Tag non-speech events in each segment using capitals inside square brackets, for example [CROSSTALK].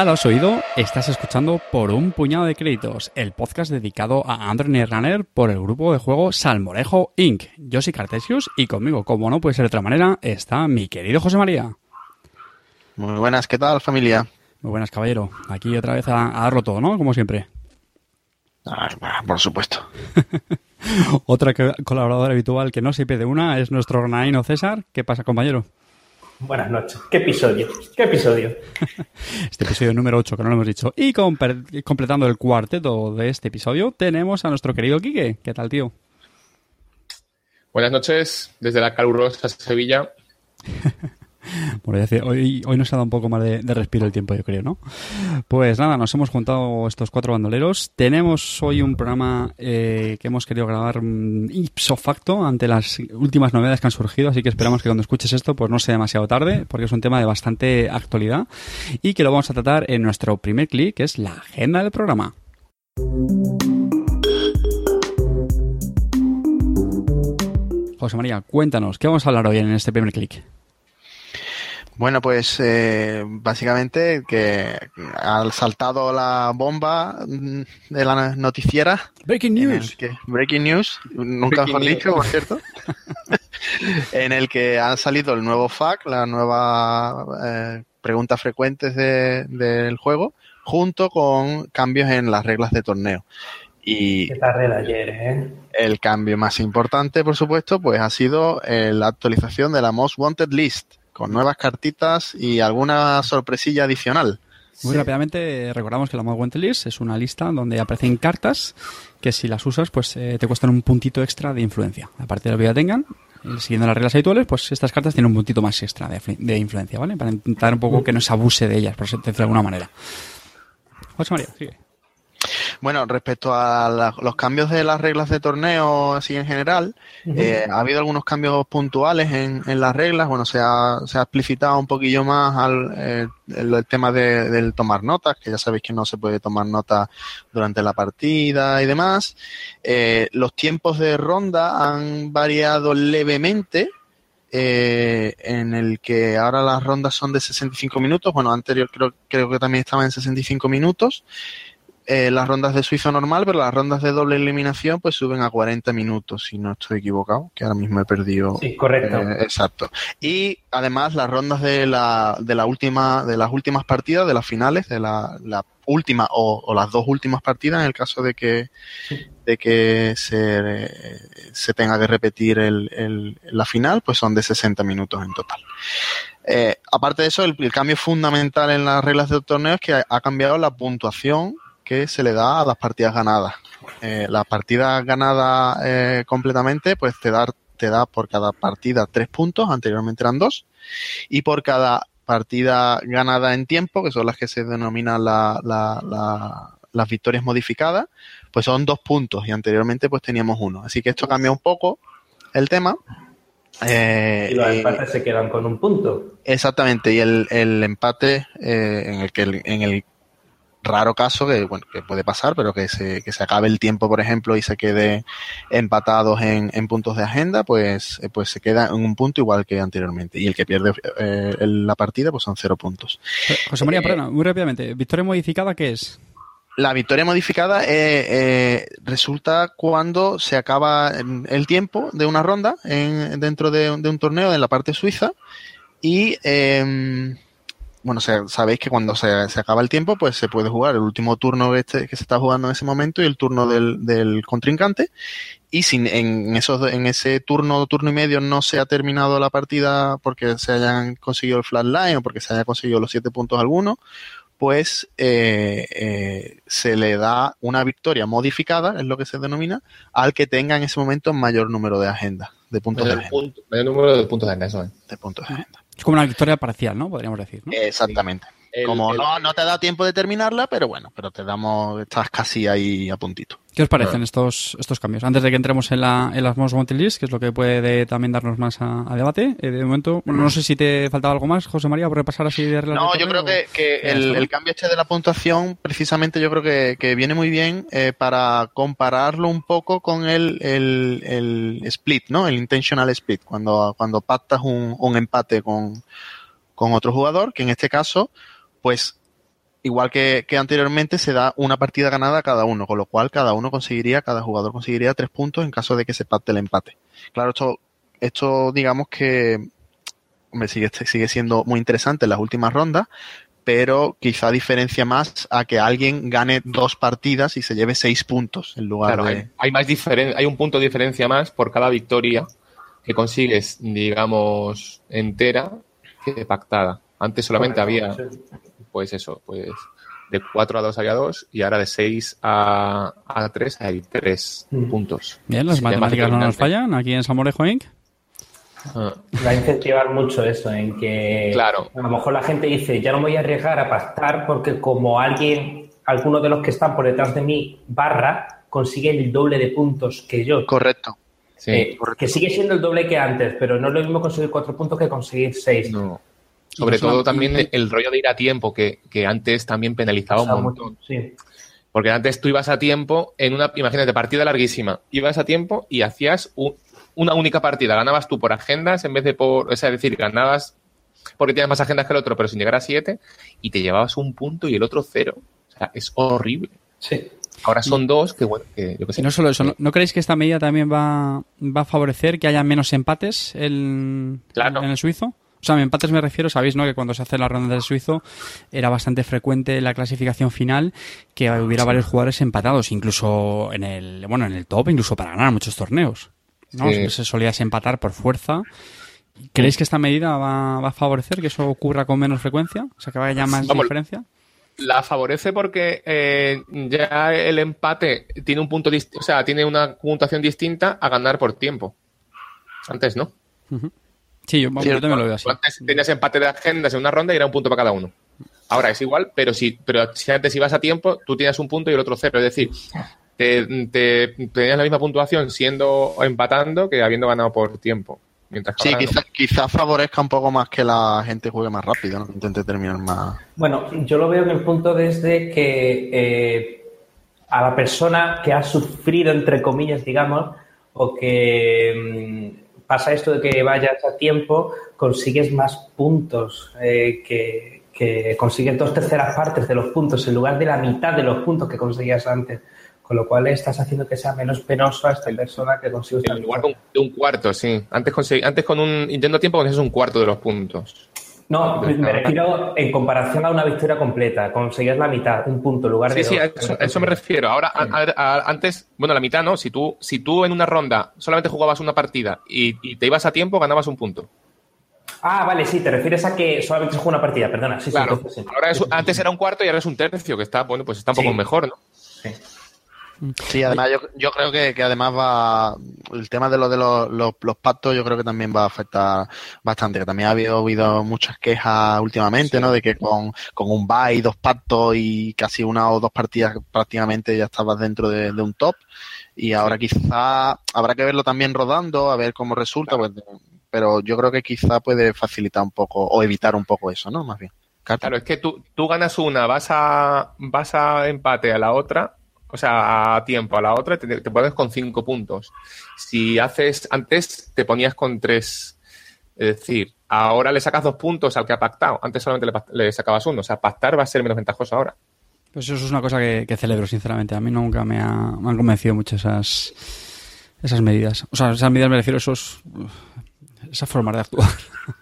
Ya lo has oído, estás escuchando Por un puñado de créditos, el podcast dedicado a Android Runner por el grupo de juego Salmorejo Inc. Yo soy Cartesius y conmigo, como no puede ser de otra manera, está mi querido José María. Muy buenas, ¿qué tal familia? Muy buenas, caballero. Aquí otra vez a, a darlo todo, ¿no? Como siempre. Ah, por supuesto. [LAUGHS] Otra colaboradora habitual que no se pierde una es nuestro granadino César. ¿Qué pasa, compañero? Buenas noches. ¿Qué episodio? ¿Qué episodio? [LAUGHS] Este episodio número 8, que no lo hemos dicho. Y completando el cuarteto de este episodio, tenemos a nuestro querido Quique. ¿Qué tal, tío? Buenas noches desde la calurosa Sevilla. [LAUGHS] [LAUGHS] Bueno, hoy, hoy nos ha dado un poco más de, de respiro el tiempo, yo creo, ¿no? Pues nada, nos hemos juntado estos cuatro bandoleros. Tenemos hoy un programa eh, que hemos querido grabar mm, ipso facto ante las últimas novedades que han surgido, así que esperamos que cuando escuches esto pues no sea demasiado tarde, porque es un tema de bastante actualidad y que lo vamos a tratar en nuestro primer clic, que es la agenda del programa. José María, cuéntanos, ¿qué vamos a hablar hoy en este primer clic? Bueno, pues eh, básicamente que ha saltado la bomba mm, de la noticiera. Breaking que- breaking news, nunca Breaking mejor news. dicho, por cierto. [LAUGHS] en el que ha salido el nuevo FAQ, la nueva eh, preguntas frecuentes de- del juego, junto con cambios en las reglas de torneo. Y Qué tarde de ayer, ¿eh? el cambio más importante, por supuesto, pues ha sido eh, la actualización de la Most Wanted List, con nuevas cartitas y alguna sorpresilla adicional. Muy rápidamente, recordamos que la Mod Wanted List es una lista donde aparecen cartas que si las usas, pues eh, te cuestan un puntito extra de influencia. Aparte de lo que ya tengan, siguiendo las reglas habituales, pues estas cartas tienen un puntito más extra de influencia, ¿vale? Para intentar un poco que no se abuse de ellas, por decirlo de alguna manera. José María, sigue. Bueno, respecto a la- los cambios de las reglas de torneo, así en general, eh, ha habido algunos cambios puntuales en, en las reglas. Bueno, se ha, se ha explicitado un poquillo más al, eh, el, el tema de- del tomar notas, que ya sabéis que no se puede tomar notas durante la partida y demás. Eh, los tiempos de ronda han variado levemente. eh, en el que ahora las rondas son de 65 minutos. Bueno, anterior creo, creo que también estaba en 65 minutos eh, las rondas de suizo normal, pero las rondas de doble eliminación pues suben a 40 minutos, si no estoy equivocado, que ahora mismo he perdido. Sí, correcto. eh, exacto. Y además las rondas de la, de la última, de las últimas partidas, de las finales, de la, la última o, o las dos últimas partidas, en el caso de que, de que se, se tenga que repetir el, el- la final, pues son de 60 minutos en total. Eh, aparte de eso, el, el cambio fundamental en las reglas del torneo es que ha, ha cambiado la puntuación que se le da a las partidas ganadas. Eh, la partida ganada eh, completamente, pues te da, te da por cada partida tres puntos, anteriormente eran dos, y por cada partida ganada en tiempo, que son las que se denominan la- la- la- las victorias modificadas, pues son dos puntos, y anteriormente pues teníamos uno. Así que esto cambia un poco el tema. Eh, Y los eh, empates se quedan con un punto. Exactamente, y el, el empate eh, en el que en el raro caso que bueno que puede pasar, pero que se, que se acabe el tiempo, por ejemplo, y se quede empatados en, en puntos de agenda, pues, eh, pues se queda en un punto igual que anteriormente. Y el que pierde eh, la partida, pues son cero puntos. Eh, José María, Eh, perdona, muy rápidamente. ¿Victoria modificada qué es? La victoria modificada eh, resulta cuando se acaba el el tiempo de una ronda en- dentro de, un- de un torneo en la parte suiza y em, bueno, se- sabéis que cuando se, se acaba el tiempo pues se puede jugar el último turno que, este- que se está jugando en ese momento y el turno del, del contrincante y si en, esos, en ese turno, turno y medio no se ha terminado la partida porque se hayan conseguido el flatline o porque se haya conseguido los siete puntos alguno, pues eh, eh, se le da una victoria modificada, es lo que se denomina, al que tenga en ese momento mayor número de agendas, de puntos de Mayor, agenda. punto- mayor número de puntos de agenda, eso es. De puntos de agenda. Es como una victoria parcial, ¿no? Podríamos decir. Exactamente. El- Como el- no, no te da tiempo de terminarla, pero bueno, pero te damos, estás casi ahí a puntito. ¿Qué os parecen estos, estos cambios? Antes de que entremos en, la, en las Most Wanted List, que es lo que puede también darnos más a, a debate, eh, de momento, bueno, no sé si te faltaba algo más, José María, por repasar así de No, yo creo que, el cambio este de la puntuación, precisamente yo creo que, que viene muy bien eh, para compararlo un poco con el, el, el split, ¿no? El intentional split, cuando, cuando pactas un, un empate con, con otro jugador, que en este caso, pues igual que, que anteriormente, se da una partida ganada a cada uno, con lo cual cada uno conseguiría, cada jugador conseguiría tres puntos en caso de que se pacte el empate. Claro, esto, esto digamos que hombre, sigue, sigue siendo muy interesante en las últimas rondas, pero quizá diferencia más a que alguien gane dos partidas y se lleve seis puntos en lugar Claro, de... hay, hay más diferen- hay un punto de diferencia más por cada victoria que consigues, digamos, entera que pactada. Antes solamente había, Sí. pues eso, pues de 4 a 2 había 2 y ahora de 6 a, a 3 hay 3 Mm. puntos. Bien, las matemáticas no nos fallan aquí en Salmorejo Inc. Ah, Va a incentivar mucho eso, en que Claro. a lo mejor la gente dice, ya no me voy a arriesgar a pactar porque como alguien, alguno de los que están por detrás de mí, barra, consigue el doble de puntos que yo. Correcto. sí, Eh, que sigue siendo el doble que antes, pero no es lo mismo conseguir cuatro puntos que conseguir seis. no. Sobre no todo también el rollo de ir a tiempo, que, que antes también penalizaba un montón. mucho- sí. Porque antes tú ibas a tiempo en una, imagínate, partida larguísima. Ibas a tiempo y hacías un- una única partida. Ganabas tú por agendas en vez de por. O sea, es decir, ganabas porque tienes más agendas que el otro, pero sin llegar a siete, y te llevabas un punto y el otro cero. O sea, es horrible. Sí. Ahora son dos que, bueno, que yo qué sé. Y no solo eso, ¿no, ¿no creéis que esta medida también va, va a favorecer que haya menos empates en, Claro. en el suizo? O sea, empates me refiero, sabéis, ¿no? Que cuando se hace la ronda del suizo era bastante frecuente en la clasificación final que hubiera varios jugadores empatados, incluso en el, bueno, en el top, incluso para ganar muchos torneos. ¿no? Sí. Siempre se solía empatar por fuerza. ¿Creéis que esta medida va, va a favorecer que eso ocurra con menos frecuencia? O sea, que vaya más Vamos, diferencia. La favorece porque eh, ya el empate tiene un punto o sea, tiene una puntuación distinta a ganar por tiempo. Antes no. Sí, yo, yo también lo veo así. Antes tenías empate de agendas en una ronda y era un punto para cada uno. Ahora es igual, pero si, pero si antes ibas a tiempo, tú tenías un punto y el otro cero. Es decir, te, te- tenías la misma puntuación siendo empatando que habiendo ganado por tiempo. Mientras Sí, quizás quizá favorezca un poco más que la gente juegue más rápido, ¿no? Intente terminar más... Bueno, yo lo veo en el punto desde que eh, a la persona que ha sufrido, entre comillas, digamos, o que mm, pasa esto de que vayas a tiempo, consigues más puntos, eh, que, que consigues dos terceras partes de los puntos en lugar de la mitad de los puntos que conseguías antes. Con lo cual estás haciendo que sea menos penoso a esta persona que consigue En lugar de un, cuarto, sí. Antes, con un intento de tiempo consigues un cuarto de los puntos. No, me refiero en comparación a una victoria completa. Conseguías la mitad, un punto en lugar Sí, de sí, a dos. eso, a eso me refiero. Ahora, a- a- a- antes, bueno, la mitad no. Si tú, si tú en una ronda solamente jugabas una partida y, y te ibas a tiempo, ganabas un punto. Ah, vale, sí, te refieres a que solamente se juega una partida, perdona. Sí, Claro. sí, entonces sí. Ahora es- Sí, sí, sí. antes era un cuarto y ahora es un tercio, que está, bueno, pues está un poco Sí. mejor, ¿no? Sí. Sí, además yo, yo creo que, que además va el tema de lo de los, los, los pactos yo creo que también va a afectar bastante, que también ha habido, habido muchas quejas últimamente, ¿no? De que con, con un bye, dos pactos y casi una o dos partidas prácticamente ya estabas dentro de, de un top y ahora quizá habrá que verlo también rodando, a ver cómo resulta, pues, pero yo creo que quizá puede facilitar un poco o evitar un poco eso, ¿no? Más bien. Claro, es que tú, tú ganas una, vas a, vas a empate a la otra, o sea, a tiempo a la otra, te, te pones con cinco puntos. Si haces, antes te ponías con tres. Es decir, ahora le sacas dos puntos al que ha pactado. Antes solamente le, le sacabas uno. O sea, pactar va a ser menos ventajoso ahora. Pues eso es una cosa que, celebro, sinceramente. A mí nunca me, ha- han convencido mucho esas, esas medidas. O sea, esas medidas me refiero a esos, esas formas de actuar. [LAUGHS]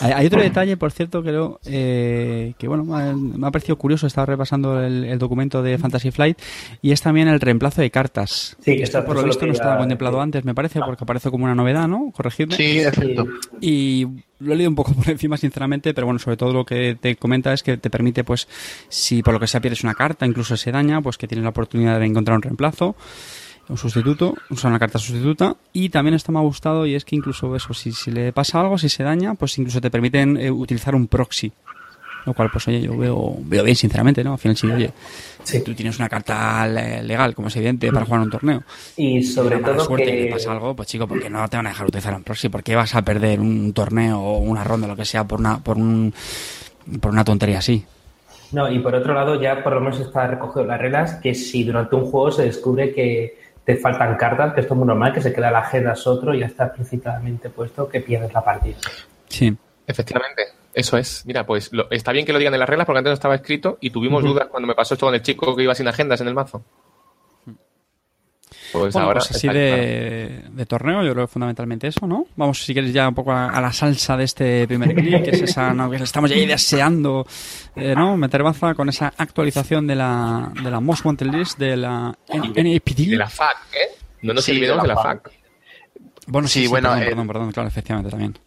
hay, otro detalle, por cierto, creo, eh, que bueno, me ha, parecido curioso. Estaba repasando el, el documento de Fantasy Flight y es también el reemplazo de cartas. Sí, que Esto, está- por lo visto, no estaba contemplado antes, me parece, porque aparece como una novedad, ¿no? Corregidme. Sí, cierto. Y lo he leído un poco [LAUGHS] por encima, sinceramente, pero bueno, sobre todo lo que te comenta es que te permite, pues, si por lo que sea pierdes una carta, incluso se daña, pues que tienes la oportunidad de encontrar un reemplazo, un sustituto, o sea, una carta sustituta. Y también esto me ha gustado y es que incluso eso, si, si le pasa algo, si se daña, pues incluso te permiten eh, utilizar un proxy. Lo cual, pues oye, yo veo, veo bien, sinceramente, ¿no? Al final, sí, oye, Sí. tú tienes una carta le- legal, como es evidente, para jugar un torneo. Y sobre todo suerte que... que pasa algo, pues chico, porque no te van a dejar utilizar en proxy? ¿Por qué vas a perder un torneo o una ronda, lo que sea, por una, por un, por una tontería así? No, y por otro lado ya por lo menos está recogido las reglas que si durante un juego se descubre que te faltan cartas, que esto es muy normal, que se queda la agenda es otro y ya está explícitamente puesto que pierdes la partida. Sí. Efectivamente, eso es. Mira, pues lo- está bien que lo digan en las reglas porque antes no estaba escrito y tuvimos dudas cuando me pasó esto con el chico que iba sin agendas en el mazo. Pues Bueno, ahora pues así claro. de, torneo, yo creo que fundamentalmente eso, ¿no? Vamos, si quieres, ya un poco a, a la salsa de este primer clic, que es esa, ¿no? que estamos ya ahí deseando, eh, ¿no? Meter baza con esa actualización de la, de la Most Wanted List de la NAPD. De la FAC, ¿eh? No nos Sí, olvidemos de de la FAC. Bueno, sí, Sí, sí, bueno, perdón, eh, perdón, perdón, claro, efectivamente también.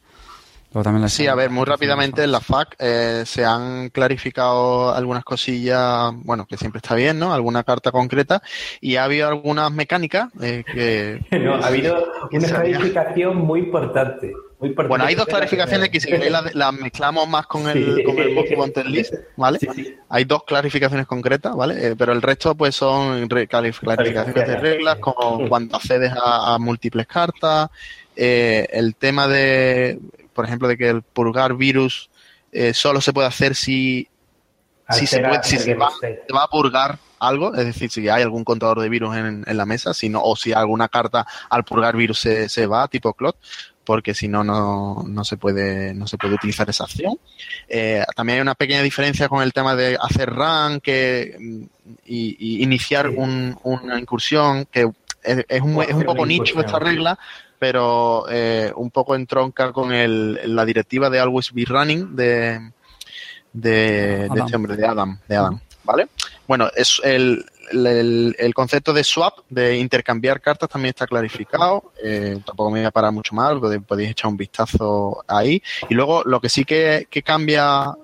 Luego también las- Sí, a ver, muy rápidamente en la FAC eh, se han clarificado algunas cosillas, bueno, que siempre está bien, ¿no? Alguna carta concreta y ha habido algunas mecánicas eh, que... [LAUGHS] No, ha habido una clarificación muy importante. Muy importante. Bueno, hay dos clarificaciones que si queréis las mezclamos más con el, con el Most Wanted List, ¿vale? Sí, sí. Hay dos clarificaciones concretas, ¿vale? Eh, pero el resto pues son clarificaciones de reglas, como cuando accedes a, a múltiples cartas, eh, el tema de, por ejemplo, de que el purgar virus eh, solo se puede hacer si, si se, puede, si se va, se va a purgar algo, es decir, si hay algún contador de virus en, en la mesa, si no, o si alguna carta al purgar virus se, se va, tipo clot, porque si no, no, no se puede, no se puede utilizar esa acción. Eh, también hay una pequeña diferencia con el tema de hacer run que, mm, y, y iniciar un- una incursión, que es, es un, es un poco nicho esta regla, pero eh, un poco entronca con el, la directiva de Always Be Running de, de, de Adam. este hombre, de Adam, de Adam, ¿vale? Bueno, es el, el, el concepto de swap, de intercambiar cartas, también está clarificado. Eh, tampoco me voy a parar mucho más, podéis echar un vistazo ahí. Y luego, lo que sí que, que cambia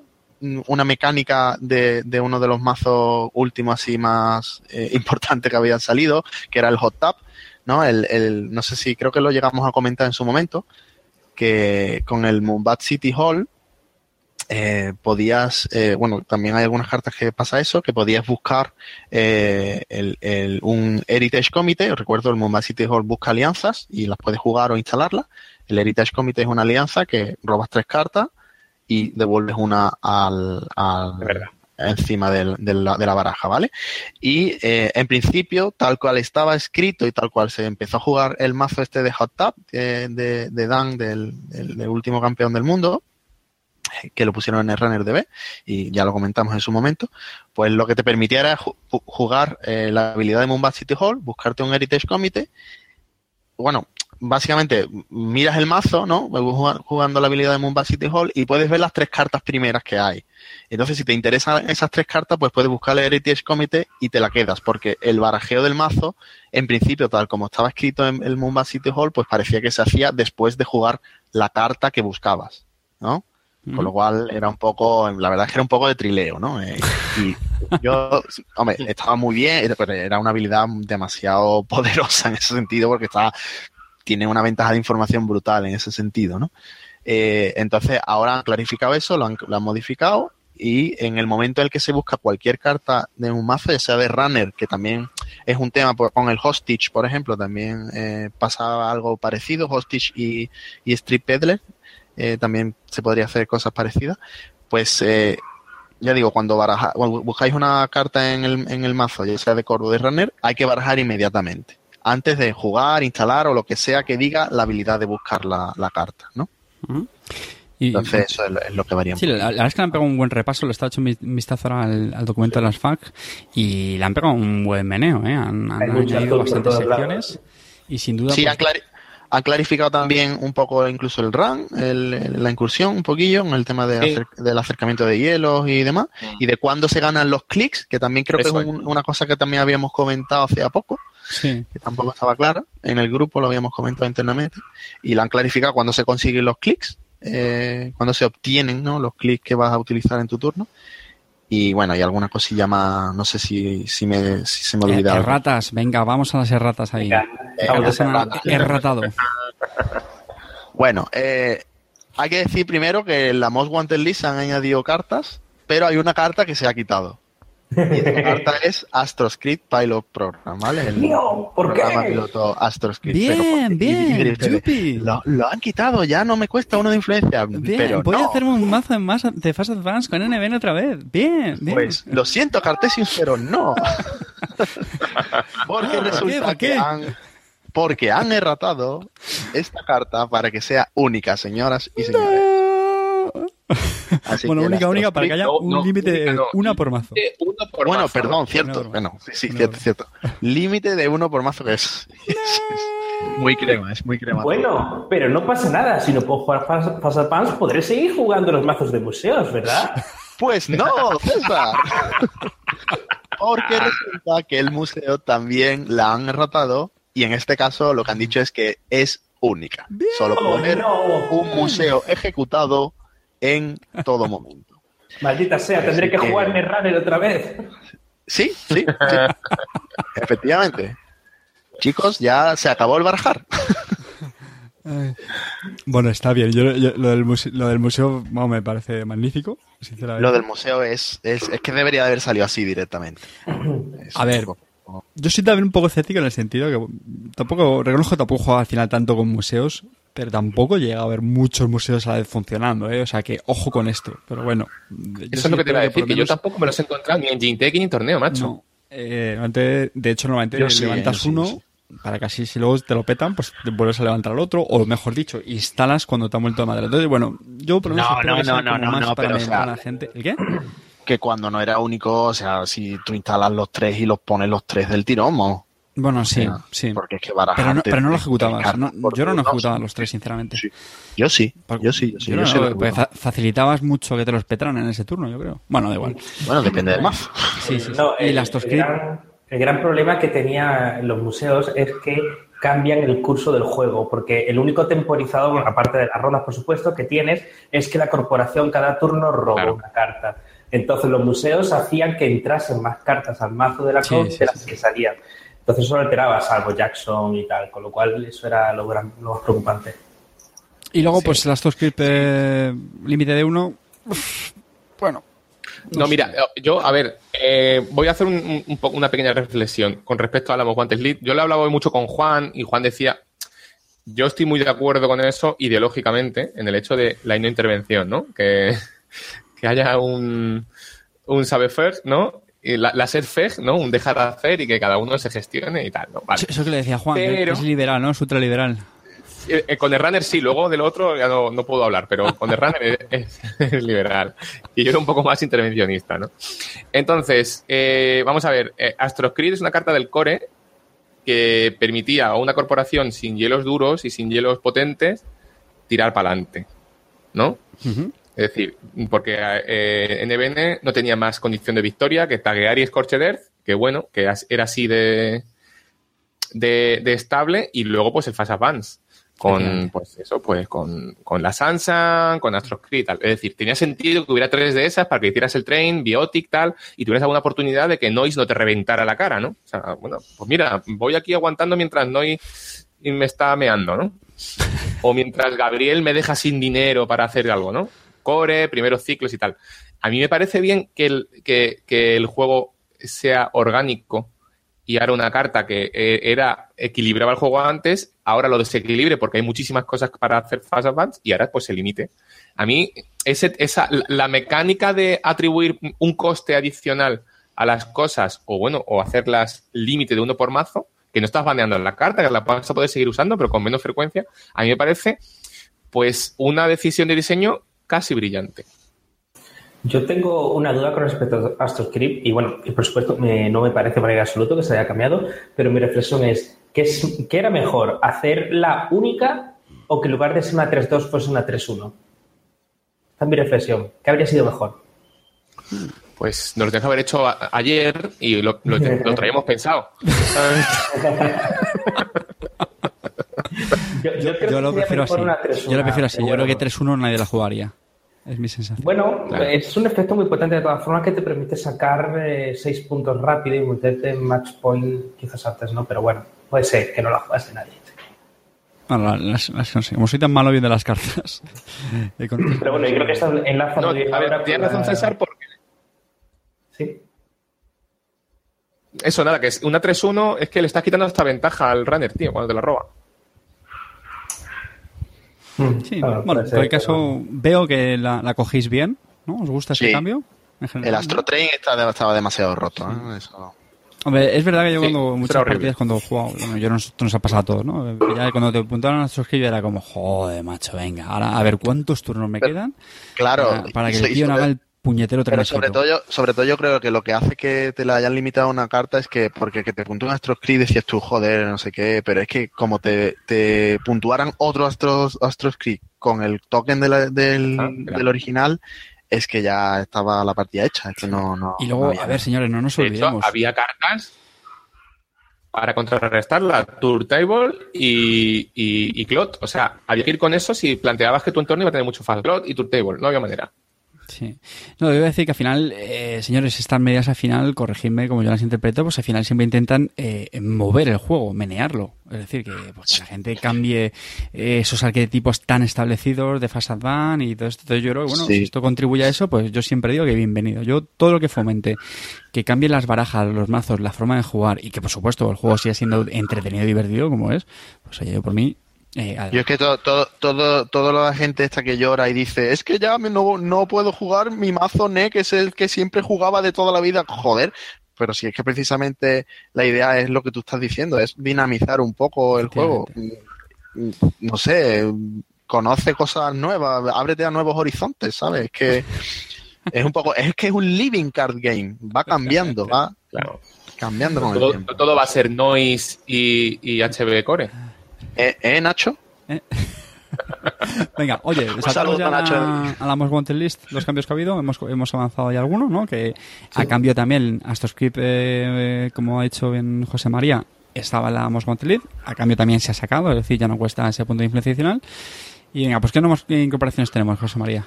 una mecánica de, de uno de los mazos últimos así más eh, [LAUGHS] importantes que habían salido, que era el hot tap, ¿no? El, el, no sé si creo que lo llegamos a comentar en su momento, que con el Moonbat City Hall eh, podías, eh, bueno, también hay algunas cartas que pasa eso, que podías buscar eh, el, el- un Heritage Committee, recuerdo el Mumbai City Hall busca alianzas y las puedes jugar o instalarlas. El Heritage Committee es una alianza que robas tres cartas y devuelves una al, al-. Encima del- de, la, de la baraja, ¿vale? Y eh, en principio, tal cual estaba escrito y tal cual se empezó a jugar el mazo este de Hot Tap de, de, de Dan, del, último campeón del mundo, que lo pusieron en el Runner DB y ya lo comentamos en su momento, pues lo que te permitía era ju- ju- jugar eh, la habilidad de Moonbat City Hall, buscarte un Heritage Committee. Bueno, básicamente miras el mazo, ¿no? Jugando- la habilidad de Moonbat City Hall y puedes ver las tres cartas primeras que hay. Entonces, si te interesan esas tres cartas, pues puedes buscar el Heritage Committee y te la quedas, porque el barajeo del mazo, en principio, tal como estaba escrito en el Moonbat City Hall, pues parecía que se hacía después de jugar la carta que buscabas, ¿no? Con lo cual era un poco, la verdad es que era un poco de trileo, ¿no? Eh, y [LAUGHS] yo, hombre, estaba muy bien, pero era una habilidad demasiado [LAUGHS] poderosa en ese sentido porque estaba, tiene una ventaja de información brutal en ese sentido, ¿no? Eh, entonces ahora han clarificado eso, lo han, lo han modificado y en el momento en el que se busca cualquier carta de un mazo, ya sea de runner, que también es un tema con el hostage, por ejemplo, también eh, pasaba algo parecido, hostage y, y street peddler, eh, también se podría hacer cosas parecidas, pues eh, ya digo, cuando, baraja, cuando buscáis una carta en el, en el mazo, ya sea de core o de runner, hay que barajar inmediatamente, antes de jugar, instalar o lo que sea que diga la habilidad de buscar la, la carta, ¿no? Ujú. Y, Entonces eso es lo, es lo que varía. Sí, la, la verdad es que le han pegado un buen repaso, le estaba vi- un vistazo ahora al, al documento de las FAC y le han pegado un buen meneo, ¿eh? Han, añadido bastantes lados. secciones y sin duda... Sí, pues, han, han clarificado también un poco incluso el run, el- el- la incursión un poquillo en el tema de Sí. acer- del acercamiento de hielos y demás, y de cuándo se ganan los clics, que también creo Eso que es un- una cosa que también habíamos comentado hace poco, sí. que tampoco estaba clara, en el grupo lo habíamos comentado internamente, y la han clarificado cuándo se consiguen los clics, eh, cuándo se obtienen ¿no? los clics que vas a utilizar en tu turno. Y bueno, hay alguna cosilla más, no sé si, si, me, si se me Eh, olvida. erratas, venga, vamos a las erratas ahí. Venga, vamos a erratado. [LAUGHS] Bueno, eh, hay que decir primero que en la Most Wanted List se han añadido cartas, pero hay una carta que se ha quitado. Y esta carta es AstroScript Pilot Program, ¿vale? El No, ¿por qué? programa piloto AstroScript. Bien, bien. Lo, lo han quitado, ya no me cuesta uno de influencia. Bien, pero voy no. a hacerme un mazo en más de Fast Advance con NBN otra vez. Bien, bien. Pues lo siento, Cartesius, pero no. [LAUGHS] Porque ¿Por qué? resulta ¿Por qué? que han. Porque han erratado esta carta para que sea única, señoras y señores. [LAUGHS] Así bueno, que única, única, para que haya No, un no, límite de no. una por mazo. Uno por Bueno, mazo, perdón, cierto. Bueno, sí, sí, cierto, cierto. Límite de uno por mazo que es, es- es muy crema, es muy crema. Bueno, pero no pasa nada. Si no puedo jugar Advance, podré seguir jugando los mazos de museos, ¿verdad? [LAUGHS] Pues no, César. Porque resulta que el museo también la han erratado y en este caso lo que han dicho es que es única. Solo poner un museo ejecutado en todo momento. Maldita sea, tendré que que- jugar Netrunner otra vez. Sí, sí, sí. Efectivamente. Chicos, ya se acabó el barajar. Bueno, está bien. Yo, yo- lo, del museo, lo del museo me parece magnífico, sinceramente. Lo del museo es, es, es que debería de haber salido así directamente. Es A ver, poco- Yo soy también un poco escéptico en el sentido que tampoco, reconozco que tampoco juego al final tanto con museos, pero tampoco llega a haber muchos museos a la vez funcionando, ¿eh? O sea que ojo con esto. Pero bueno. Eso es lo que te iba a decir, que yo tampoco me los he encontrado ni en Gintech ni en torneo, macho. No. Eh, normalmente- de hecho, normalmente Yo sí, levantas eh, sí, uno sí. para que así si luego te lo petan, pues te vuelves a levantar al otro, o mejor dicho, instalas cuando te han vuelto de madre. Entonces, bueno, yo por lo menos No, no, no, no, no, no, para pero, o a sea, la gente. ¿El qué? que cuando no era único, o sea, si tú instalas los tres y los pones los tres del tirón, mo. Bueno, sí, sea, sí. Porque es que barajar. Pero no, pero no lo ejecutabas. no- yo no, lados. ejecutaba los tres, sinceramente. Sí. Yo sí, yo sí, yo sí. yo yo no, lo ejecutaba. fa- facilitabas mucho que te los petaran en ese turno, yo creo. Bueno, da igual. Bueno, depende del mazo. Sí, sí, sí. No, y el, las el gran, el gran problema que tenían los museos es que cambian el curso del juego, porque el único temporizador, bueno, aparte de las rondas, por supuesto, que tienes, es que la corporación cada turno roba Claro. una carta. Entonces los museos hacían que entrasen más cartas al mazo de la Sí, de las sí, que salían. Entonces eso lo alteraba, salvo Jackson y tal, con lo cual eso era lo, gran- lo más preocupante. Y luego, pues las dos eh, límite de uno. uf, bueno. No, mira, yo, a ver, eh, voy a hacer un- una pequeña reflexión con respecto a la Guantes Lead. Yo le he hablado hoy mucho con Juan y Juan decía, yo estoy muy de acuerdo con eso ideológicamente en el hecho de la no intervención, ¿no? Que, [LAUGHS] que haya un, un saber ¿no? Y la, la ser feg, ¿no? Un dejar de hacer y que cada uno se gestione y tal, ¿no? Vale. Eso, que le decía Juan, que es liberal, ¿no? Es ultraliberal. Eh, eh, con el runner sí, luego del otro ya no, no puedo hablar, pero con el runner es, [LAUGHS] es liberal. Y yo era un poco más intervencionista, ¿no? Entonces, eh, vamos a ver, eh, Astroscrid es una carta del core que permitía a una corporación sin hielos duros y sin hielos potentes tirar para adelante, ¿no? Ujú. Es decir, porque eh, NBN no tenía más condición de victoria que taguear y Scorched Earth, que bueno, que era así de, de, de estable, y luego pues el Fast Advance. Con, pues eso, pues con, con la Sansa, con Astroscrit, tal. Es decir, tenía sentido que hubiera tres de esas para que hicieras el train, Biotic, tal, y tuvieras alguna oportunidad de que Noise no te reventara la cara, ¿no? O sea, bueno, pues mira, voy aquí aguantando mientras Noise me está meando, ¿no? O mientras Gabriel me deja sin dinero para hacer algo, ¿no? Core, primeros ciclos y tal. A mí me parece bien que el, que, el juego sea orgánico y ahora una carta que eh, era equilibraba el juego antes, ahora lo desequilibre porque hay muchísimas cosas para hacer Fast Advance y ahora pues se limite. A mí, esa, la mecánica de atribuir un coste adicional a las cosas, o bueno, o hacerlas límite de uno por mazo, que no estás baneando la carta, que la vas a poder seguir usando, pero con menos frecuencia, a mí me parece pues una decisión de diseño casi brillante. Yo tengo una duda con respecto a AstroScript y bueno, y por supuesto me- no me parece para ir absoluto que se haya cambiado, pero mi reflexión es, ¿qué, es, ¿qué era mejor? ¿Hacerla única o que en lugar de ser una 3-2 fuese una 3-1? Esta es mi reflexión. ¿Qué habría sido mejor? Pues nos lo tenías que haber hecho a- ayer y lo, lo, lo traíamos pensado. [LAUGHS] Yo, yo creo Yo que lo prefiero así. mejor una 3-1, Yo lo prefiero así. Yo creo que bueno. 3-1 nadie la jugaría. Es mi sensación. Bueno, Claro. es un efecto muy potente de todas formas que te permite sacar 6 puntos rápido y meterte en match point quizás antes, ¿no? Pero bueno, puede ser que no la jugase nadie. Bueno, la- las- las- como soy tan malo viendo las cartas. [LAUGHS] eh, Pero bueno, yo creo que está enlaza No, bien a ver, tienes razón César porque Sí. Eso, nada, que es una 3-1 es que le estás quitando esta ventaja al runner, tío, cuando te la roba. Sí, Claro, bueno, en cualquier caso, veo que la, la cogéis bien, ¿no? ¿Os gusta ese Sí. cambio? El. Astro Train está- estaba demasiado roto. ¿eh? Eso. Hombre, es verdad que yo Sí, cuando muchas partidas cuando he jugado, bueno, yo no, esto nos ha pasado a todos, ¿no? Ya cuando te puntaron a yo era como, joder, macho, venga, ahora a ver cuántos turnos me Pero- quedan Claro. para, para que [LAUGHS] el tío no haga el puñetero Pero sobre todo, yo, sobre todo yo creo que lo que hace que te la hayan limitado una carta es que porque que te puntúen Astros Creed decías tú, joder, no sé qué, pero es que como te, te puntuaran otro Astros, Astros Creed con el token de la- del, Ah, claro. del original, es que ya estaba la partida hecha, es que no... no Y no luego, había a ver, señores, no nos De hecho, olvidemos. había cartas para contrarrestar la Tour Table y, y, y Clot. O sea, había que ir con eso si planteabas que tu entorno iba a tener mucho fast Clot y Tour Table. No había manera. Sí. No, debo decir que al final, eh, señores, estas medidas al final, corregidme como yo las interpreto, pues al final siempre intentan eh, mover el juego, menearlo. Es decir, que, pues, que la gente cambie eh, esos arquetipos tan establecidos de Fast Advance y todo esto. Entonces yo creo que, bueno, Sí. si esto contribuye a eso, pues yo siempre digo que bienvenido. Yo todo lo que fomente, que cambien las barajas, los mazos, la forma de jugar y que, por supuesto, el juego siga siendo entretenido y divertido como es, pues oye, yo por mí... Eh. Yo es que todo, todo, todo, toda la gente esta que llora y dice, es que ya me- no, no puedo jugar mi mazo Ne, que es el que siempre jugaba de toda la vida. Joder, pero si es que precisamente la idea es lo que tú estás diciendo, es dinamizar un poco el juego. No sé, conoce cosas nuevas, ábrete a nuevos horizontes, ¿sabes? Es que [LAUGHS] es un poco, es que es un living card game, va cambiando, va Claro. cambiando con el Todo, tiempo. todo va a ser Noise y, y HB Core. ¿Eh, eh, Nacho? [LAUGHS] Venga, oye, saltamos ya a a la Most Wanted List, los cambios que ha habido. Hemos, hemos avanzado ya algunos, ¿no? Que a cambio también, Astroscript, eh, como ha dicho bien José María, estaba la Most Wanted List. A cambio también se ha sacado, es decir, ya no cuesta ese punto de influencia adicional. Y venga, pues ¿qué, nuevas- incorporaciones tenemos, José María?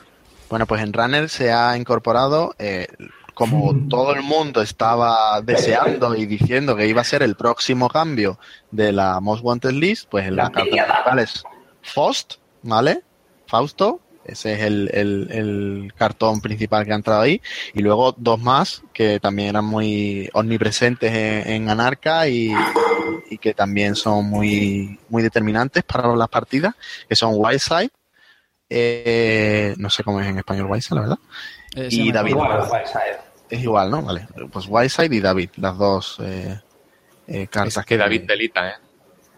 Bueno, pues en Runner se ha incorporado, eh, como [LAUGHS] todo el mundo estaba deseando y diciendo que iba a ser el próximo cambio de la Most Wanted List, pues en la carta principal es Faust, ¿vale? Fausto, ese es el, el- el cartón principal que ha entrado ahí, y luego dos más que también eran muy omnipresentes en, en Anarca y, y que también son muy, muy determinantes para las partidas, que son Wildside, eh, no sé cómo es en español Wildside, la verdad. Eh, Y David. Es igual, ¿no? Vale. Pues Wildside y David, las dos eh, eh, cartas. Es que David delita, ¿eh?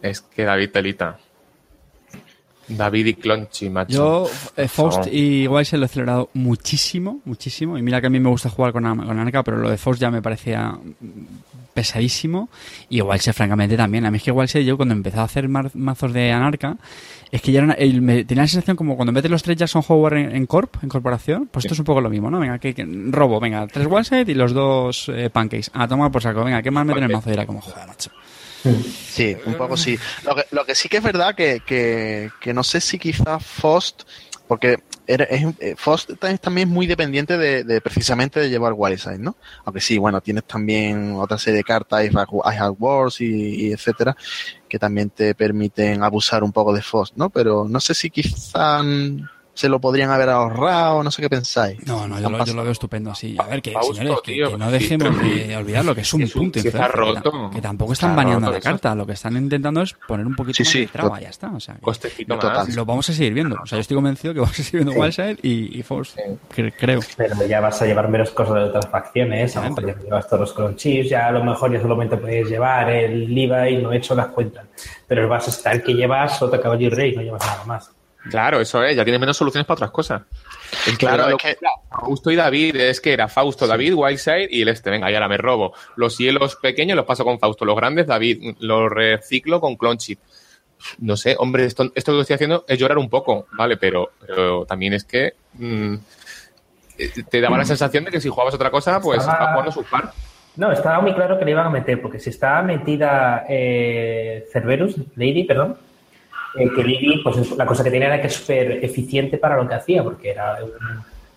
Es que David delita. David y Clonchi, macho. Yo, eh, Faust y Wild se lo he acelerado muchísimo, muchísimo. Y mira que a mí me gusta jugar con, con Anarca, pero lo de Faust ya me parecía pesadísimo. Y Wildside, francamente, también. A mí es que Wildside, yo cuando empezaba a hacer mazos de Anarca, es que ya era una- me, tenía la sensación como cuando en vez de los tres Jackson Howard en, en Corp, en corporación, pues esto es un poco lo mismo, ¿no? Venga, que, que- robo, venga, tres Wildside y los dos eh, Pancakes. A tomar por saco, venga, ¿qué más meter en el mazo? Y era como, joder, macho. Sí, un poco sí. Lo que, lo que sí que es verdad que, que, que no sé si quizás Faust, porque era- eh, también es muy dependiente de, precisamente de llevar Wildside, ¿no? Aunque sí, bueno, tienes también otra serie de cartas, I Have Wars y, y etcétera, que también te permiten abusar un poco de Faust, ¿no? Pero no sé si quizás se lo podrían haber ahorrado, no sé qué pensáis. No, no, yo lo, yo lo veo estupendo así. A ver, que Fausto, señores, que, tío, que no sí, dejemos sí. de olvidar lo que es un punto. que, que tampoco están Está baneando la eso. carta. Lo que están intentando es poner un poquito Sí, más sí, de traba, ya está. O sea, que Costecito Total. más. lo vamos a seguir viendo. O sea, yo estoy convencido que vamos a seguir viendo Wildside y, y Force. Cre- creo. Pero ya vas a llevar menos cosas de otras facciones, a lo mejor ya llevas todos los crunchies, ya a lo mejor ya solamente puedes llevar el Levi y no he hecho las cuentas. Pero vas a estar que llevas Sota Caballo y Rey, no llevas nada más. Claro, eso es, ya tienes menos soluciones para otras cosas. Es Claro, es que- Fausto y David, es que era Fausto, David, Wildside y el este. Venga, y ahora me robo. Los hielos pequeños los paso con Fausto, los grandes, David, los reciclo con Clonchip. No sé, hombre, esto, esto que estoy haciendo es llorar un poco, ¿vale? Pero, pero también es que mm, eh, te daba la [CLEARS THROAT] sensación de que si jugabas otra cosa, pues Estaba- estaba jugando su par. No, estaba muy claro que le iban a meter, porque si estaba metida eh, Cerberus, Lady, perdón, que Lady, pues es- la cosa que tenía era que es súper eficiente para lo que hacía, porque era un,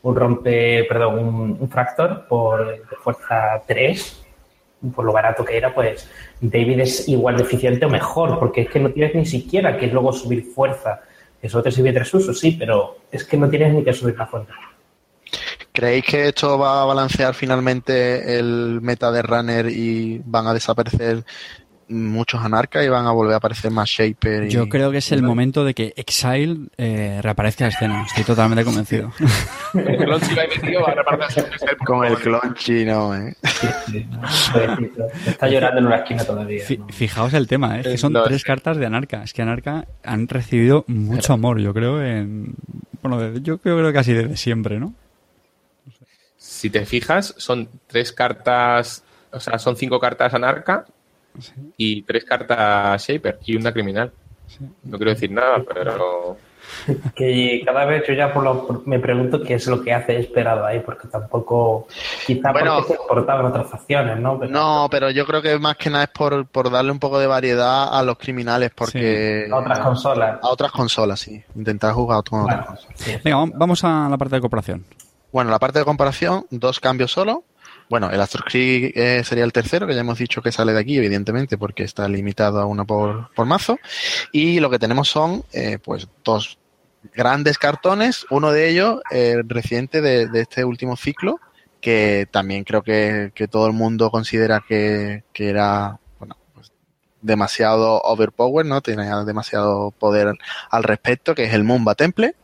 un rompe, perdón, un, un fractor por fuerza 3, por lo barato que era, pues David es igual de eficiente o mejor, porque es que no tienes ni siquiera que luego subir fuerza. Eso te sirve tres usos, sí, pero es que no tienes ni que subir la fuerza. ¿Creéis que esto va a balancear finalmente el meta de Runner y van a desaparecer muchos anarcas y van a volver a aparecer más Shaper? Y... Yo creo que es el momento de que Exile eh, reaparezca a escena. Estoy totalmente convencido. [LAUGHS] el Clonchi va metido va a repartir [LAUGHS] Con el Clonchi, no, ¿eh? Está llorando en una esquina todavía. ¿no? Fijaos el tema, ¿eh? que son no, tres sí. cartas de Anarca. Es que Anarca han recibido mucho amor, yo creo, en... Bueno, yo creo que casi desde siempre, ¿no? Si te fijas, son tres cartas, o sea, son cinco cartas Anarca sí. y tres cartas Shaper y una criminal. Sí. No quiero decir nada, pero... [LAUGHS] Que cada vez yo ya por lo, me pregunto qué es lo que hace esperado ahí, porque tampoco, quizá bueno, porque se exportaban otras facciones, ¿no? Pero, no, pero yo creo que más que nada es por, por darle un poco de variedad a los criminales, porque... Sí. A otras consolas. A otras consolas, sí. Intentar jugar con bueno, otras consolas. Sí, Venga, vamos a la parte de comparación. Bueno, la parte de comparación, dos cambios solo. Bueno, el Astro Creek eh, sería el tercero, que ya hemos dicho que sale de aquí, evidentemente, porque está limitado a uno por, por mazo. Y lo que tenemos son, eh, pues, dos grandes cartones, uno de ellos eh, reciente de, este último ciclo, que también creo que, que todo el mundo considera que, que era pues demasiado overpower, ¿no? Tenía demasiado poder al respecto, que es el Mumba Temple.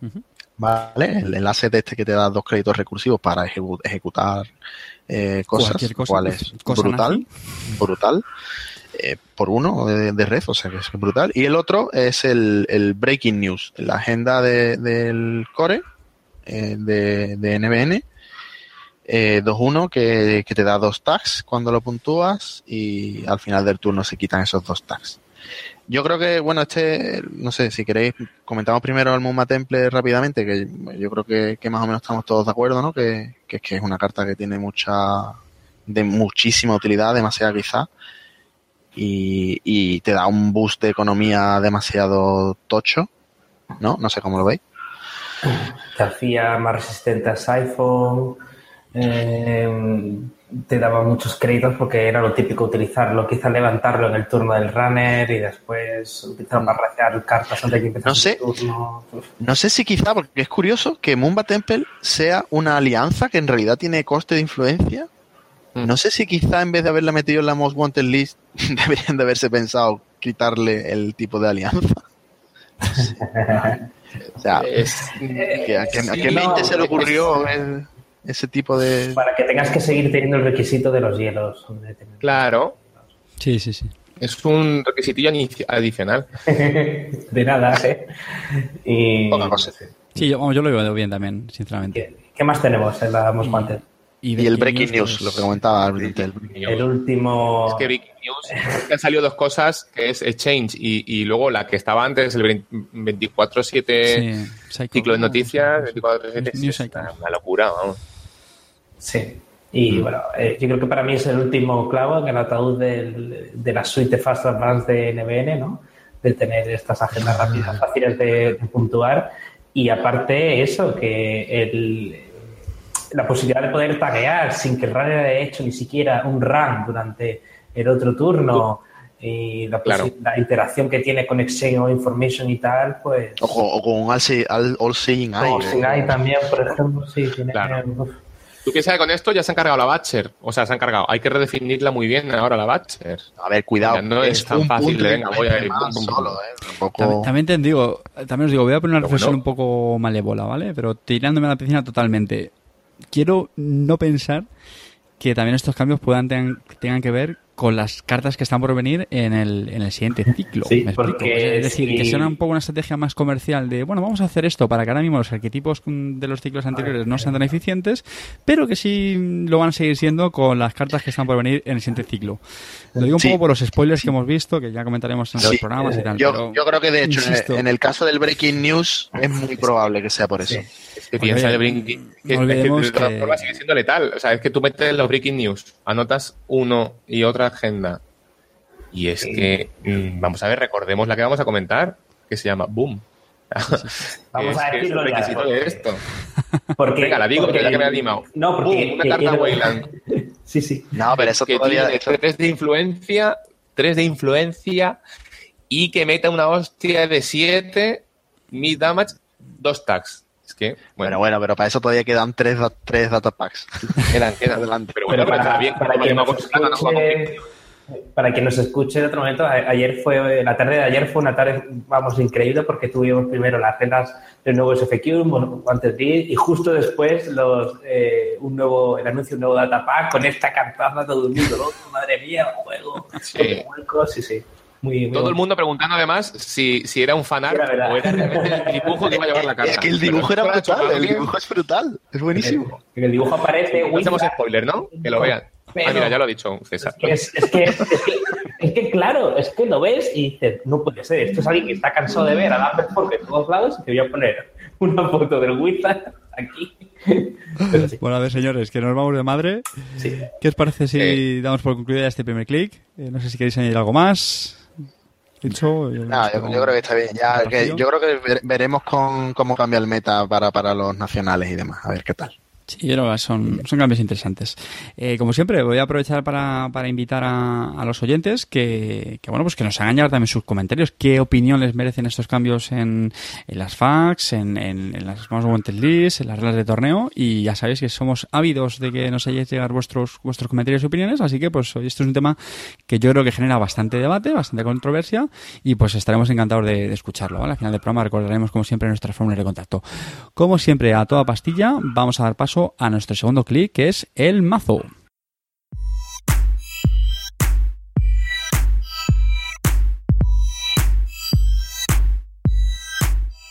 Uh. ¿Vale? El enlace de este que te da dos créditos recursivos para ejecu ejecutar eh, cosas, cosa, cual es cosa brutal, nazi. brutal. Eh, por uno de, de, red, o sea que es brutal. Y el otro es el, el Breaking News, la agenda de, del core eh, de, de, NBN. Eh, 2-1 que, que, te da dos tags cuando lo puntúas y al final del turno se quitan esos dos tags. Yo creo que, bueno, este, no sé, si queréis, comentamos primero el Mumma Temple rápidamente, que yo creo que, más o menos estamos todos de acuerdo, ¿no? Que, que, que es una carta que tiene mucha, de muchísima utilidad, demasiada quizá y, y, te da un boost de economía demasiado tocho, ¿no? No sé cómo lo veis. Te hacía más resistente a Siphon, eh, te daba muchos créditos porque era lo típico utilizarlo, quizá levantarlo en el turno del runner y después utilizarlo para rayar cartas antes de que empezase no sé, el turno. No sé si quizá, porque es curioso que Mumba Temple sea una alianza que en realidad tiene coste de influencia. No sé si quizá en vez de haberla metido en la Most Wanted List [LAUGHS] deberían de haberse pensado quitarle el tipo de alianza. [LAUGHS] o sea, es, ¿a, a, sí, a qué mente no, se le ocurrió el, ese tipo de...? Para que tengas que seguir teniendo el requisito de los hielos. Claro. Sí, sí, sí. Es un requisitillo adicional. [LAUGHS] de nada, ¿eh? Y... Poca cosa. Sí, yo, yo, lo veo bien también, sinceramente. ¿Qué, qué más tenemos en la Most Wanted? Y, y el Breaking News, lo que comentaba el, el último. Es que Breaking News que han salido dos cosas, que es Exchange y, y luego la que estaba antes, el 24-7 sí, ciclo de noticias, 24-7, es una locura, vamos. Sí. Y mm. bueno, eh, yo creo que para mí es el último clavo en el ataúd del, de la suite Fast Advance de NBN, ¿no? De tener estas agendas rápidas, fáciles de, de puntuar. Y aparte, eso, que el la posibilidad de poder taguear sin que el runner haya hecho ni siquiera un run durante el otro turno y la, claro. la interacción que tiene con Exchange o Information y tal, pues... O, o con All Seeing Eye. All Seeing Eye también, por ejemplo, sí. Tiene claro. Tú que sabes, con esto ya se han cargado la Batcher. O sea, se han cargado. Hay que redefinirla muy bien ahora la Batcher. A ver, cuidado. Ya no es, es tan fácil de venga, voy a ir. Solo, ¿eh? poco... también, también, te digo, también os digo, voy a poner una reflexión bueno. un poco malévola, ¿vale? Pero tirándome a la piscina totalmente quiero no pensar que también estos cambios puedan ten, tengan que ver con las cartas que están por venir en el, en el siguiente ciclo. Sí, ¿Me explico? Es decir, sí. que sea un poco una estrategia más comercial de, bueno, vamos a hacer esto para que ahora mismo los arquetipos de los ciclos anteriores no sean tan eficientes, pero que sí lo van a seguir siendo con las cartas que están por venir en el siguiente ciclo. Lo digo un sí. poco por los spoilers que hemos visto, que ya comentaremos en sí. los programas y tal. Yo, pero, yo creo que de hecho insisto, en el caso del Breaking News es muy probable que sea por eso. Es que piensa el breaking, que, es sigue siendo letal. O sea, es que tú metes los breaking news, anotas uno y otra agenda. Y es que, mmm, vamos a ver, recordemos la que vamos a comentar, que se llama Boom. [LAUGHS] Vamos a decirlo es el requisito ya. de esto. Porque, Venga, la digo, porque, ya que me ha animado. No, porque Boom, una carta. Wayland. [LAUGHS] sí, sí. No, pero eso que todavía... tiene tres de influencia, tres de influencia y que meta una hostia de 7 mid damage, dos tags. Es que, Bueno, bueno, bueno, pero para eso todavía quedan tres, tres datapacks. quedan, quedan. Adelante. Pero bueno, Pero pero para, bien. quien no nos escuche, para quien nos escuche en otro momento, ayer fue, la tarde de ayer fue una tarde, vamos, increíble porque tuvimos primero las reglas del nuevo SFQ, bueno, antes de ir, y justo después los, eh, un nuevo, el anuncio de un nuevo datapack con esta cartaza todo el mundo loco, madre mía, el juego, Sí. con huecos, sí, sí. Muy, muy Todo el mundo preguntando además si, si era un fanart Era o era realmente el dibujo que iba a llevar la [LAUGHS] carta. Es que el Pero dibujo era brutal, el alguien. dibujo es brutal, es buenísimo. En el dibujo aparece No hacemos spoiler, ¿no? Que lo vean. Pero- Ah, mira, ya lo ha dicho César. Es, es que, es, que, es que, claro, es que lo ves y dices, no puede ser, esto es alguien que está cansado de ver a Lambert Fork en todos lados y te voy a poner una foto del Wizard aquí. Sí, Bueno, a ver, señores, que nos vamos de madre. sí. ¿Qué os parece si Eh. damos por concluida este primer clic? Eh, no sé si queréis añadir algo más. No, yo, yo creo que está bien. Ya, que, yo creo que ver- veremos con, cómo cambia el meta para, para los nacionales y demás. A ver qué tal. Sí, que son, son cambios interesantes. Eh, como siempre, voy a aprovechar para, para invitar a, a los oyentes que, que, bueno, pues que nos hagan llegar también sus comentarios. ¿Qué opinión les merecen estos cambios en, en las facts, en, en, en las Most Wanted Lists, en las reglas de torneo? Y ya sabéis que somos ávidos de que nos hagáis llegar vuestros, vuestros comentarios y opiniones. Así que, pues, hoy esto es un tema que yo creo que genera bastante debate, bastante controversia y pues estaremos encantados de, de escucharlo. ¿vale? Al final del programa recordaremos, como siempre, nuestra fórmula de contacto. Como siempre, a toda pastilla, vamos a dar paso a nuestro segundo clic, que es el mazo.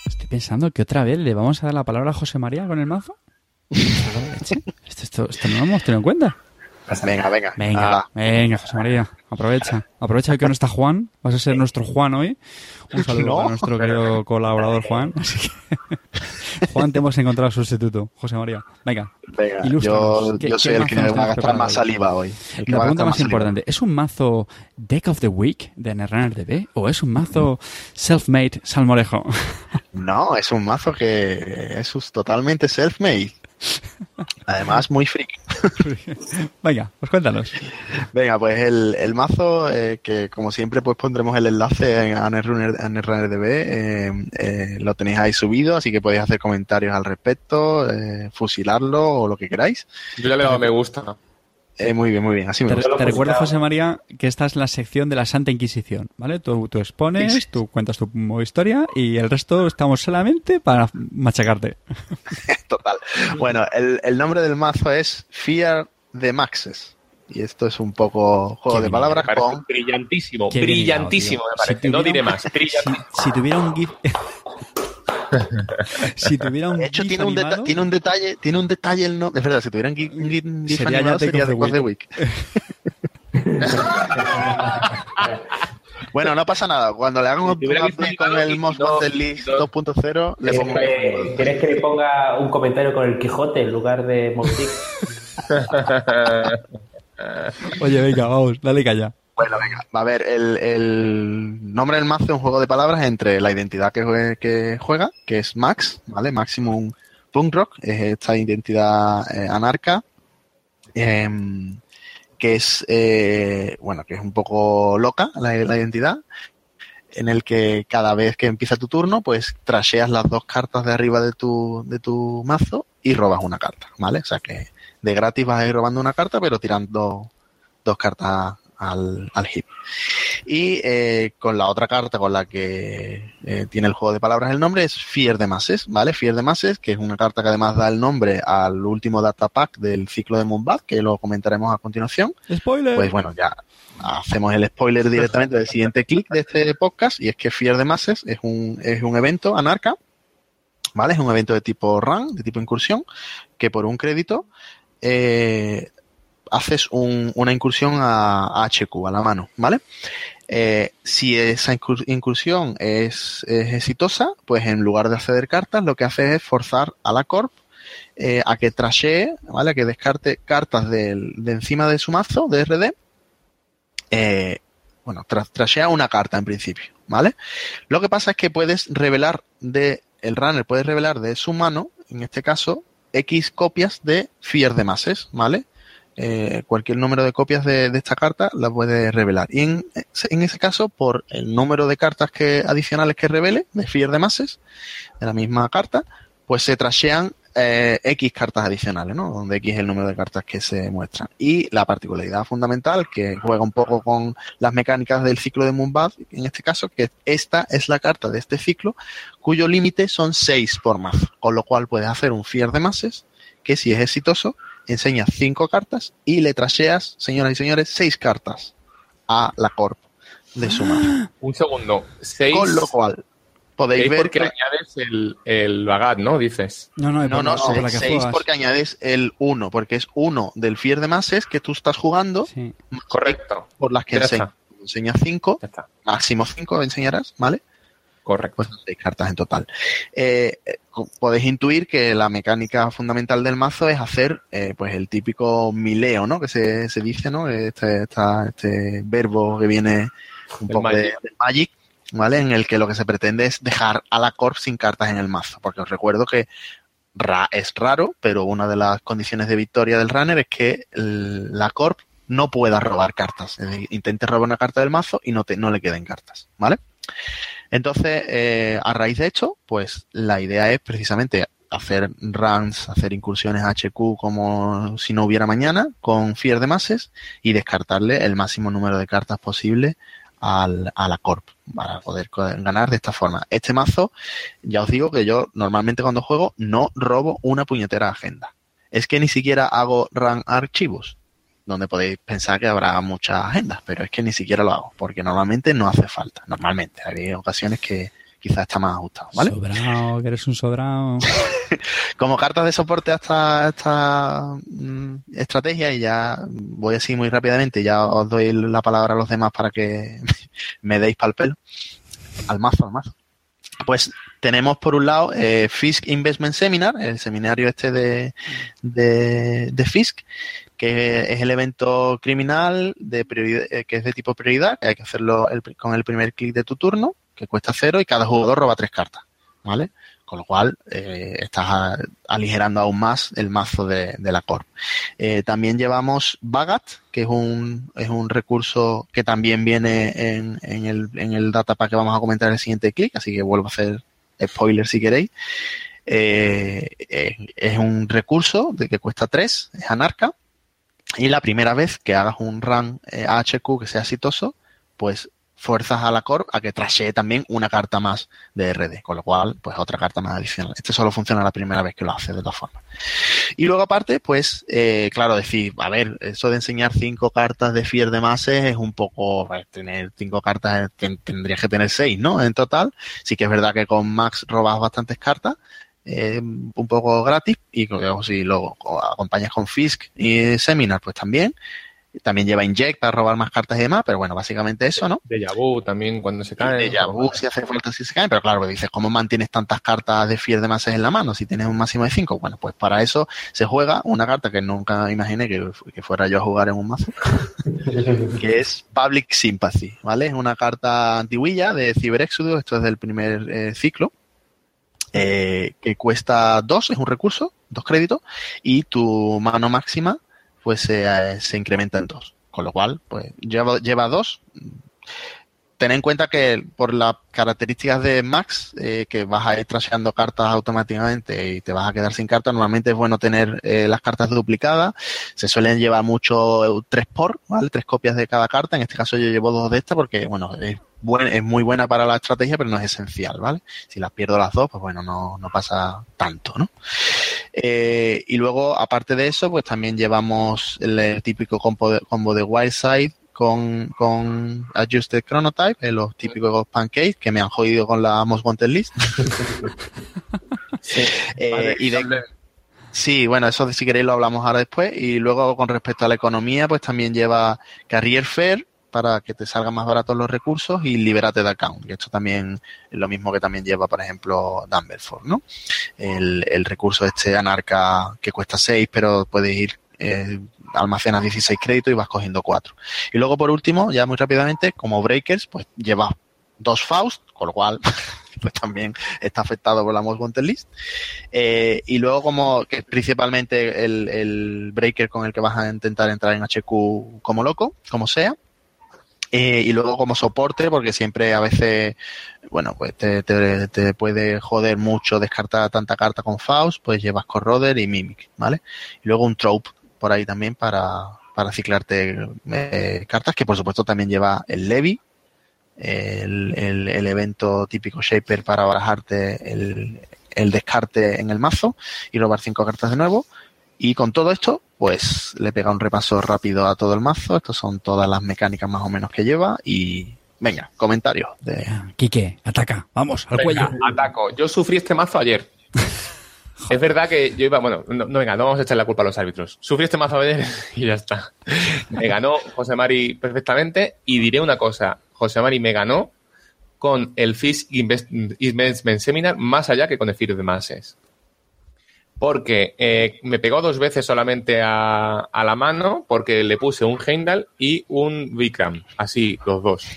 Estoy pensando que otra vez le vamos a dar la palabra a José María con el mazo. [LAUGHS] esto, esto, esto no lo hemos tenido en cuenta. Venga, venga. Venga, José María, aprovecha. Aprovecha que no está Juan, vas a ser nuestro Juan hoy. Un saludo [LAUGHS] No. a nuestro querido colaborador Juan. Así que, Juan, te hemos encontrado sustituto, José María. Venga, Venga, yo, ¿Qué- yo soy el que me va a gastar más saliva hoy. El la pregunta más importante, ¿es un mazo Deck of the Week de Netrunner o es un mazo Self-Made Salmorejo? No, es un mazo que es totalmente self-made. Además, muy freak. [LAUGHS] Venga, pues cuéntanos. Venga, pues el, el mazo, eh, que como siempre pues pondremos el enlace en- a Netrunner, a Netrunner DB, eh, eh, lo tenéis ahí subido, así que podéis hacer comentarios al respecto, eh, fusilarlo o lo que queráis. Yo ya le he dado me gusta. Eh, muy bien, muy bien, así me Te, te recuerdo. José María, que esta es la sección de la Santa Inquisición, ¿vale? Tú, tú expones, tú cuentas tu historia y el resto estamos solamente para machacarte. [LAUGHS] Total. Bueno, el, el nombre del mazo es Fear the Maxes. Y esto es un poco juego Qué de palabras con... brillantísimo, Qué brillantísimo me parece. Si no diré más, Si, brillantísimo. si tuviera un GIF... si tuviera un De hecho, GIF tiene un, deta- tiene un detalle, tiene un detalle el nombre. Es verdad, si tuvieran GIF, GIF GIF Sería animado sería the Week. [LAUGHS] Bueno, no pasa nada. Cuando le hagan un update con el Most no- Wanted List no- 2.0, le pongo Eh, ¿Quieres que le ponga un comentario con el Quijote en lugar de Montic? [LAUGHS] Oye, venga, vamos, dale calla. Bueno, venga, a ver, el, el nombre del mazo es un juego de palabras entre la identidad que, jue- que juega, que es Max, ¿vale? Maximum Punk Rock, es esta identidad eh, anarca, em, que es, eh, bueno, que es un poco loca la, la identidad, en el que cada vez que empieza tu turno, pues trasheas las dos cartas de arriba de tu, de tu mazo y robas una carta, ¿vale? O sea que de gratis vas a ir robando una carta, pero tirando dos cartas al, al hip. Y eh, con la otra carta con la que eh, tiene el juego de palabras el nombre es Fear de Masses, ¿vale? Fear de Masses, que es una carta que además da el nombre al último data pack del ciclo de Moonbat, que lo comentaremos a continuación. ¡Spoiler! Pues bueno, ya hacemos el spoiler directamente del siguiente clic de este podcast, y es que Fear de Masses es un, es un evento anarca, ¿vale? Es un evento de tipo run, de tipo incursión, que por un crédito eh, haces un- una incursión a, HQ, a la mano, ¿vale? Eh, si esa incur- incursión es, exitosa, pues en lugar de acceder cartas, lo que hace es forzar a la Corp eh, a que trashee, ¿vale? A que descarte cartas de encima de su mazo, de RD. Eh, bueno, tra- trashea una carta en principio, ¿vale? Lo que pasa es que puedes revelar de, el runner puede revelar de su mano, en este caso, X copias de Fear de Masses, ¿vale? Eh, cualquier número de copias de, esta carta la puede revelar. Y en, ese caso, por el número de cartas que adicionales que revele, de Fear de Masses, de la misma carta, pues se trashean eh, X cartas adicionales, ¿no? Donde X es el número de cartas que se muestran. Y la particularidad fundamental, que juega un poco con las mecánicas del ciclo de Moonbath, en este caso, que esta es la carta de este ciclo, cuyo límite son 6 por mazo. Con lo cual puedes hacer un Fier de Masses, que si es exitoso, enseñas 5 cartas y le trasheas, señoras y señores, 6 cartas a la Corp de su mazo. [GASPS] Un segundo. Seis. Con lo cual, podéis seis ver porque que... añades el, el bagat, ¿no? Dices. No, no, No, por no, la- por la seis, que seis juegas. porque añades el 1, porque es 1 del Fier de Masses que tú estás jugando, Sí. Correcto. por las que enseñas. está. Enseñas 5, Ya está. máximo 5 enseñarás, ¿vale? Correcto. Pues son seis cartas en total. Eh, eh, podéis intuir que la mecánica fundamental del mazo es hacer eh, pues el típico mileo, ¿no? Que se, se dice, ¿no? Este, esta- este verbo que viene un El poco de, Magic. de Magic, ¿vale? En el que lo que se pretende es dejar a la Corp sin cartas en el mazo. Porque os recuerdo que ra- es raro, pero una de las condiciones de victoria del runner es que el- la Corp no pueda robar cartas. Es decir, intente robar una carta del mazo y no, te, no le queden cartas, ¿vale? Entonces, eh, a raíz de esto, pues la idea es precisamente hacer runs, hacer incursiones HQ como si no hubiera mañana, con Fier de Masses y descartarle el máximo número de cartas posible al, a la Corp para poder ganar de esta forma. Este mazo, ya os digo que yo normalmente cuando juego no robo una puñetera agenda. Es que ni siquiera hago run archivos, donde podéis pensar que habrá muchas agendas, pero es que ni siquiera lo hago, porque normalmente no hace falta. Normalmente, hay ocasiones que quizás está más ajustado, ¿vale? Sobrao, que eres un sobrao. [LAUGHS] Como cartas de soporte a esta, esta mm, estrategia, y ya voy así muy rápidamente, ya os doy la palabra a los demás para que [LAUGHS] me deis pal pelo. Al mazo, al mazo. Pues tenemos por un lado eh, Fisk Investment Seminar, el seminario este de, de, de Fisk, que es el evento criminal de eh, que es de tipo prioridad, que hay que hacerlo con el primer clic de tu turno, que cuesta cero y cada jugador roba tres cartas, ¿vale? Con lo cual eh, estás aligerando aún más el mazo de, la Corp. Eh, también llevamos Bagat, que es un, es un recurso que también viene en, el, en el datapack que vamos a comentar en el siguiente clic, así que vuelvo a hacer spoiler si queréis. Es un recurso de que cuesta 3, es anarca, y la primera vez que hagas un run eh, HQ que sea exitoso, pues fuerzas a la Corp a que trashee también una carta más de RD, con lo cual, pues otra carta más adicional. Este solo funciona la primera vez que lo hace, de todas formas. Y luego aparte, pues, eh, claro, decir, a ver, eso de enseñar cinco cartas de Fier de Mases es un poco, pues, tener cinco cartas, ten- tendrías que tener seis, ¿no? En total. Sí que es verdad que con Max robas bastantes cartas, eh, un poco gratis, y luego si lo acompañas con Fisk y Seminar, pues también. También lleva Inject para robar más cartas y demás, pero bueno, básicamente eso, ¿no? De Yabu también cuando se cae. de Yabu si hace falta si se caen, pero claro, dices, ¿cómo mantienes tantas cartas de Fier de Masses en la mano si tienes un máximo de 5? Bueno, pues para eso se juega una carta que nunca imaginé que, que fuera yo a jugar en un mazo, [LAUGHS] que es Public Sympathy, ¿vale? Es una carta antiguilla de Cyber Exodus, esto es del primer eh, ciclo, eh, que cuesta 2, es un recurso, dos créditos, y tu mano máxima pues eh, se incrementa en 2. Con lo cual, pues lleva, lleva 2. Ten en cuenta que por las características de Max, eh, que vas a ir trasheando cartas automáticamente y te vas a quedar sin cartas, normalmente es bueno tener eh, las cartas duplicadas. Se suelen llevar mucho 3 por, ¿vale? Tres copias de cada carta. En este caso yo llevo dos de estas porque, bueno, es, buen, es muy buena para la estrategia, pero no es esencial, ¿vale? Si las pierdo las dos, pues bueno, no, no pasa tanto, ¿no? Eh, y luego, aparte de eso, pues también llevamos el, el típico combo de, combo de Wildside con, con Adjusted Chronotype, eh, los típicos pancakes que me han jodido con la Most Wanted List. [LAUGHS] Sí. Eh, Vale, y de. Sí, bueno, eso si queréis lo hablamos ahora después. Y luego con respecto a la economía, pues también lleva Carrier Fair para que te salgan más baratos los recursos y libérate de account. Y esto también es lo mismo que también lleva, por ejemplo, Dumbledore, ¿no? El, el recurso este anarca que cuesta 6, pero puedes ir, eh, almacenas 16 créditos y vas cogiendo 4. Y luego, por último, ya muy rápidamente, como Breakers, pues lleva dos Faust, con lo cual [LAUGHS] pues también está afectado por la Most Wanted List. Eh, y luego como que principalmente el, breaker con el que vas a intentar entrar en HQ como loco, como sea. Eh, y luego como soporte, porque siempre a veces, bueno, pues te puede joder mucho descartar tanta carta con Faust, pues llevas Corroder y Mimic, ¿vale? Y luego un Trope por ahí también para, para ciclarte eh, cartas, que por supuesto también lleva el Levi, el, el, el evento típico Shaper para barajarte el, el descarte en el mazo y robar cinco cartas de nuevo. Y con todo esto, pues le pega un repaso rápido a todo el mazo. Estas son todas las mecánicas más o menos que lleva. Y venga, comentarios. De... Quique, ataca, vamos, al Venga, cuello. ataco. Yo sufrí este mazo ayer. Es verdad que yo iba, bueno, no, no, venga, no vamos a echar la culpa a los árbitros. Sufrí este mazo ayer [LAUGHS] y ya está. Me ganó José Mari perfectamente y diré una cosa. José Mari me ganó con el Fish Invest- Investment Seminar más allá que con el Fear of the Masses. Porque eh, me pegó dos veces solamente a, a la mano porque le puse un Heimdall y un Vikram. Así, los dos.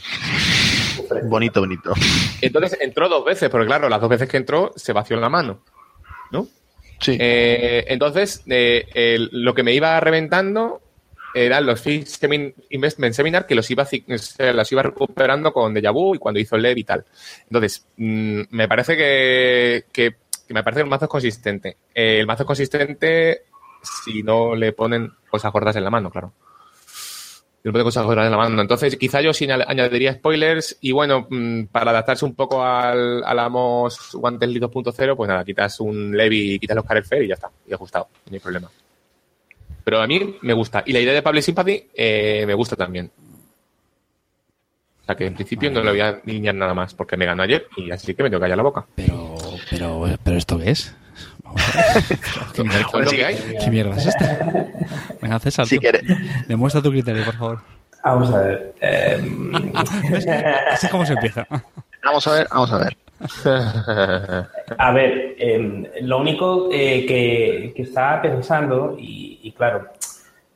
Bonito, bonito. Entonces entró dos veces, porque claro, las dos veces que entró se vació en la mano. ¿No? Sí. Eh, entonces, eh, lo que me iba reventando eran los Fish Semin- Investment Seminar que los iba, las iba recuperando con Deja Vu y cuando hizo Lev y tal. Entonces, mm, me parece que, que- que me parece que el mazo es consistente. Eh, el mazo es consistente si no le ponen cosas gordas en la mano, claro. Ponen cosas gordas en la mano. Entonces, quizá yo sí añ- añadiría spoilers y bueno, mm, para adaptarse un poco al, al Amos League 2.0, pues nada, quitas un Levi y quitas los Carel Fair y ya está. Y ajustado, no hay problema. Pero a mí me gusta. Y la idea de Public Sympathy eh, me gusta también. O sea que en principio no le voy a niñar nada más porque me ganó ayer y así que me tengo que callar la boca. Pero, pero, pero ¿esto qué es? Vamos a ver. ¿Qué, mierda, hay. qué mierda es esta? Venga, César, Si quieres. demuestra tu criterio, por favor. Vamos a ver. [LAUGHS] eh, Así es como se empieza. Vamos a ver, vamos a ver. A ver, eh, lo único eh, que, que estaba pensando, y, y claro,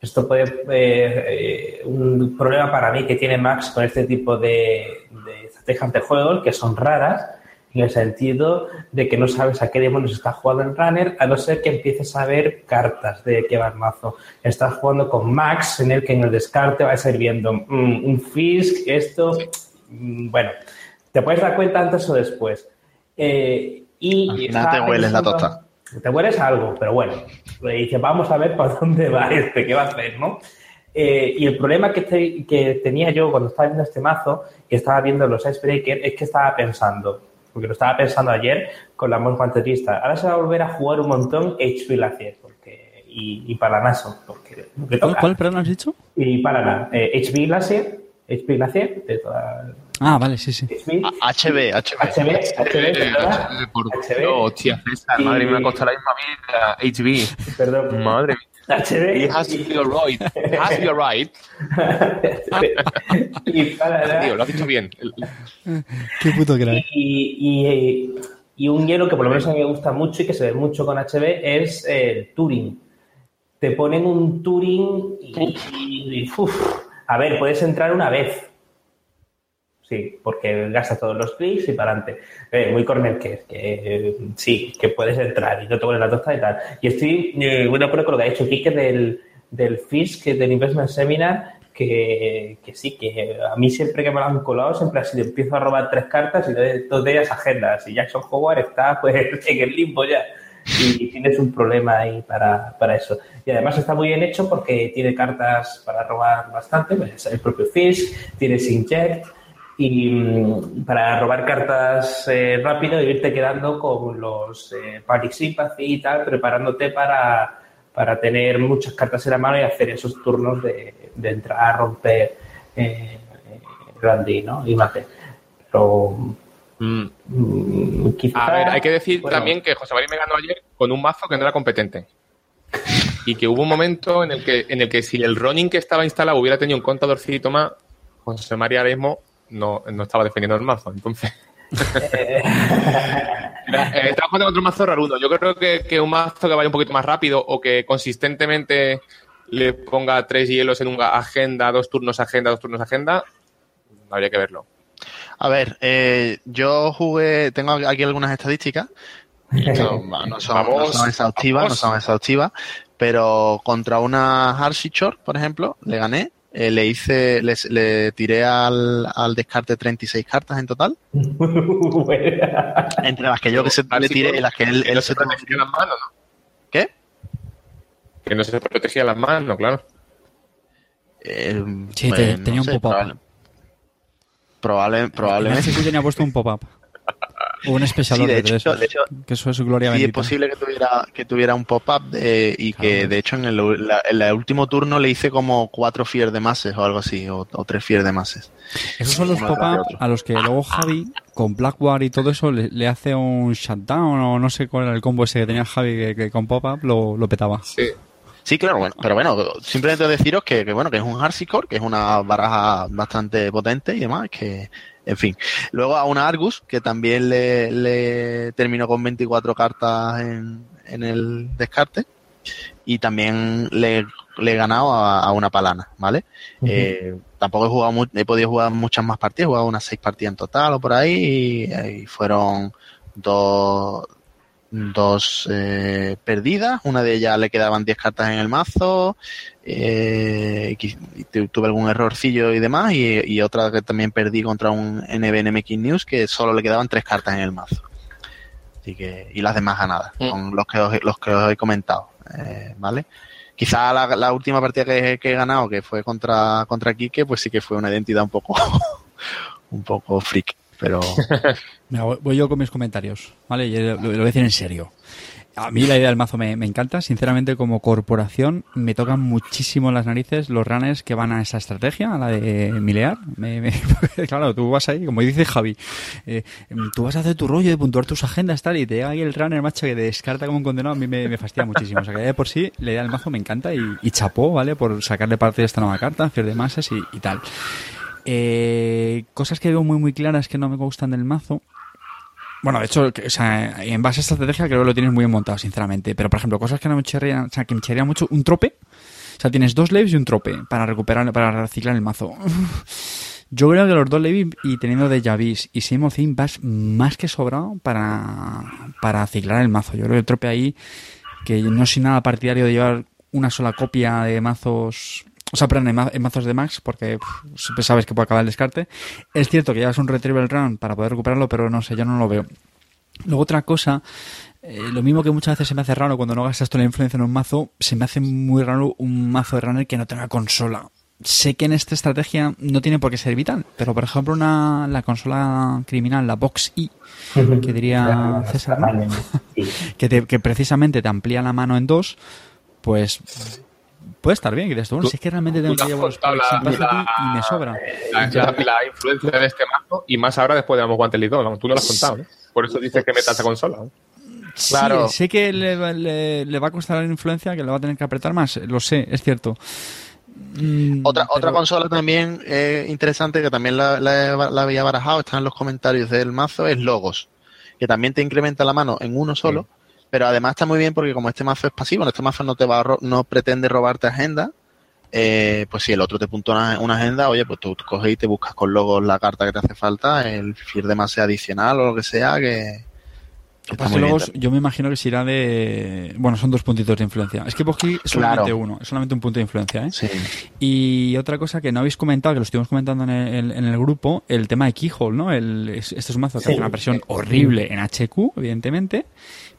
esto puede eh, un problema para mí que tiene Max con este tipo de, de estrategias de juego que son raras, en el sentido de que no sabes a qué demonios está jugando el runner, a no ser que empieces a ver cartas de qué va el mazo. Estás jugando con Max, en el que en el descarte vas a ir viendo mm, un Fisk, esto, mm, bueno, te puedes dar cuenta antes o después. Eh, y Al final te hueles la tosta. Te hueles algo, pero bueno. Le dice, vamos a ver para [LAUGHS] dónde va este, qué va a hacer, ¿no? Eh, y el problema que, te- que tenía yo cuando estaba viendo este mazo y estaba viendo los Icebreaker es que estaba pensando, porque lo estaba pensando ayer con la Monfanterista, ahora se va a volver a jugar un montón HP Glacier porque, y, y Paranaso, porque lo que ¿Cuál, toca. cuál perdón, has dicho? Y Paraná, eh, HP Glacier, HP Glacier, de toda Ah, vale, sí, sí. HB, HB. HB, HB, por HB. Dios, tía César, madre mía, me ha costado la misma vida. HB. perdón, Madre mía. HB. It has to be alright. It has [LAUGHS] to be alright. y Paraná. Tío, lo has dicho bien. Qué puto crack. Y, y- y un hielo que por lo menos a mí me gusta mucho y que se ve mucho con HB es el Turing. Te ponen un Turing y, y- y, uf, a ver, puedes entrar una vez. Sí, porque gastas todos los clics y para adelante. Eh, muy corner que es, que sí, que puedes entrar y no te pones la tosta y tal. Y estoy eh, muy de acuerdo con lo que ha dicho Kike del, del FISC, del Investment Seminar, que, que sí, que a mí siempre que me lo han colado, siempre ha sido, empiezo a robar tres cartas y dos de ellas agendas. Y Jackson Howard está pues [LAUGHS] en el limbo ya. Y tienes un problema ahí para, para eso. Y además está muy bien hecho porque tiene cartas para robar bastante, pues, el propio Fisk, tienes Inject, y mm, para robar cartas eh, rápido e irte quedando con los eh, Panic Sympathy y tal, preparándote para, para tener muchas cartas en la mano y hacer esos turnos de, de entrar a romper eh, eh, Randy, ¿no? Y mate. Pero Mm. mm, quizá, A ver, hay que decir bueno, también que José María me ganó ayer con un mazo que no era competente. Y que hubo un momento en el que, en el que si el running que estaba instalado hubiera tenido un contadorcito más, José María ahora mismo no, no estaba defendiendo el mazo. Entonces, [LAUGHS] eh, Era- eh, estaba jugando contra un mazo raruno. Yo creo que, que un mazo que vaya un poquito más rápido o que consistentemente le ponga tres hielos en una agenda, dos turnos agenda, dos turnos agenda, habría que verlo. A ver, eh, yo jugué, tengo aquí algunas estadísticas. No, [LAUGHS] no son, no Vamos, son exhaustivas, no son exhaustivas, pero contra una Harshey Shore, por ejemplo, le gané eh, le hice, le, le tiré al, al descarte 36 cartas en total. [LAUGHS] Entre las que yo que se, le tiré y las que él, Que él no se se protegía las manos, ¿no? ¿Qué? Que no se protegía las manos, claro. Eh, Sí, te- tenía un pop-up. probable- probable- En probablemente. ese tenía puesto un pop-up. O un especial Sí, de hecho- esos, de hecho- Que eso es su gloria Sí, es posible que tuviera, que tuviera un pop-up de- y que Claro. de hecho en el, la- en el último turno le hice como cuatro fear de mases o algo así, o, o tres fear de mases. Esos son los pop-up a los que luego Javi, con Blackwar y todo eso, le, le hace un shutdown o no sé cuál era el combo ese que tenía Javi que, que con pop-up lo, lo petaba. Sí. Sí, claro, bueno, pero bueno, simplemente deciros que, que, bueno, que es un Harsicore, que es una baraja bastante potente y demás, que, en fin. Luego a una Argus, que también le, le terminó con 24 cartas en, en el descarte, y también le, le he ganado a, a una Palana, ¿vale? Eh, tampoco he jugado, he podido jugar muchas más partidas, he jugado unas seis partidas en total o por ahí, y, y fueron dos, dos eh, perdidas, una de ellas le quedaban 10 cartas en el mazo, eh, tuve algún errorcillo y demás, y, y otra que también perdí contra un NBNMX News que solo le quedaban 3 cartas en el mazo. Así que, y las demás ganadas, Mm. con los que os, los que os he comentado, eh, ¿vale? Quizá la, la última partida que, que he ganado, que fue contra, contra Kike, pues sí que fue una identidad un poco, [LAUGHS] un poco freak, pero [LAUGHS] voy- yo con mis comentarios, ¿vale? Y lo, lo voy a decir en serio. A mí la idea del mazo me, me encanta. Sinceramente, como corporación, me tocan muchísimo las narices los runners que van a esa estrategia, a la de milear. Me- me- [LAUGHS] claro, tú vas ahí, como dice Javi, eh, tú vas a hacer tu rollo de puntuar tus agendas, tal, y te llega ahí el runner, macho, que te descarta como un condenado. A mí me, fastidia muchísimo. O sea, que de por sí, la idea del mazo me encanta y, chapó, ¿vale? Por sacarle parte de esta nueva carta, hacer de masas y tal. Eh, cosas que veo muy muy claras que no me gustan del mazo. Bueno, de hecho, o sea, en base a esta estrategia creo que lo tienes muy bien montado, sinceramente. Pero, por ejemplo, cosas que no me chirrían, o sea, que me chirrían mucho, un trope. O sea, tienes dos leves y un trope para recuperar, para reciclar el mazo. [LAUGHS] Yo creo que los dos leves y teniendo de Javis y Theme vas más que sobrado para, para ciclar el mazo. Yo creo que el trope ahí, que no soy nada partidario de llevar una sola copia de mazos, o sea, perdón, en ma- en mazos de Max, porque pff, sabes que puede acabar el descarte. Es cierto que llevas un Retrieval Run para poder recuperarlo, pero no sé, yo no lo veo. Luego otra cosa, eh, lo mismo que muchas veces se me hace raro cuando no gastas toda la influencia en un mazo, se me hace muy raro un mazo de runner que no tenga consola. Sé que en esta estrategia no tiene por qué ser vital, pero por ejemplo una, la consola criminal, la Box E, que diría César, ¿no? Sí. [LAUGHS] que, te- que precisamente te amplía la mano en dos, pues puede estar bien. Y dices tú, bueno, si es que realmente tengo que llevar los la- y me sobra. La, la- la influencia de este mazo y más ahora después de Amos Guantes League 2, vamos, tú no lo has contado, ¿no? Por eso dices que metas a consola. Claro. Sí, sé que le, va- le- le va a costar la influencia, que le va a tener que apretar más, lo sé, es cierto. Mm, Otra, otra consola también eh, interesante que también la, la- la había barajado, está en los comentarios del mazo, es Logos, que también te incrementa la mano en uno solo, pero además está muy bien porque como este mazo es pasivo, este mazo no te va a ro- no pretende robarte agenda, eh, pues si el otro te punta una, una agenda, oye, pues tú coges y te buscas con Logos la carta que te hace falta, el fear de mase adicional o lo que sea, que, luego, también. yo me imagino que se irá de. Bueno, son dos puntitos de influencia. Es que Boski es solamente Claro. uno, es solamente un punto de influencia, ¿eh? Sí. Y otra cosa que no habéis comentado, que lo estuvimos comentando en el, en el grupo, el tema de Keyhole, ¿no? El, es- este es un mazo que Sí. hace una presión horrible en HQ, evidentemente.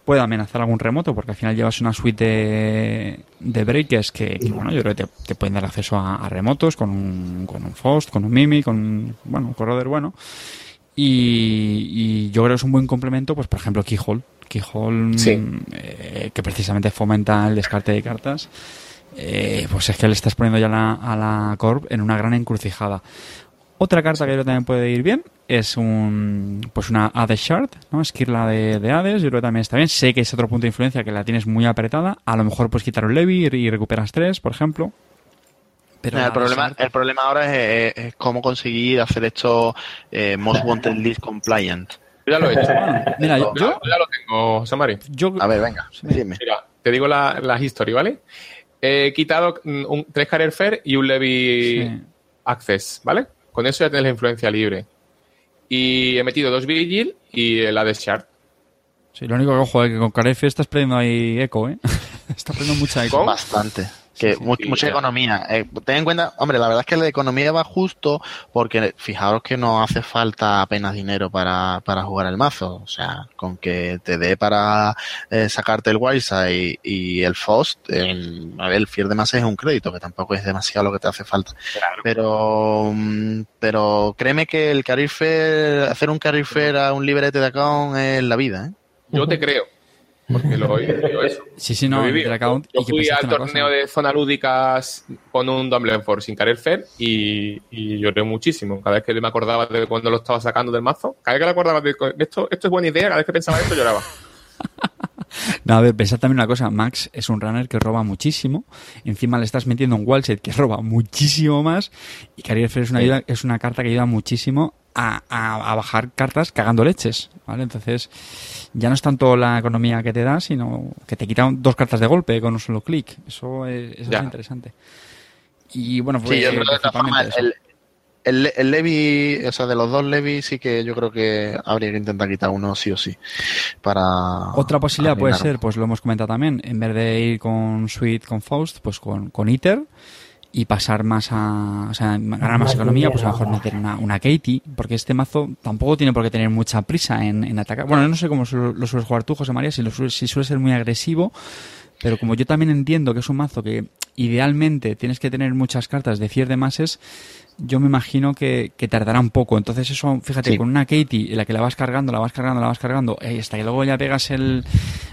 Puede amenazar algún remoto, porque al final llevas una suite de, de breakers que, que, bueno, yo creo que te, te pueden dar acceso a, a remotos con un, con un Faust, con un Mimi, con un, bueno, un corredor bueno. Y, y yo creo que es un buen complemento, pues por ejemplo, Keyhole. Keyhole, Sí. eh, que precisamente fomenta el descarte de cartas. Eh, pues es que le estás poniendo ya la- a la Corp en una gran encrucijada. Otra carta que yo creo que también puede ir bien es un pues una Hades Shard, ¿no? Esquirla de, de Hades, yo creo que también está bien. Sé que es otro punto de influencia que la tienes muy apretada. A lo mejor puedes quitar un Levi y, recuperas tres, por ejemplo. Pero el, la problema, Shard- el problema ahora es, es- es cómo conseguir hacer esto eh, Most Wanted List compliant. Yo ya lo he hecho. Mira, yo, Yo, ya lo tengo, José Mari. yo- A ver, venga, dime. Mira, te digo la, la history, ¿vale? He quitado mm, un, tres Career Fair y un Levi Sí. Access, ¿vale? Con eso ya tienes la influencia libre. Y he metido dos Vigil y el Hades Shard. Sí, lo único que ojo es que con Carefe estás perdiendo ahí eco, ¿eh? [LAUGHS] estás perdiendo mucha eco. ¿Cómo? Bastante. Que sí, mu- sí, mucha ya. economía. Eh, ten en cuenta, hombre, la verdad es que la economía va justo porque fijaros que no hace falta apenas dinero para, para jugar el mazo. O sea, con que te dé para eh, sacarte el Wildside y, y el Fost, ver, el Fier de Masa es un crédito, que tampoco es demasiado lo que te hace falta. Claro. Pero, mm, pero créeme que el Career Fair, hacer un Career Fair a un librete de account es la vida, ¿eh? Yo te creo. Porque lo vivido eso. [LAUGHS] Sí, sí, Lo no, el account. Yo y fui al torneo cosa. de zona lúdicas con un Dumbledore Force sin Fair y, y lloré muchísimo. Cada vez que me acordaba de cuando lo estaba sacando del mazo, cada vez que me acordaba de esto, esto es buena idea, cada vez que pensaba esto lloraba. [LAUGHS] No, a ver, pensad también una cosa. Max es un runner que roba muchísimo. Encima le estás metiendo un wallset que roba muchísimo más. Y Carrier Fair es una, ayuda- es una carta que ayuda muchísimo a, a- a bajar cartas cagando leches. ¿Vale? Entonces, ya no es tanto la economía que te da, sino que te quitan dos cartas de golpe con un solo clic. Eso es, eso es interesante. Y bueno, pues Sí, yo creo que de todas formas, principalmente eso. el, el, el Levi, o sea, de los dos Levi, sí que yo creo que habría que intentar quitar uno sí o sí. Para. Otra posibilidad puede ser, pues lo hemos comentado también, en vez de ir con Sweet, con Faust, pues con, con Iter y pasar más a, o sea, ganar más Más economía, pues a lo mejor meter una, una Katie, porque este mazo tampoco tiene por qué tener mucha prisa en, en atacar. Bueno, no sé cómo su- lo sueles jugar tú, José María, si, lo suele, si suele ser muy agresivo, pero como yo también entiendo que es un mazo que idealmente tienes que tener muchas cartas de fier de mases, yo me imagino que, que tardará un poco. Entonces eso, fíjate, Sí. con una Katie en la que la vas cargando, la vas cargando, la vas cargando, eh, hasta que luego ya pegas el,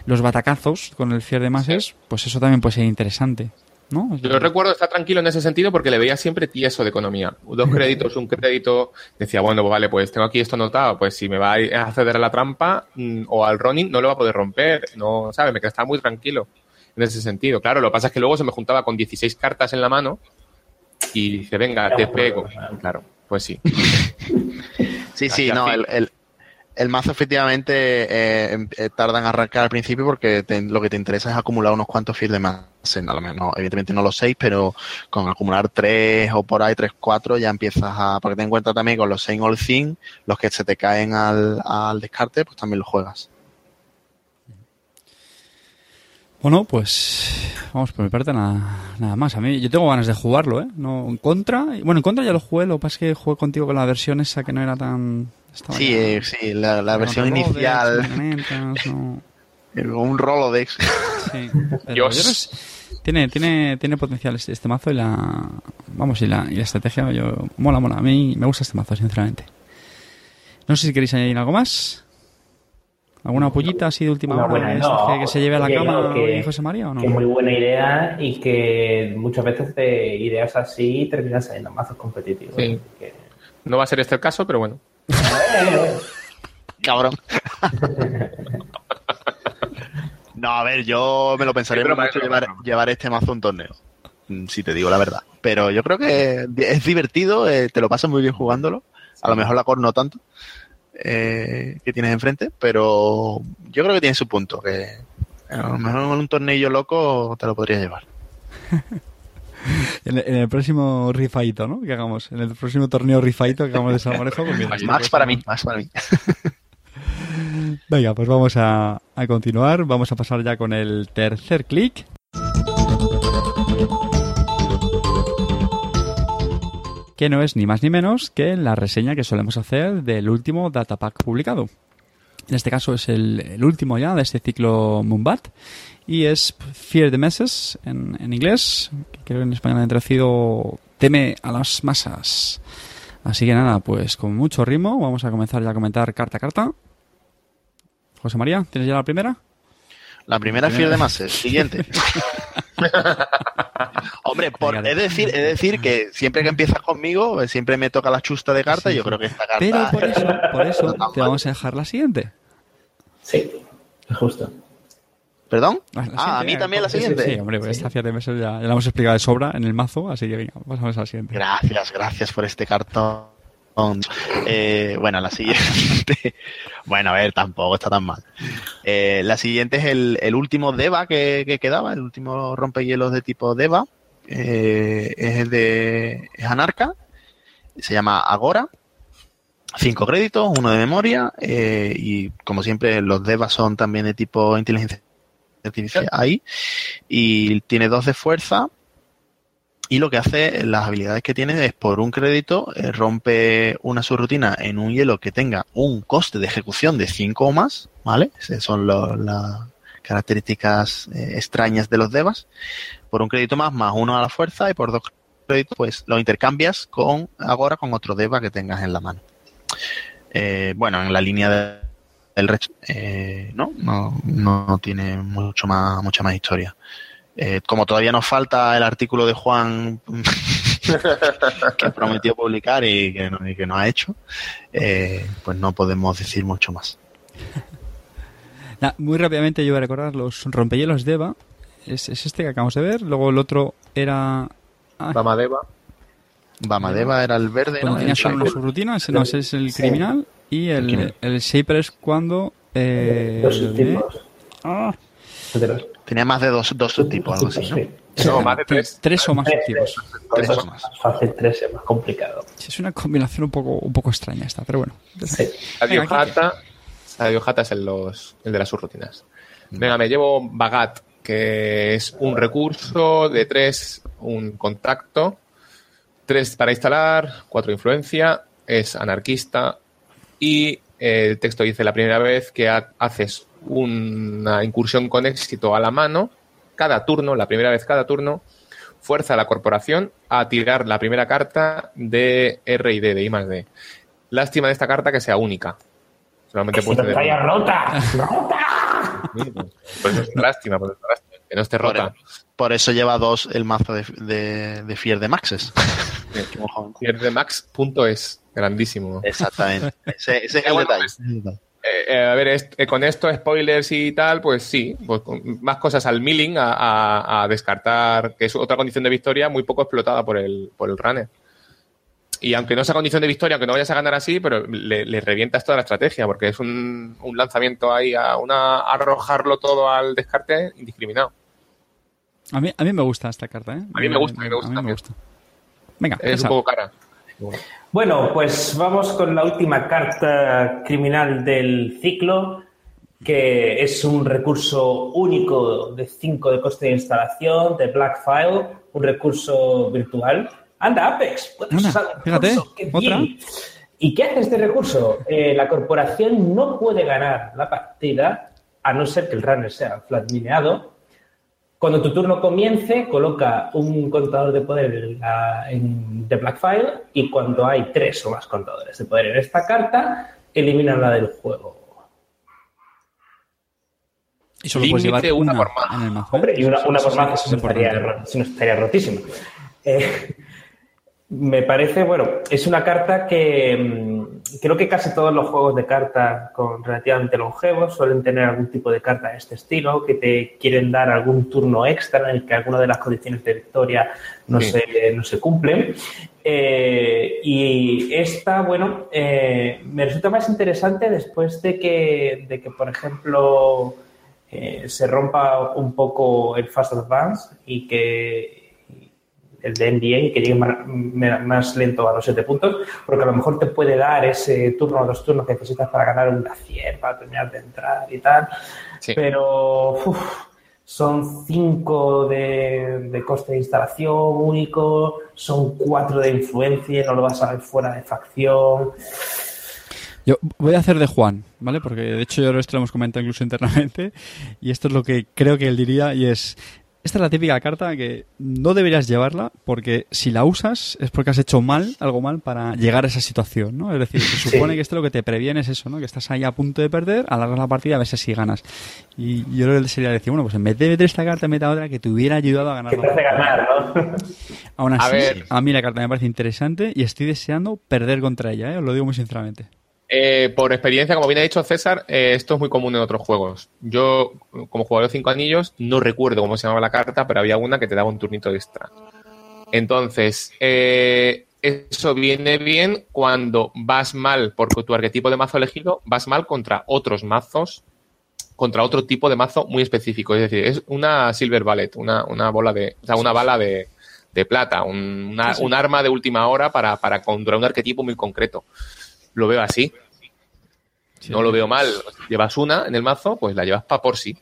los batacazos con el fier de mases, pues eso también puede ser interesante. ¿No? Yo recuerdo estar tranquilo en ese sentido porque le veía siempre tieso de economía. Dos créditos, un crédito. Decía, bueno, pues vale, pues tengo aquí esto anotado. Pues si me va a acceder a la trampa mm, o al running, no lo va a poder romper. No, ¿sabes? Me quedaba estaba muy tranquilo en ese sentido. Claro, lo que pasa es que luego se me juntaba con 16 cartas en la mano y dice, venga, te pego. Claro, pues sí. [LAUGHS] Sí, sí, no, el, el mazo efectivamente eh, em- eh, tarda en arrancar al principio porque te- lo que te interesa es acumular unos cuantos fields de más. Menos, no, evidentemente no los seis, pero con acumular tres o por ahí tres, cuatro ya empiezas a. Porque ten en cuenta también con los Saint All Thing, los que se te caen al, al descarte, pues también los juegas. Bueno, pues vamos por mi parte nada, nada más. A mí yo tengo ganas de jugarlo, ¿eh? No en contra. Bueno, en contra ya lo jugué, lo que pasa es que jugué contigo con la versión esa que no era tan estaba Sí, ya- eh, sí, la, la versión inicial, no. [LAUGHS] un Rolodex. Sí. Dios. tiene, tiene, tiene potencial este, este mazo y la vamos y la, y la estrategia yo mola, mola. A mí me gusta este mazo, sinceramente. No sé si queréis añadir algo más. ¿Alguna pollita así de última Una hora buena, de no. que, que se lleve a la cama que- hoy José María o no? Que es muy buena idea y que muchas veces de ideas así terminan saliendo mazos competitivos. Sí. Que- No va a ser este el caso, pero bueno. [LAUGHS] Cabrón. [LAUGHS] No, a ver, yo me lo pensaría broma, mucho llevar, llevar este mazo a un torneo. Mm, Si te digo la verdad. Pero yo creo que es divertido, eh, te lo pasas muy bien jugándolo. A lo mejor la core no tanto eh, que tienes enfrente, pero yo creo que tiene su punto. Que a lo mejor en un torneo loco te lo podrías llevar. [LAUGHS] En, en el próximo rifaito, ¿no? Que hagamos. En el próximo torneo rifaito que hagamos de pues mira, Max para mí, Max para mí. Venga, pues vamos a, a continuar. Vamos a pasar ya con el tercer clic. Que no es ni más ni menos que la reseña que solemos hacer del último datapack publicado. En este caso es el, el último ya de este ciclo Moonbat. Y es Fear the Masses en, en inglés. que Creo que en español han traducido Teme a las masas. Así que nada, pues con mucho ritmo vamos a comenzar ya a comentar carta a carta. José María, ¿tienes ya la primera? La primera es Fiel de Mases. Siguiente. [LAUGHS] Hombre, por, es decir, es decir que siempre que empiezas conmigo, eh, siempre me toca la chusta de carta. y yo creo que esta carta. Pero por eso, por eso No [LAUGHS] te mal. vamos a dejar la siguiente. Sí, justo. ¿Perdón? La Ah, a mí también la sí, sí, siguiente. Sí, hombre, pues Sí. esta fiesta de meses ya, ya la hemos explicado de sobra en el mazo, así que venga, pasamos a la siguiente. Gracias, gracias por este cartón. Eh, bueno, la siguiente. [LAUGHS] bueno, a ver, tampoco está tan mal. Eh, la siguiente es el, el último Deva que, que quedaba, el último rompehielos de tipo Deva. Eh, es el de. Es Anarca. Se llama Agora. Cinco créditos, uno de memoria. y como siempre, los Devas son también de tipo inteligencia artificial ahí. Y tiene dos de fuerza y lo que hace, las habilidades que tiene es por un crédito, eh, rompe una subrutina en un hielo que tenga un coste de ejecución de 5 o más, ¿vale? Esas son las características eh, extrañas de los devas. Por un crédito más, más uno a la fuerza, y por dos créditos, pues lo intercambias con ahora con otro deva que tengas en la mano. Eh, bueno, en la línea de- del resto, eh, no, no, no tiene mucho más, mucha más historia. Eh, como todavía nos falta el artículo de Juan [LAUGHS] que prometió publicar y que no, y que no ha hecho, eh, pues no podemos decir mucho más. [LAUGHS] Nah, muy rápidamente yo voy a recordar los rompehielos de Eva. Es, es este que acabamos de ver. Luego el otro era... ah, Bamadeva. Bamadeva era el verde, cuando ¿no? tenía solo una. Ese no, ese es el Sí. criminal. Y El el, el Shaper es cuando... Eh, Dos lo subtipos. de- Ah, de los- Tenía más de dos, dos subtipos, algo así, ¿no? Sí. No, más de tres. tres o más Tres, tipos. Tres Eso o más. más fácil, tres es más complicado. Es una combinación un poco, un poco extraña esta, pero bueno. Sí. Sadio Venga, Hata. Sadio Hata es el, los, el de las subrutinas. Venga, me llevo Bagat, que es un recurso de tres, un contacto, tres para instalar, cuatro influencia, es anarquista y eh, el texto dice la primera vez que ha- haces una incursión con éxito a la mano, cada turno, la primera vez cada turno, fuerza a la corporación a tirar la primera carta de R y D, de I más D. Lástima de esta carta que sea única. Solamente no tener traía una. rota, [LAUGHS] rota. Por eso es una lástima, por eso es una lástima, que no esté rota. por eso lleva dos el mazo de, de, de Fier de Maxes. Pierdemax.es, grandísimo. Exactamente. Ese, ese es el bueno, detalle. Eh, eh, a ver, est- eh, con esto, spoilers y tal, pues sí, pues con más cosas al milling, a, a- a descartar, que es otra condición de victoria muy poco explotada por el, por el runner. Y aunque no sea condición de victoria, aunque no vayas a ganar así, pero le, le revientas toda la estrategia, porque es un, un lanzamiento ahí a una arrojarlo todo al descarte indiscriminado. A mí, a mí me gusta esta carta, ¿eh? A mí me gusta, a mí me gusta A mí me también. gusta. Venga, Es un poco cara. Bueno, pues vamos con la última carta criminal del ciclo, que es un recurso único de 5 de coste de instalación, de Black File, un recurso virtual. Anda, Apex, puedes usar el fíjate, qué otra. ¿Y qué hace este recurso? Eh, la corporación no puede ganar la partida, a no ser que el runner sea flat mineado, cuando tu turno comience, coloca un contador de poder en, la- en The Black File y cuando hay tres o más contadores de poder en esta carta, elimínala del juego. Y solo puedes llevar una una, por mazo. en el mazo. ¿eh? Hombre, y una, una por más, eso eso es estaría, eso no estaría rotísimo. [LAUGHS] Eh, me parece, bueno, es una carta que mm, creo que casi todos los juegos de carta con relativamente longevos suelen tener algún tipo de carta de este estilo, que te quieren dar algún turno extra en el que alguna de las condiciones de victoria no, Sí. se, no se cumplen. Eh, y esta, bueno, eh, me resulta más interesante después de que, de que por ejemplo, eh, se rompa un poco el Fast Advance y que de NDA que llegue más, más lento a los 7 puntos, porque a lo mejor te puede dar ese turno o dos turnos que necesitas para ganar una 100, para terminar de entrar y tal. Sí. Pero uf, son 5 de, de coste de instalación único, son 4 de influencia, no lo vas a ver fuera de facción. Yo voy a hacer de Juan, ¿vale? Porque de hecho yo esto lo hemos comentado incluso internamente y esto es lo que creo que él diría y es... Esta es la típica carta que no deberías llevarla porque si la usas es porque has hecho mal, algo mal para llegar a esa situación, ¿no? Es decir, se supone que esto lo que te previene es eso, ¿no? Que estás ahí a punto de perder, alargas la partida a ver si ganas. Y yo creo que sería decir, bueno, pues en vez de meter esta carta, mete otra que te hubiera ayudado a ganar. Que te hace partida. ganar, ¿no? Aún así, A ver. a mí la carta me parece interesante y estoy deseando perder contra ella, ¿eh? Os lo digo muy sinceramente. Eh, por experiencia, como bien ha dicho César, eh, esto es muy común en otros juegos. Yo, como jugador de cinco anillos, no recuerdo cómo se llamaba la carta, pero había una que te daba un turnito extra. Entonces, eh, eso viene bien cuando vas mal por tu arquetipo de mazo elegido, vas mal contra otros mazos, contra otro tipo de mazo muy específico. Es decir, es una Silver Ballet, una, una bola de, o sea, una bala de, de plata, un, una- Sí, sí. un arma de última hora para, para contra un arquetipo muy concreto. Lo veo así. Sí. No lo veo mal. Llevas una en el mazo, pues la llevas pa' por sí.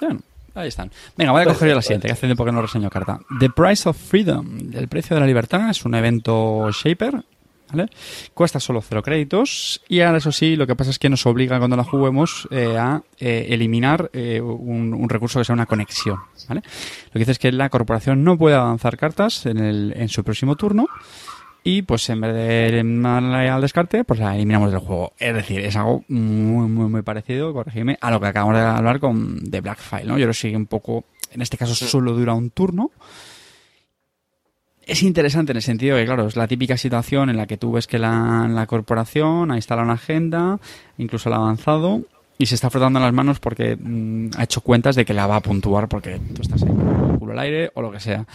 Bueno, Ahí están. Venga, voy a coger yo la siguiente, que hace tiempo que no reseño carta. The Price of Freedom, el precio de la libertad, es un evento Shaper, ¿vale? Cuesta solo cero créditos y ahora eso sí, lo que pasa es que nos obliga cuando la juguemos eh, a eh, eliminar eh, un, un recurso que sea una conexión, ¿vale? Lo que dice es que la corporación no puede avanzar cartas en, el, en su próximo turno y pues en vez de mandarla al descarte, pues la eliminamos del juego. Es decir, es algo muy, muy, muy parecido, corregidme, a lo que acabamos de hablar con The Black File, ¿no? Yo lo sigue un poco, en este caso solo dura un turno. Es interesante en el sentido que, claro, es la típica situación en la que tú ves que la, la corporación ha instalado una agenda, incluso la ha avanzado, y se está frotando las manos porque mm, ha hecho cuentas de que la va a puntuar porque tú estás ahí con el culo al aire o lo que sea.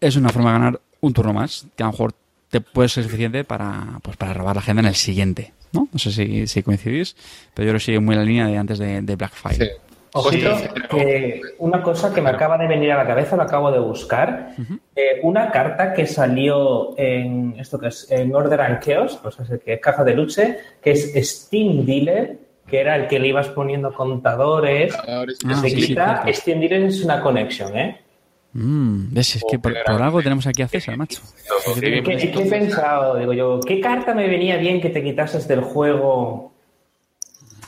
Es una forma de ganar un turno más, que a lo mejor te puede ser suficiente para, pues, para robar la agenda en el siguiente, ¿no? No sé si, si coincidís, pero yo lo sigo muy en la línea de antes de, de Blackfire. Sí. Ojito, Sí, que una cosa que me acaba de venir a la cabeza, lo acabo de buscar. Eh, una carta que salió en esto que es en Order and Chaos, o sea, que es caja de luche, que es Steam Dealer, que era el que le ibas poniendo contadores. Ahora es- Ah, se sí, quita, cierto. Steam Dealer es una connection, ¿eh? Mm, ves, es que por, por algo tenemos aquí a César, macho. [LAUGHS] Sí, qué bien ¿Qué, visto. qué he pensado? Digo yo, ¿qué carta me venía bien que te quitases del juego?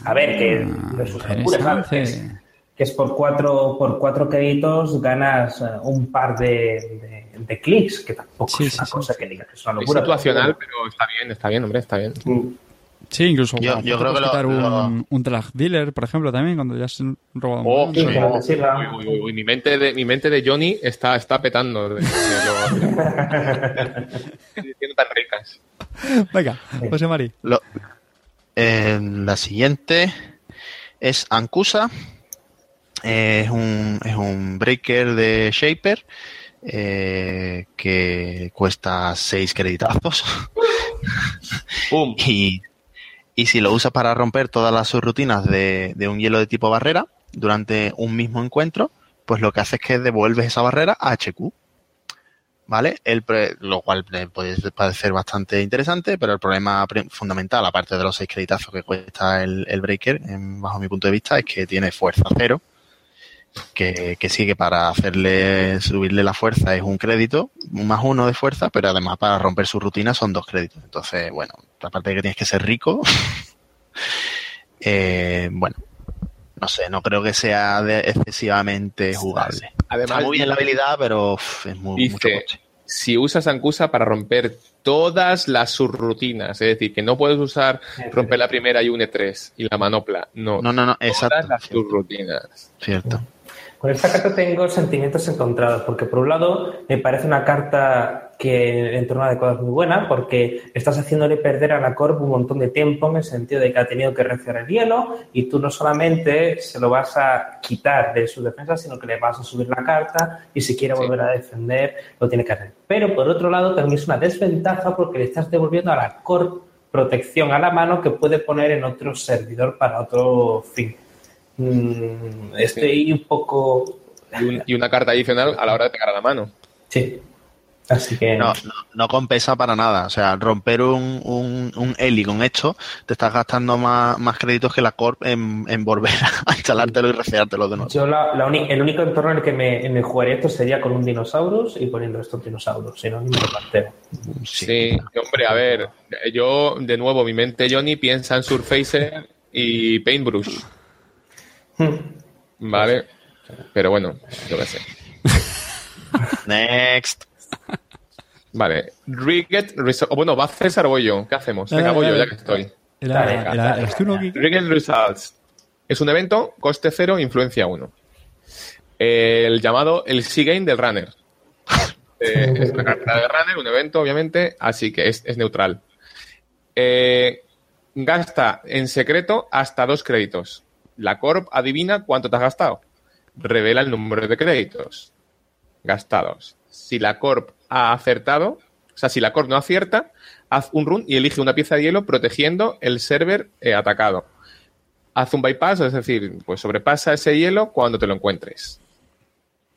A ver, que Ah, de sus locuras, ¿sabes? Que es- es por cuatro, por cuatro créditos ganas eh, un par de, de- de clics, que tampoco Sí, es una sí, sí. cosa que diga que es una Es locura. situacional, pero está bien, está bien, hombre, está bien. Mm. Sí, incluso Yo- creo que lo- quitar lo- un, un drag dealer, por ejemplo, también, cuando ya has robado un Oh, montón. Sí, no. Uy, uy, uy, uy, mi mente de mi mente de Johnny está, está petando. de- de tan ricas. Venga, José Mari. Lo- eh, la siguiente es Ancusa. Eh, es, un, es un breaker de Shaper eh, que cuesta 6 creditazos. ¡Pum! [LAUGHS] Y, y si lo usas para romper todas las subrutinas de, de un hielo de tipo barrera durante un mismo encuentro, pues lo que hace es que devuelves esa barrera a HQ. ¿Vale? El lo cual eh, puede parecer bastante interesante, pero el problema fundamental, aparte de los seis creditazos que cuesta el, el breaker, bajo mi punto de vista, es que tiene fuerza cero. Que, que sí que para hacerle subirle la fuerza es un crédito, más uno de fuerza, pero además para romper su rutina son dos créditos. Entonces, bueno, aparte de que tienes que ser rico, [LAUGHS] eh, bueno, no sé, no creo que sea de- excesivamente jugable. Además, Está muy bien la habilidad, pero uf, es muy, mucho dice, coche. si usas Ancusa para romper todas las subrutinas, es decir, que no puedes usar romper la primera y une 3 y la manopla, no, No, no, no, todas exacto. las Cierto. subrutinas. cierto. Con esta carta tengo sentimientos encontrados, porque por un lado me parece una carta que en torno adecuado es muy buena, porque estás haciéndole perder a la Corp un montón de tiempo en el sentido de que ha tenido que reciar el hielo y tú no solamente se lo vas a quitar de su defensa, sino que le vas a subir la carta y si quiere Sí. volver a defender, lo tiene que hacer. Pero por otro lado también es una desventaja porque le estás devolviendo a la Corp protección a la mano que puede poner en otro servidor para otro fin. Mm, estoy un poco... Y, un- y una carta adicional a la hora de pegar a la mano. Sí. Así que... No, no, no compensa para nada. O sea, romper un, un, un Eli con esto, te estás gastando más, más créditos que la Corp en, en volver a [LAUGHS] instalártelo y reseártelo de nuevo. Yo la, la uni- el único entorno en el que me, me jugaría esto sería con un dinosaurus y poniendo estos dinosaurios, si no, ni me lo planteo. Sí, hombre, a ver, yo, de nuevo, mi mente Johnny piensa en Surfacer y Paintbrush, ¿vale? Pero bueno, yo qué sé. [LAUGHS] Next. Vale, Rigged Result. Bueno, ¿va César o voy yo? ¿Qué hacemos? Venga, voy yo, ya que estoy. Era, Results. Es un evento, coste cero, influencia 1. El llamado el Sea-Game del Runner. [LAUGHS] Eh, es una carta de Runner, un evento, obviamente, así que es, es neutral. Eh, gasta en secreto hasta dos créditos. La Corp adivina cuánto te has gastado. Revela el número de créditos gastados. Si la Corp ha acertado, o sea, si la Corp no acierta, haz un run y elige una pieza de hielo protegiendo el server eh, atacado. Haz un bypass, es decir, pues sobrepasa ese hielo cuando te lo encuentres.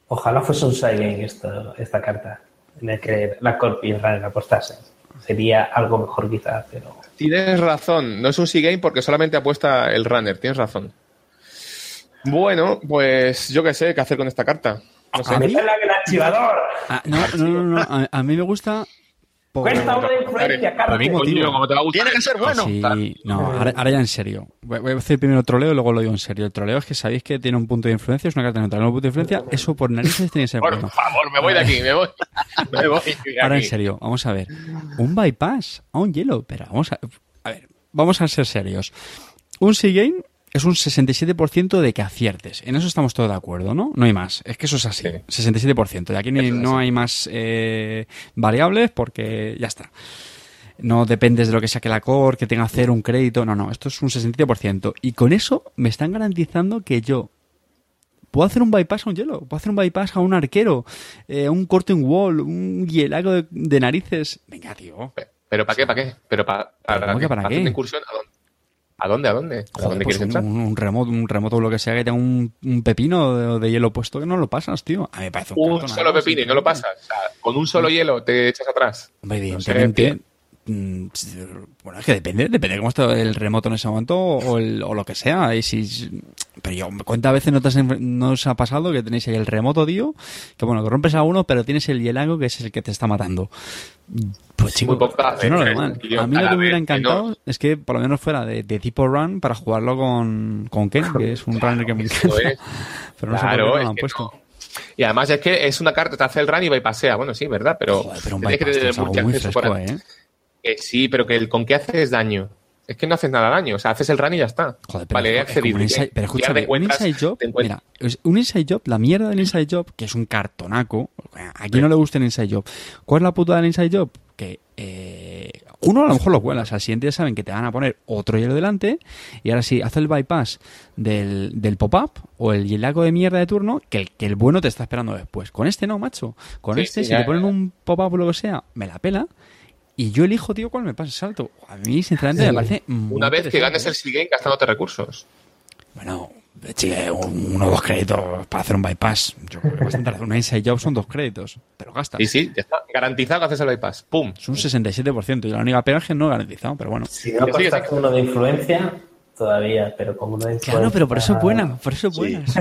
Ojalá fuese un side esta, esta carta, en el que la Corp y el Runner apostasen. Sería algo mejor quizás, pero... Tienes razón, no es un C-Game porque solamente apuesta el runner, tienes razón. Bueno, pues yo qué sé, ¿qué hacer con esta carta? No sé. ¿A mí? ¡Métela en el archivador! Ah, no, no, no, no, A, a mí me gusta. por- Cuesta una de influencia, Carlos. Tiene que ser bueno. Sí, no, ahora, ahora ya en serio. Voy voy a decir primero el troleo y luego lo digo en serio. El troleo es que sabéis que tiene un punto de influencia, es una carta neutral, un punto de influencia. Eso por narices tiene que ser Por bueno. favor, me voy de aquí, me voy. [LAUGHS] Me voy de Ahora en serio, vamos a ver. Un bypass a un hielo, pero vamos a, a ver, vamos a ser serios. Un Seagain es un 67% de que aciertes. En eso estamos todos de acuerdo, ¿no? No hay más. Es que eso es así. Sí. 67%. Y aquí ni- no así. hay más eh, variables porque ya está. No dependes de lo que saque la core, que tenga cero, un crédito. No, no. Esto es un 67%. Y con eso me están garantizando que yo puedo hacer un bypass a un hielo, puedo hacer un bypass a un arquero, eh, un corte en wall, un hielago de, de narices. Venga, tío. ¿Pero para qué? ¿Para qué? ¿Pero para, para, ¿Cómo que para hacer qué? una incursión? ¿A dónde? ¿A dónde? ¿A dónde? ¿A Joder, dónde pues quieres un, entrar? un remoto, un remoto o lo que sea que tenga un, un pepino de, de hielo puesto que no lo pasas, tío. A mí me parece un, Un cartonazo, solo pepino y no lo pasas. O sea, con un solo hielo te echas atrás. Hombre, No sé, evidentemente. Bueno, es que depende, depende de cómo está el remoto en ese momento o, el- o lo que sea. Y si, pero yo, ¿cuántas veces no, te has no os ha pasado que tenéis ahí el remoto, tío? Que bueno, que rompes a uno, pero tienes el hielago que es el que te está matando. Pues chico, Muy pocas yo no lo tío, A mí lo que me hubiera encantado no. es que por lo menos fuera de, de tipo run para jugarlo con, con Ken, que es un [LAUGHS] runner que me encanta. es. [LAUGHS] Pero no sé Claro, por qué no es lo han puesto. no. Y además es que es una carta, te hace el run y bypasea. Bueno, sí, ¿verdad? Pero, Joder, pero un tienes que tener muy fresco, para- ¿eh? Que sí, pero que el con qué haces daño. Es que no haces nada daño. O sea, haces el run y ya está. Joder, pero, vale, es como un inside- pero escúchame, un inside job, mira, un inside job, la mierda del inside job, que es un cartonaco, a quien no le gusta el inside job. ¿Cuál es la puta del inside job? Que eh, uno a lo mejor lo cuelas, al siguiente ya saben que te van a poner otro hielo delante, y ahora sí, haz el bypass del, del pop-up o el hielaco de mierda de turno, que el, que el bueno te está esperando después. Con este no, macho. Con Sí, este, sí, si ya, te ponen ya. un pop-up o lo que sea, me la pela. Y yo elijo, tío, cuál me pasa el salto. A mí, sinceramente, me parece. muy Una vez que ganes el Seagame gastándote recursos. Bueno, un- uno o dos créditos para hacer un bypass. Yo creo que bastante razón. Una inside job son dos créditos, pero gastas. Y sí, ya está. Garantizado que haces el bypass. ¡Pum! Es un 67%. Y la única pega es que no he garantizado, pero bueno. Si no costas sigue. uno de influencia, todavía, pero con uno de influencia... Claro, pero por eso es buena. Por eso es buena. [LAUGHS]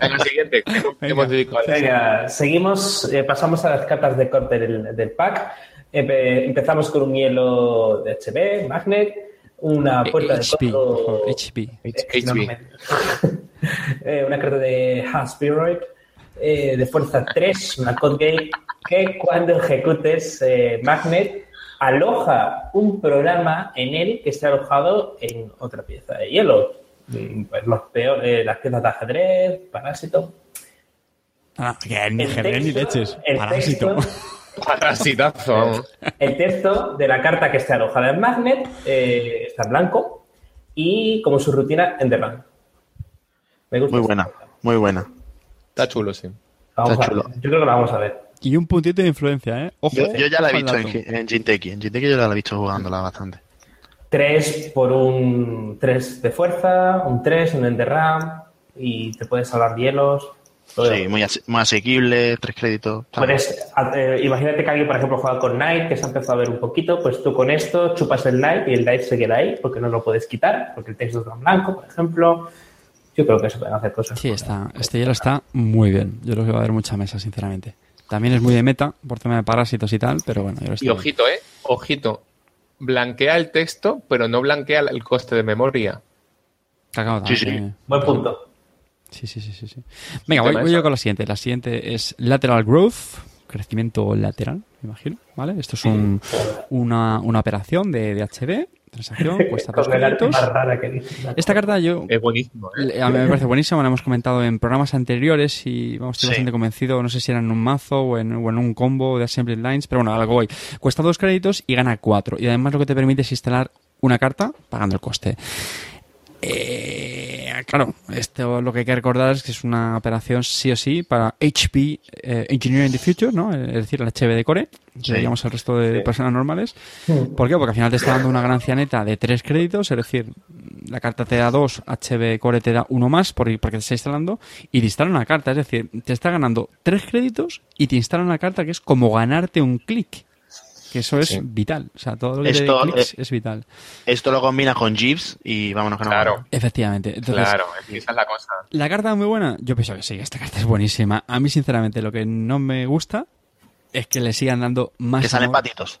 En el siguiente, al- Venga, seguimos, eh, pasamos a las cartas de corte del, del pack. Empe- empezamos con un hielo de HB, Magnet, una puerta de HP. No, me- [LAUGHS] Eh, una carta de Haspiroid eh, de fuerza 3, una code gate que cuando ejecutes eh, Magnet aloja un programa en él que esté alojado en otra pieza de hielo. Mm, Pues los peor, eh, las piezas de ajedrez, parásito. Ah, que ni ajedrez ni leches. Parásito. texto- Parasitazo, vamos. El texto de la carta que esté alojada en Magnet eh, está en blanco y como su rutina en The Run. Me gusta. Muy buena, carta. muy buena. Está chulo, sí. Vamos Está a ver. chulo. Yo creo que la vamos a ver. Y un puntito de influencia, ¿eh? Ojo. Yo, eh. yo ya la he visto en Jinteki. En Jinteki yo ya la he visto jugándola bastante. 3 por un 3 de fuerza, un 3, un enderram y te puedes salvar hielos. Todo. Sí, muy, ase- muy asequible, tres créditos. Puedes, eh, imagínate que alguien, por ejemplo, juega con Knight, que se ha empezado a ver un poquito, pues tú con esto chupas el Knight y el Knight se queda ahí porque no lo puedes quitar, porque el texto está en blanco, por ejemplo. Yo creo que se pueden hacer cosas. Sí, está, este hielo está muy bien. Yo creo que va a haber mucha mesa, sinceramente. También es muy de meta, por tema de parásitos y tal, pero bueno, yo lo Y ojito, ¿eh? Ojito. Blanquea el texto, pero no blanquea el coste de memoria. Cagado Sí, sí. Buen punto. Sí, sí, sí, sí. sí. Venga, voy, voy yo con la siguiente. La siguiente es Lateral Growth, crecimiento lateral, me imagino, ¿vale? Esto es un- una, una operación de, de HB, transacción, [LAUGHS] cuesta dos Con el arte créditos. más rara que dice. Esta carta yo Es buenísimo, ¿eh? a mí me parece buenísima, la hemos comentado en programas anteriores y vamos, estoy Sí. bastante convencido, no sé si era en un mazo o en, o en un combo de Assembly Lines, pero bueno, algo voy. Cuesta dos créditos y gana cuatro. Y además lo que te permite es instalar una carta pagando el coste. Eh, claro, esto lo que hay que recordar es que es una operación sí o sí para HP eh, Engineering the Future, ¿no? Es decir, el HB de Core, Sí. digamos el resto de personas normales. ¿Por qué? Porque al final te está dando una ganancia neta de tres créditos, es decir, la carta te da dos, HB Core te da uno más por- porque te está instalando y te instala una carta, es decir, te está ganando tres créditos y te instala una carta que es como ganarte un clic. Que eso es Sí. vital. O sea, todo lo que Esto, te dé clics eh, es vital. Esto lo combinas con Jeeves y vámonos que no Claro. vamos. Efectivamente. Entonces, claro, esa es la cosa. ¿La carta es muy buena? Yo pienso que sí, esta carta es buenísima. A mí, sinceramente, lo que no me gusta es que le sigan dando más Que salen amor. patitos.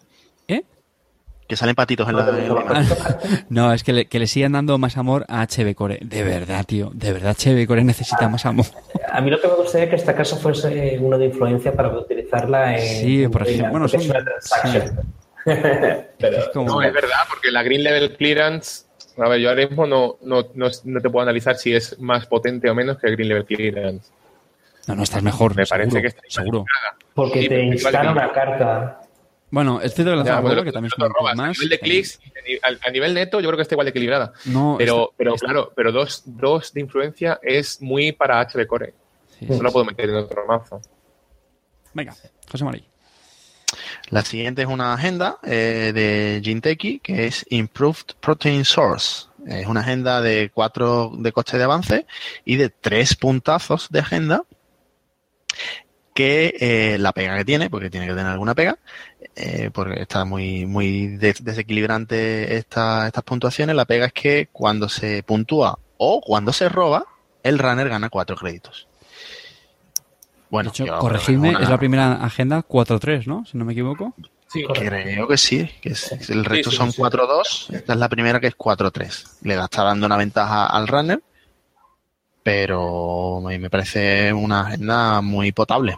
Que salen patitos en la, en la. [LAUGHS] No, es que le, que le sigan dando más amor a HB Core. De verdad, tío. De verdad, HB Core necesita más amor. A mí lo que me gustaría es que este caso fuese uno de influencia para utilizarla en. Sí, por ejemplo, bueno, son- [LAUGHS] es una transaction. Pero, Es como- No, es verdad, porque la Green Level Clearance, a ver, yo ahora mismo no, no, no, no te puedo analizar si es más potente o menos que el Green Level Clearance. No, no, estás mejor. Me seguro, parece que está seguro. porque Sí, te instala una carta. Bueno, es cierto que la zona que también es robas. más. A nivel de clics, a ni- a, a nivel neto, yo creo que está igual de equilibrada. No, Pero, está- pero está- claro, pero dos, dos de influencia es muy para HB Core. sí, Eso sí, lo sí. puedo meter en otro mazo. Venga, José María. La siguiente es una agenda eh, de Jinteki que es Improved Protein Source. Es una agenda de cuatro de coste de avance y de tres puntazos de agenda que eh, la pega que tiene, porque tiene que tener alguna pega, eh, porque está muy, muy des- desequilibrante esta- estas puntuaciones, la pega es que cuando se puntúa o cuando se roba, el runner gana cuatro créditos. Bueno, de hecho, yo corregidme, es la primera agenda 4-3, ¿no? Si no me equivoco. Sí, Creo que sí, que es- el resto sí, son sí. 4-2. Esta es la primera que es 4-3. Le da, está dando una ventaja al runner, pero me me parece una agenda muy potable.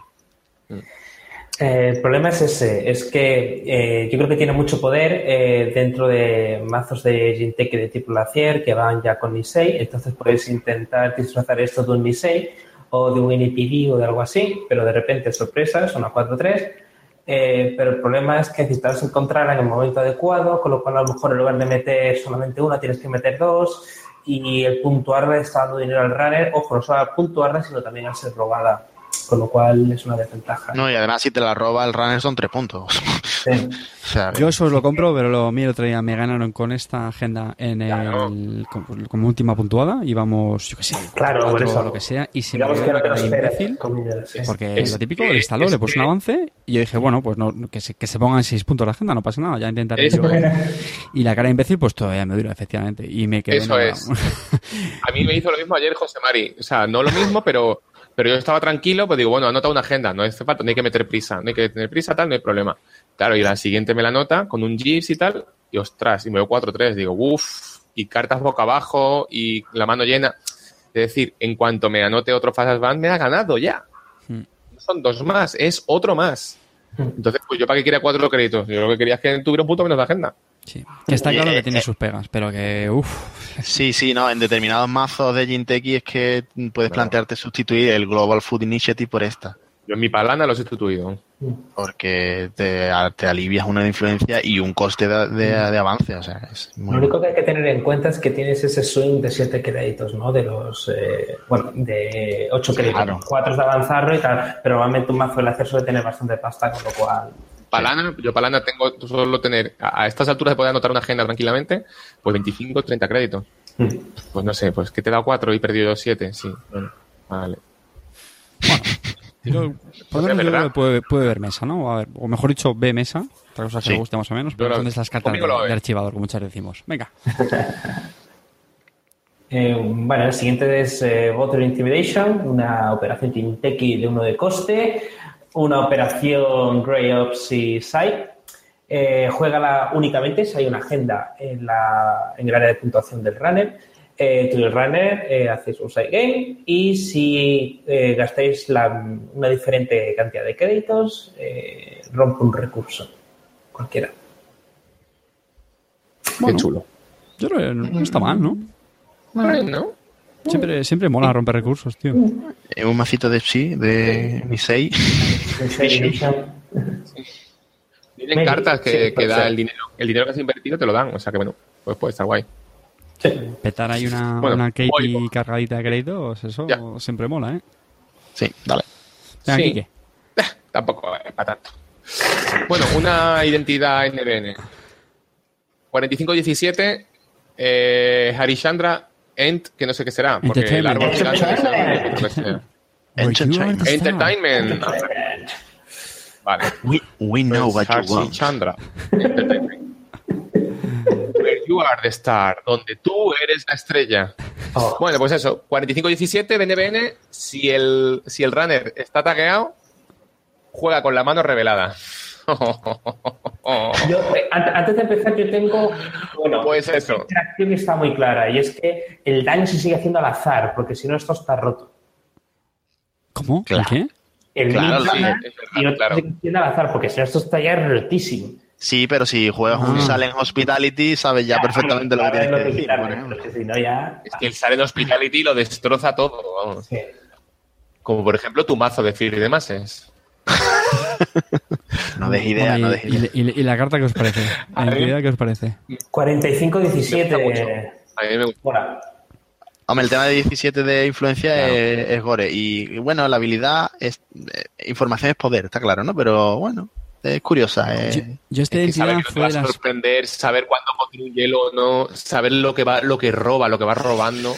Eh, el problema es ese, es que eh, yo creo que tiene mucho poder eh, dentro de mazos de Jinteki de tipo Lacier que van ya con Nisei, entonces puedes intentar disfrazar esto de un Nisei o de un NPD o de algo así, pero de repente sorpresa, son a 4-3, eh, pero el problema es que necesitas encontrarla en el momento adecuado, con lo cual a lo mejor en lugar de meter solamente una tienes que meter dos y el puntuarla está dando dinero al runner, ojo, no solo al puntuarla, sino también al ser robada, con lo cual es una desventaja. No, y además si te la roba el runner son 3 puntos. [LAUGHS] Sí. o sea, Yo eso os lo compro, pero lo mío el otro día me ganaron con esta agenda en el, como, como última puntuada. Íbamos, yo qué sé, Claro, por eso. lo que sea, y se me Digamos que no te imbécil. comillas. Porque Es lo típico, le instaló, le puso un avance y yo dije, bueno, pues no, que, se, que se pongan 6 puntos la agenda, no pasa nada, ya intentaré yo. Y la cara de imbécil, pues todavía me dura, efectivamente. Y me quedé. Eso es. A mí me hizo lo mismo ayer José Mari. O sea, no lo mismo, pero, pero yo estaba tranquilo, pues digo, bueno, anota una agenda, no hace falta, no hay que meter prisa, no hay que tener prisa, tal, no hay problema. Claro, y la siguiente me la nota con un GIFs y tal, y ostras, y me veo 4-3, digo, uff, y cartas boca abajo, y la mano llena. Es decir, en cuanto me anote otro Fast Band, me ha ganado ya. Hmm. No son dos más, es otro más. [LAUGHS] Entonces, pues yo para qué quería cuatro créditos. Yo lo que quería es que tuviera un punto menos de agenda. Sí. Que está claro Eh, que tiene eh, sus pegas, pero que, uff. sí, sí, no, en determinados mazos de Jinteki es que puedes Claro. plantearte sustituir el Global Food Initiative por esta. Yo en mi palana lo he sustituido. Porque te, te alivias una influencia y un coste de, de- de avance. O sea, es muy Lo único que hay que tener en cuenta es que tienes ese swing de 7 créditos, ¿no? De los, eh, bueno, de 8 créditos, Claro. 4 de avanzarlo y tal, pero normalmente un mazo del hacer suele tener bastante pasta, con lo cual... Palana, yo Palana tengo solo tener, a a estas alturas de poder anotar una agenda tranquilamente, pues 25, 30 créditos. Pues no sé, pues que te he dado 4 y he perdido 7, sí. Bueno, vale. Yo, por lo menos que puede, puede ver mesa, ¿no? A ver, o mejor dicho, ve mesa. Otra cosa que Sí. le guste más o menos, pero Yo son lo- de estas cartas de, de archivador, como muchas decimos. Venga. [LAUGHS] Eh, bueno, el siguiente es eh, Voter Intimidation, una operación Tinteki de uno de coste, una operación Grey Ops y Site. Eh, juégala únicamente si hay una agenda en, la, en el área de puntuación del runner. Eh, runner eh, hacéis un side game y si eh, gastáis la- una diferente cantidad de créditos, eh, rompe un recurso. Cualquiera. Bueno, Qué chulo. Yo creo que no, no está mal, ¿no? Bueno, Siempre, siempre mola romper recursos, tío. Es un macito de sí, de Nisei. tienen cartas que, sí, que puede da el dinero. El dinero que has invertido te lo dan, o sea que bueno, pues puede estar guay. Petar ahí una, Bueno, una Katie cargadita de créditos, eso Ya. siempre mola, ¿eh? Sí, dale. Venga, Sí. Quique. Tampoco es para tanto. Bueno, una identidad NBN. 4517, eh, Harishandra Ent, que no sé qué será, porque el Entertainment. árbol Entertainment. star. Entertainment. Vale. We, we know what you want. Chandra. You are the star, donde tú eres la estrella. Oh, Bueno, pues eso, 45-17 BNBN, si el, si el runner está tagueado, juega con la mano revelada. [LAUGHS] yo, eh, an- antes de empezar, yo tengo. Bueno, Pues la eso. interacción está muy clara y es que el daño se sigue haciendo al azar, porque si no, esto está roto. ¿Cómo? Claro. ¿El qué? El Claro, mid sí, gana es verdad, y otro claro. se sigue haciendo al azar, porque si no, esto está ya rotísimo. Sí, pero si juegas un Ah. Salem Hospitality, sabes ya perfectamente lo que tienes es que decir. si no, ya. Es que el Silent Hospitality lo destroza todo, vamos. Sí. Como por ejemplo tu mazo de Fear y demás es. [LAUGHS] No des idea, no y, des idea. y- y- y la carta que os parece? ¿La entidad que os parece? 45-17. Me gusta mucho. A mí me gusta. Bueno, Hombre, el tema de 17 de influencia Claro. es, es gore. Y bueno, la habilidad es. eh, información es poder, está claro, ¿no? Pero bueno, es curiosa. eh. Yo, yo esta Es que saber identidad que no te va a sorprender, saber cuándo contiene un hielo o no, saber lo que va, lo que roba, lo que va robando.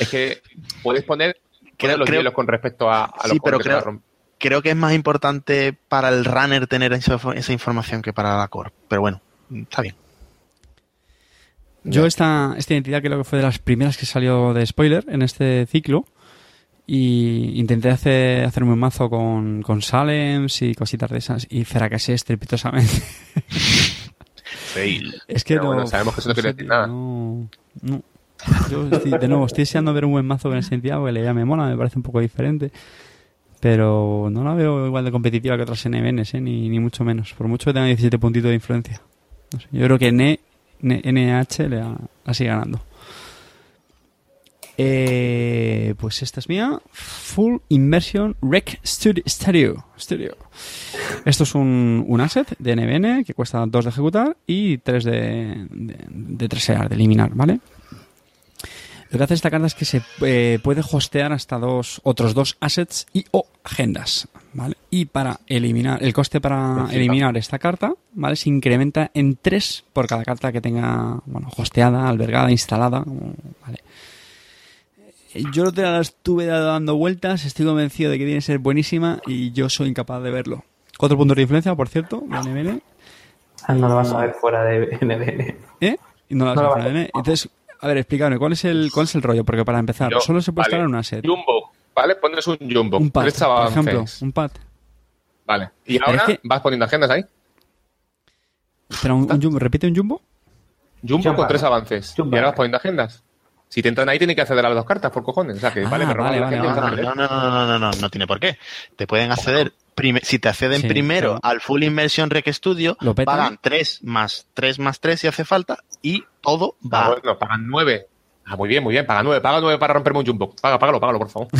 Es que puedes poner Creo- los creo- hielos con respecto a, a los Sí, pero que te va a creo- romper. Creo que es más importante para el runner tener esa, esa información que para la core. Pero bueno, está bien. Yo esta, esta identidad creo que fue de las primeras que salió de spoiler en este ciclo. Y intenté hacer, hacerme un mazo con, con Salems y cositas de esas. Y fracasé estrepitosamente. [LAUGHS] Fail. Es que no. bueno, sabemos que eso no quiere decir nada. No, no. Yo estoy- de nuevo, estoy deseando ver un buen mazo con esta identidad porque la idea me mola, me parece un poco diferente. Pero no la veo igual de competitiva que otras NBNs, ¿eh? ni, ni mucho menos. Por mucho que tenga 17 puntitos de influencia. No sé, yo creo que NH le la, la sigue ganando. Eh, pues esta es mía. Full Immersion Rec Studio. Studio. Esto es un, un asset de NBN que cuesta 2 de ejecutar y 3 de, de, de trasear, de eliminar, ¿vale? Lo que hace esta carta es que se eh, puede hostear hasta dos otros dos assets y o agendas, ¿vale? Y para eliminar, el coste para eliminar esta carta, ¿vale? Se incrementa en 3 por cada carta que tenga, bueno, hosteada, albergada, instalada, ¿vale? Eh, Yo no te la estuve dando vueltas, estoy convencido de que tiene que ser buenísima y yo soy incapaz de verlo. Cuatro puntos de influencia, por cierto, de NBN. ah, no lo vas a ver fuera de NBN. ¿Eh? No la No la has vas a- NBN. Entonces, a ver, explícame, ¿cuál es el, cuál es el rollo? Porque para empezar, Yo- solo se puede vale, instalar un asset. Jumbo, ¿vale? Pones un jumbo. Un pad, por ejemplo, un pad. Vale. Y Pero ahora es que- vas poniendo agendas ahí. Pero un, un jumbo, repite un jumbo. Jumbo Jumbo. con tres avances. Jumbo. Y ahora vas poniendo agendas. Si te entran ahí, tienen que acceder a las dos cartas, por cojones. O sea, que Ah, vale, me roban vale, No, no, no, no, no, no, no, no, tiene por qué. Te pueden acceder, si te acceden Sí, primero pero- al Full Immersion Rec Studio, ¿Lo pagan 3 más 3 más 3 si hace falta y todo Ah, va. bueno, pagan nueve. Ah, muy bien, muy bien. Paga nueve. Paga nueve para romperme un jumbo. Paga, págalo, págalo, por favor. [LAUGHS]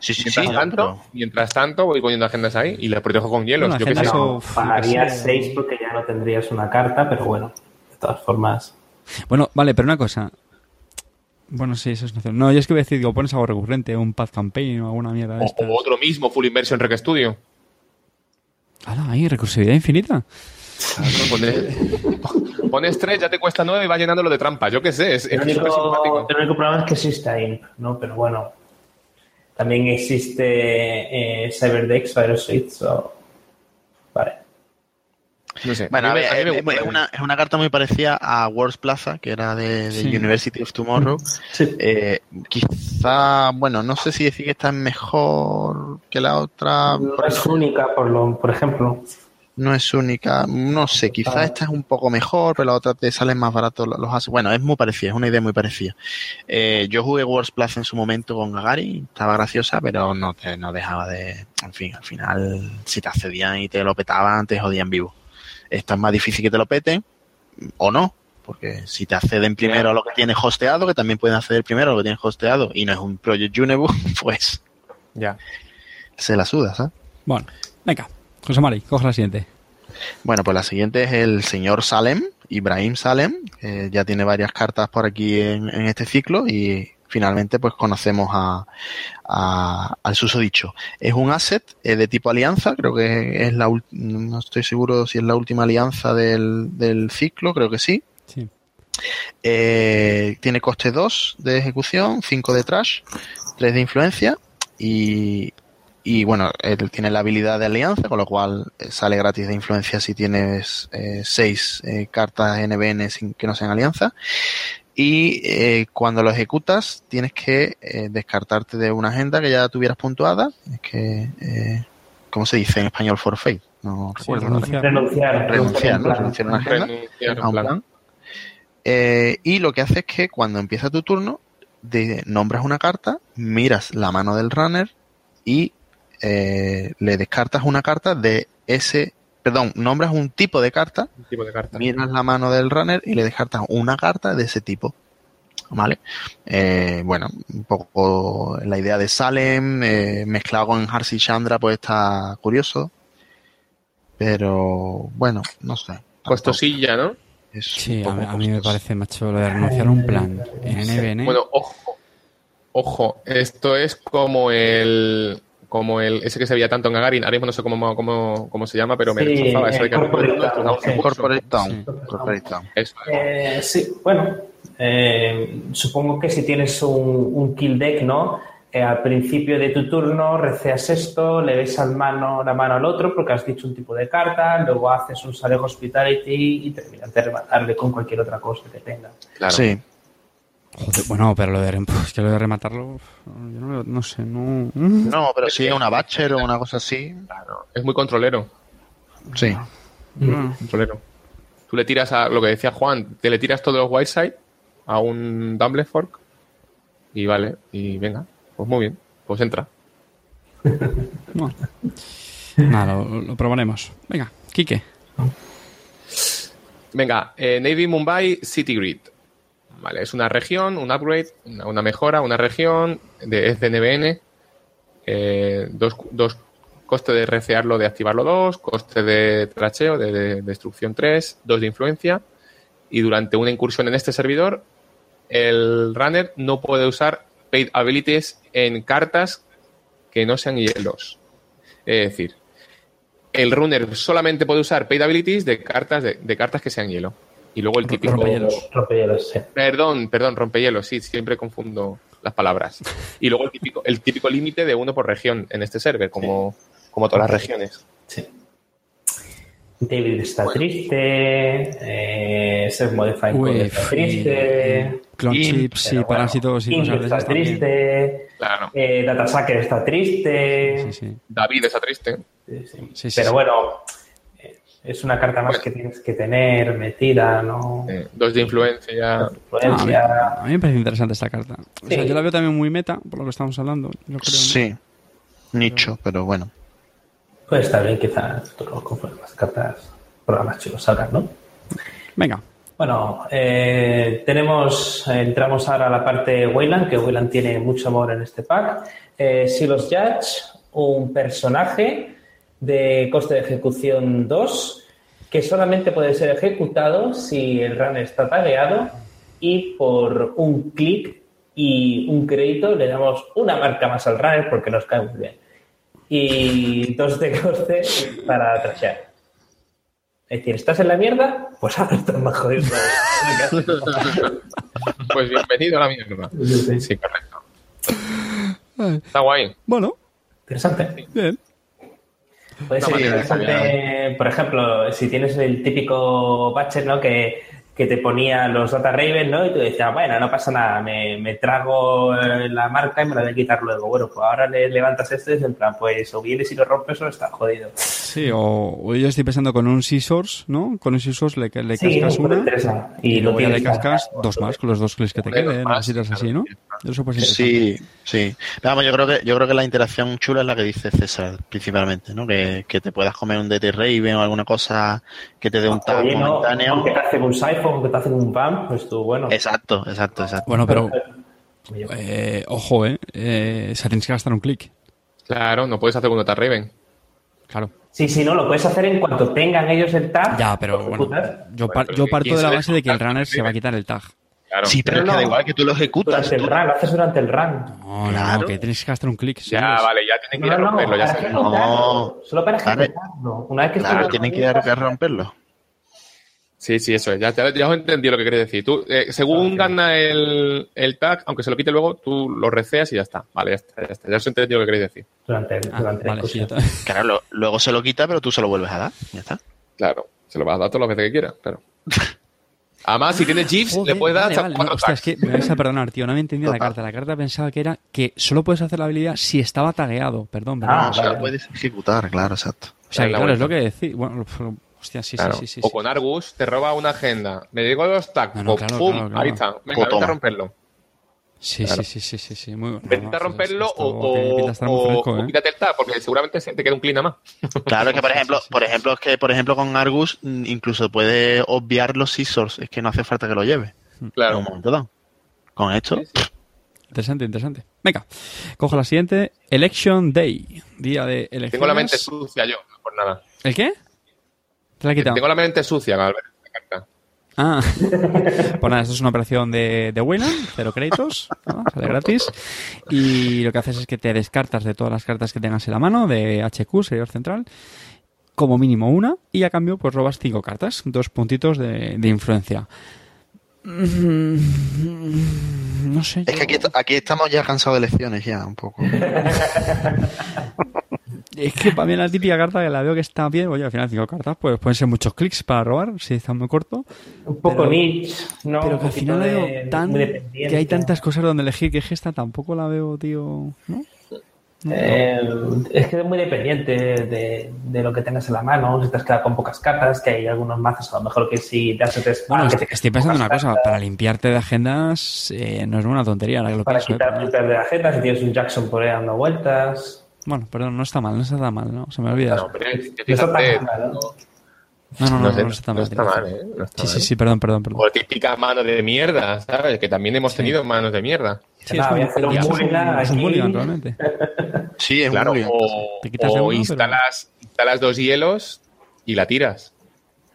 Sí, sí, Mientras, sí, tanto, pero- mientras tanto, voy poniendo agendas ahí y las protejo con hielos. Bueno, yo qué sé. No, Eso, pagarías eso- 6 porque ya no tendrías una carta, pero bueno, de todas formas. Bueno, vale, pero una cosa. Bueno, sí, eso es noción. No, yo es que voy a decir, digo, pones algo recurrente, un pad campaign o alguna mierda de O, estas. o otro mismo, Full Immersion Rec Studio. ¡Hala, ahí, recursividad infinita! Pones, [LAUGHS] pones tres, ya te cuesta nueve y va llenándolo de trampa. Yo qué sé, es El único, simpático. el único problema es que existe IMP, ¿no? Pero bueno, también existe eh, CyberDex, Aerosuites o... Vale. No sé. Bueno, a a mí ver, me- a mí me es, una, es una carta muy parecida a Worlds Plaza, que era de, de Sí. University of Tomorrow. Sí. Eh, quizá, bueno, no sé si decir que esta es mejor que la otra. No por es única, por, lo, por ejemplo. no es única, no sé, quizá esta es un poco mejor, pero la otra te salen más baratos los hace. Bueno, es muy parecida, es una idea muy parecida. Eh, yo jugué Wars Plus en su momento con Gagari, estaba graciosa, pero no te, no dejaba de, en fin, al final, si te accedían y te lo petaban, te jodían vivo. Esta es más difícil que te lo peten, o no, porque si te acceden primero a lo que tienes hosteado, que también pueden acceder primero a lo que tienes hosteado, y no es un Project Unibus, [LAUGHS] pues Ya. se la suda, ¿sabes? Bueno, venga, José Mari, coge la siguiente. Bueno, pues la siguiente es el señor Salem, Ibrahim Salem, ya tiene varias cartas por aquí en, en este ciclo y finalmente pues conocemos a, a- al susodicho. Es un asset eh, de tipo alianza, creo que es la no estoy seguro si es la última alianza del, del ciclo, creo que sí. Sí. Eh, tiene coste 2 de ejecución, 5 de trash, 3 de influencia y y bueno, él tiene la habilidad de alianza, con lo cual eh, sale gratis de influencia si tienes eh, seis eh, cartas NBN sin que no sean alianza. Y eh, cuando lo ejecutas, tienes que eh, descartarte de una agenda que ya tuvieras puntuada. Es que, eh, ¿cómo se dice en español for fate? No Sí, recuerdo. ahora. renunciar. Renunciar. Renunciar, ¿no? plan. Renunciar a una agenda. Renunciar, a un plan. plan. Eh, y lo que hace es que cuando empieza tu turno, de- nombras una carta, miras la mano del runner y eh, le descartas una carta de ese, perdón, nombras un tipo de carta, Un tipo de carta. miras la mano del runner y le descartas una carta de ese tipo. ¿Vale? Eh, bueno, un poco la idea de Salem, eh, mezclado con Harsi Chandra, pues está curioso. Pero bueno, no sé. Costosilla, ¿no? es Sí, a, mí- a mí me parece, macho, lo de renunciar a un plan en NBN. Bueno, ojo. Ojo, esto es como el como el ese que se veía tanto en Gagarin, ahora mismo no sé cómo, cómo, cómo se llama, pero me Sí, destrozaba eso de que Corporate Town, sí. Eh, bueno, eh, supongo que si tienes un, un kill deck, ¿no? Eh, al principio de tu turno receas esto, le ves al mano, la mano al otro porque has dicho un tipo de carta, luego haces un Sale Hospitality y terminas de rematarle con cualquier otra cosa que tenga. Claro. Sí. Joder, bueno, pero lo de, rem- [LAUGHS] es que lo de rematarlo, yo no, no sé, no... No, pero si es una Batcher o una cosa así. Claro. Es muy controlero. Sí. No. controlero. Tú le tiras a lo que decía Juan, te le tiras todos los Wildside a un Dumble Fork y vale, y venga, pues muy bien, pues entra. [LAUGHS] No. Nada, lo, lo probaremos. Venga, Quique. Venga, eh, Navy Mumbai City Grid. Vale, es una región, un upgrade, una, mejora, una región, de, es eh, dos, dos coste de recearlo, de activarlo 2, coste de tracheo, de, de destrucción 3, 2 de influencia. Y durante una incursión en este servidor, el runner no puede usar paid abilities en cartas que no sean hielos. Es decir, el runner solamente puede usar paid abilities de cartas, de cartas que sean hielo. Y luego el típico. Rompehielos. Rompehielos, sí. Perdón, perdón, rompehielos, sí, siempre confundo las palabras. [LAUGHS] Y luego el típico, el típico límite de uno por región en este server, como, como todas las regiones. Sí. David está Bueno. triste, eh, Self Modifying Uy, está triste, Clon Y- chips y bueno, parásitos y cosas de está triste, Claro. eh, Datasacker está triste. Sí, sí. David está triste. Sí, sí. Sí, sí, Pero sí. bueno, es una carta más Bueno. que tienes que tener metida, ¿no? eh, dos de influencia. No, a, mí, Influencia. a mí me parece interesante esta carta. O sea, yo la veo también muy meta, por lo que estamos hablando. Yo creo, ¿no? Sí. Nicho, pero bueno. Puede estar bien, quizás, conforme las cartas, programas chicos salgan, ¿no? Venga, Bueno, eh, tenemos, entramos ahora a la parte de Wayland, que Wayland tiene mucho amor en este pack. Eh, Silos Judge, un personaje de coste de ejecución 2, que solamente puede ser ejecutado si el runner está tagueado y por un clic y un crédito le damos una marca más al runner porque nos cae muy bien. Y dos de coste para trashear. Es decir, ¿estás en la mierda? Pues ahora estás más jodido. [LAUGHS] Pues bienvenido a la mierda. Sí. Sí, correcto. Está guay. bueno, Interesante. bien. Puede ser interesante, por ejemplo, si tienes el típico batcher, ¿no? Que, que te ponía los Data Raven, ¿no? Y tú decías, bueno, no pasa nada, me, me trago eh, la marca y me la voy a quitar luego. Bueno, pues ahora le levantas este y es en plan, pues o vienes y lo rompes o está jodido. Sí, o, o yo estoy pensando con un Scissors, ¿no? Con un Scissors le, le Sí, cascas una y, Y, luego ya le cascas dos más con los dos clics que te queden, más, cositas así, claro. ¿no? Eso pues. Sí, sí. Vamos, yo creo que yo creo que la interacción chula es la que dice César, principalmente, ¿no? Que, que te puedas comer un DT Raven o alguna cosa que te dé un tag Oye, no, momentáneo. aunque te hacen un siphon, aunque te hacen un PAM, pues tú, bueno. Exacto, exacto, exacto. Bueno, pero Oye, eh, ojo, ¿eh? eh o sea, tienes que gastar un clic. Claro, no puedes hacer un Data Raven. Claro. Sí, sí, no, lo puedes hacer en cuanto tengan ellos el tag. Ya, pero bueno, yo, par- yo ¿quién parto de la base de que el runner un se va a quitar el tag. Claro. Sí, pero, Pero es que da igual que tú lo ejecutas. Durante el tú- run, lo haces durante el run. No, no, Claro. no, que tienes que gastar un clic. Ya, vale, ya tienen que ir a no, romperlo, ya para. No. Solo para Claro. ejecutarlo. Una vez que Claro, tienen que, que romperlo. Sí, sí, eso es. Ya, ya, ya os entendí lo que quería decir. Tú, eh, según gana el, el tag, aunque se lo quite luego, tú lo receas y ya está. Vale, ya está, ya está. Ya os he entendido lo que queréis decir. Durante, Ah, durante la vale, sí, Claro, lo- luego se lo quita, pero tú se lo vuelves a dar. Ya está. Claro, se lo vas a dar todas las veces que quieras, claro. Además, si tienes GIFs, Joder, le puedes dar vale, hasta vale. cuatro No, hostia, es que me vais a perdonar, tío. No había entendido la Total. carta. La carta pensaba que era que solo puedes hacer la habilidad si estaba tagueado. Perdón, perdón. Ah, o sea, vale. puedes ejecutar, claro, exacto. o sea, que, la claro, es lo que decís. Bueno, hostia, sí, Claro. sí, sí, sí. o con Argus, te roba una agenda. Me digo los tags. No, no, pum, claro, pum, claro, claro. ahí está. Venga, Pues vete a romperlo. Sí, Claro. sí, sí, sí, sí, sí. Muy, no, Vete no, a romperlo o, o, ¿eh? quítate el tag, porque seguramente se te queda un clic nada más. Claro, es que por [LAUGHS] ejemplo, sí, sí. por ejemplo, es que por ejemplo con Argus mm, incluso puede obviar los scissors, es que no hace falta que lo lleve en Claro. un momento dado. Con esto, Interesante, interesante. Venga, cojo la siguiente. Election Day. Día de elecciones. Tengo la mente sucia yo, por nada. ¿El qué? ¿Te la he quitado? Tengo la mente sucia, carta. Ah, [LAUGHS] pues nada, esto es una operación de, de Wayland, cero créditos, ¿no? sale gratis. Y lo que haces es que te descartas de todas las cartas que tengas en la mano, de HQ, servidor central, como mínimo una, y a cambio pues robas cinco cartas, dos puntitos de, de influencia. Mm, No sé. es que aquí, aquí estamos ya cansados de elecciones ya, un poco. [LAUGHS] Es que para mí la típica carta que la veo que está bien, oye, al final cinco cartas, pues pueden ser muchos clics para robar, si está muy corto. Un poco Pero- niche, ¿no? Pero que al final la veo tan. que hay tantas cosas donde elegir que es que esta tampoco la veo, tío. ¿No? Eh, es que es muy dependiente de, de lo que tengas en la mano, si te has quedado con pocas cartas, que hay algunos mazos a lo mejor que si te haces tres Bueno, estoy, estoy pensando una cosa, para limpiarte de agendas eh, no es una tontería ahora que lo Para pienso. ¿eh? quitar quitar de la agenda, si tienes un Jackson por ahí dando vueltas. Bueno, perdón, no está mal, no está tan mal, ¿no? Se me olvida. No, pero es No está tan fíjate, mal, ¿no? No, no, no, no no, sé, no está no mal. está. ¿eh? No está Sí, sí, mal. sí, perdón, perdón, perdón. O típica mano de mierda, ¿sabes? Que también hemos tenido manos de mierda. Sí, es voy a un, hacer un es un- es un mulligan, realmente. [LAUGHS] Sí, es Claro, muy bien. o, Te quitas o pero- instalas, instalas dos hielos y la tiras.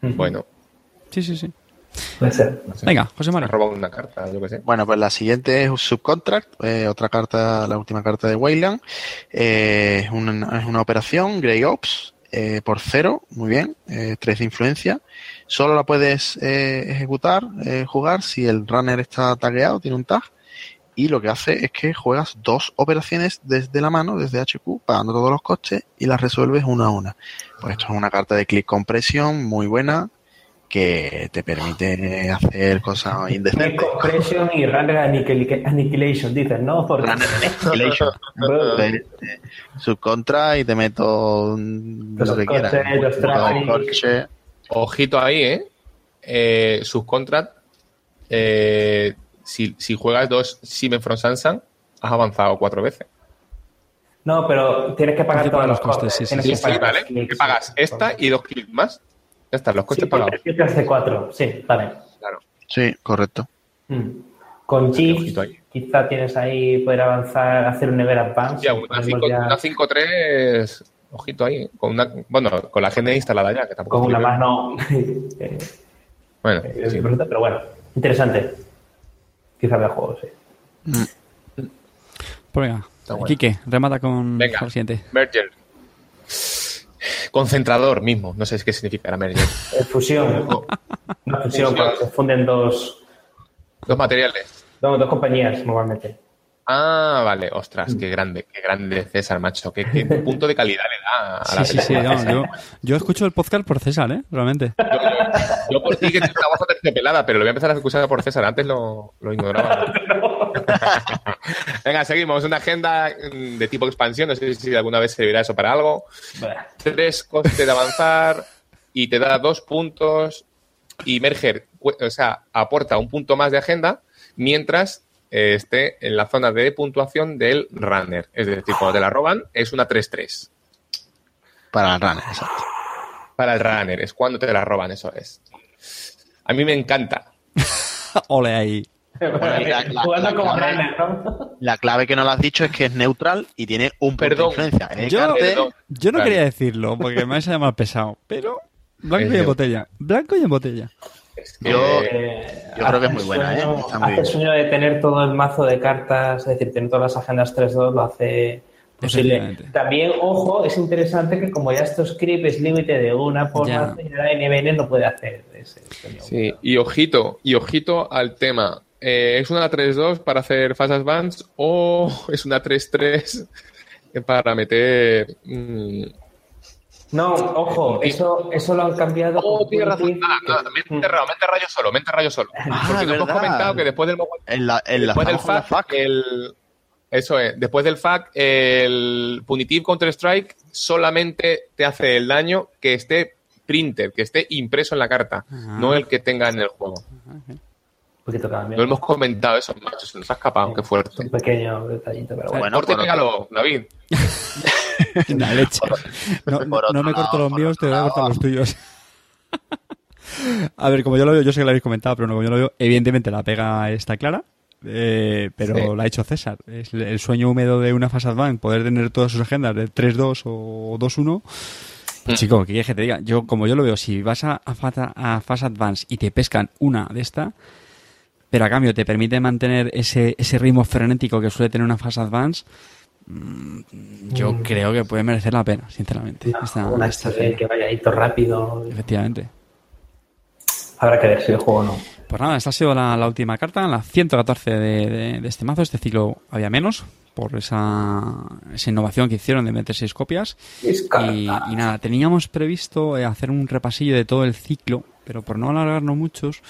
Bueno, Sí, sí, sí. Puede ser. no sé. Venga, José Mario. roban una carta, yo qué sé. Bueno, pues la siguiente es un Subcontract, eh, otra carta, la última carta de Wayland. Eh, es, una, es una operación, Grey Ops, eh, por cero, muy bien, eh, tres de influencia. Solo la puedes eh, ejecutar, eh, jugar, si el runner está tagueado, tiene un tag. Y lo que hace es que juegas dos operaciones desde la mano, desde HQ, pagando todos los costes y las resuelves una a una. Pues esto es una carta de click compression muy buena que te permite hacer cosas indecentes. Compression y Runner Annihil- Annihilation, dices, ¿no? Porque- Runner Annihilation. Subcontra y te meto Los lo que quieras. los. Ojito ahí, ¿eh? eh subcontract, eh, si, si juegas dos Simen from Sansan, has avanzado cuatro veces. No, pero tienes que pagar todos los costes, costes. sí, sí, tienes Sí, que sí, pagar ¿vale? los clics, Que pagas esta y dos clics más. Ya están, los Sí, costes por pagados. Sí, vale. Claro. Sí, correcto. Mm. Con. GIF, quizá tienes ahí poder avanzar, hacer un Never Advance. Ya, una ponemos 5 ya una 5-3, ojito ahí. Con una, bueno, con la agenda instalada ya, que tampoco. con una mano. eh, Bueno, [LAUGHS] eh, sí. pero bueno, interesante. Quizá vea juego, sí. Pues venga, Está bueno. Quique, remata con Venga. la siguiente. Merger. Concentrador mismo. No sé qué significa la merger. Eh, fusión. Una fusión cuando se funden dos, Dos materiales. dos, dos compañías normalmente. Ah, vale, ostras, qué grande, qué grande César, macho. Qué, qué punto de calidad le da a la Sí, sí, sí. no, yo, [LAUGHS] yo escucho el podcast por César, ¿eh? Realmente. Yo, yo- yo por ti que tengo una voz terciopelada, pero lo voy a empezar a escuchar por César. Antes lo, lo ignoraba. [LAUGHS] Venga, seguimos. Una agenda mm, de tipo expansión. No sé si alguna vez servirá eso para algo. Tres costes de avanzar y te da dos puntos. Y Merger, o sea, aporta un punto más de agenda mientras eh, esté en la zona de puntuación del runner. Es decir, cuando te la roban, es una 3-3. Para el runner, exacto. Para el runner, es cuando te la roban, eso es. A mí me encanta. [LAUGHS] Ole ahí. Bueno, la- clave- runner, ¿no? La clave que no lo has dicho es que es neutral y tiene un punto Perdón. de influencia. Yo- Perdón. Yo no Vale. quería decirlo porque me vais a llamar pesado, pero blanco Es y en botella. Blanco y en botella. Es que- Yo- Eh, Yo creo que es muy buena, ¿eh? sueño- Está muy hace el sueño de tener todo el mazo de cartas, es decir, tener todas las agendas 3-2, lo hace posible. También, ojo, es interesante que como ya estos script es límite de una por Ya. mazo, ya NBN no puede hacer ese sueño. Sí, y ojito, y ojito al tema. Eh, ¿Es una 3-2 para hacer Fast Advance o [LAUGHS] es una 3-3 para meter... mm, No, ojo, eso, eso lo han cambiado. Oh, tienes razón. Punitive, Nada, nada, me he enterrado, me he enterrado yo solo, me he enterrado yo solo. Ah, Porque nos hemos comentado que después del, En la, en la, después del FAC, FAC. el... Eso es, después del FAC, el Punitive Counter-Strike solamente te hace el daño que esté printer, que esté impreso en la carta, Ah. no el que tenga en el juego. Cambio. No hemos comentado eso, macho, se nos ha escapado, qué fuerte. Un pequeño detallito, pero bueno. Bueno, Corte por pégalo, David. [LAUGHS] [LAUGHS] La leche. No, no- me corto los míos, te voy a cortar los tuyos. [LAUGHS] A ver, como yo lo veo, yo sé que lo habéis comentado, pero no, como yo lo veo, evidentemente la pega está clara, eh, pero Sí. la ha hecho César. Es el, sueño húmedo de una Fast Advance, poder tener todas sus agendas de 3-2 o 2-1. Mm. Chico, ¿qué quieres que te diga? Yo, como yo lo veo, si vas a, a, a Fast Advance y te pescan una de esta, pero a cambio te permite mantener ese, ese ritmo frenético que suele tener una Fast Advance, yo Mm. creo que puede merecer la pena, sinceramente. esta- una esta que vaya ahí todo rápido. Efectivamente. Habrá que ver si el juego o no. Pues nada, esta ha sido la, la última carta, la 114 de, de- de este mazo. Este ciclo había menos por esa, esa innovación que hicieron de meter seis copias. Y, y nada, teníamos previsto eh, hacer un repasillo de todo el ciclo, pero por no alargarnos muchos,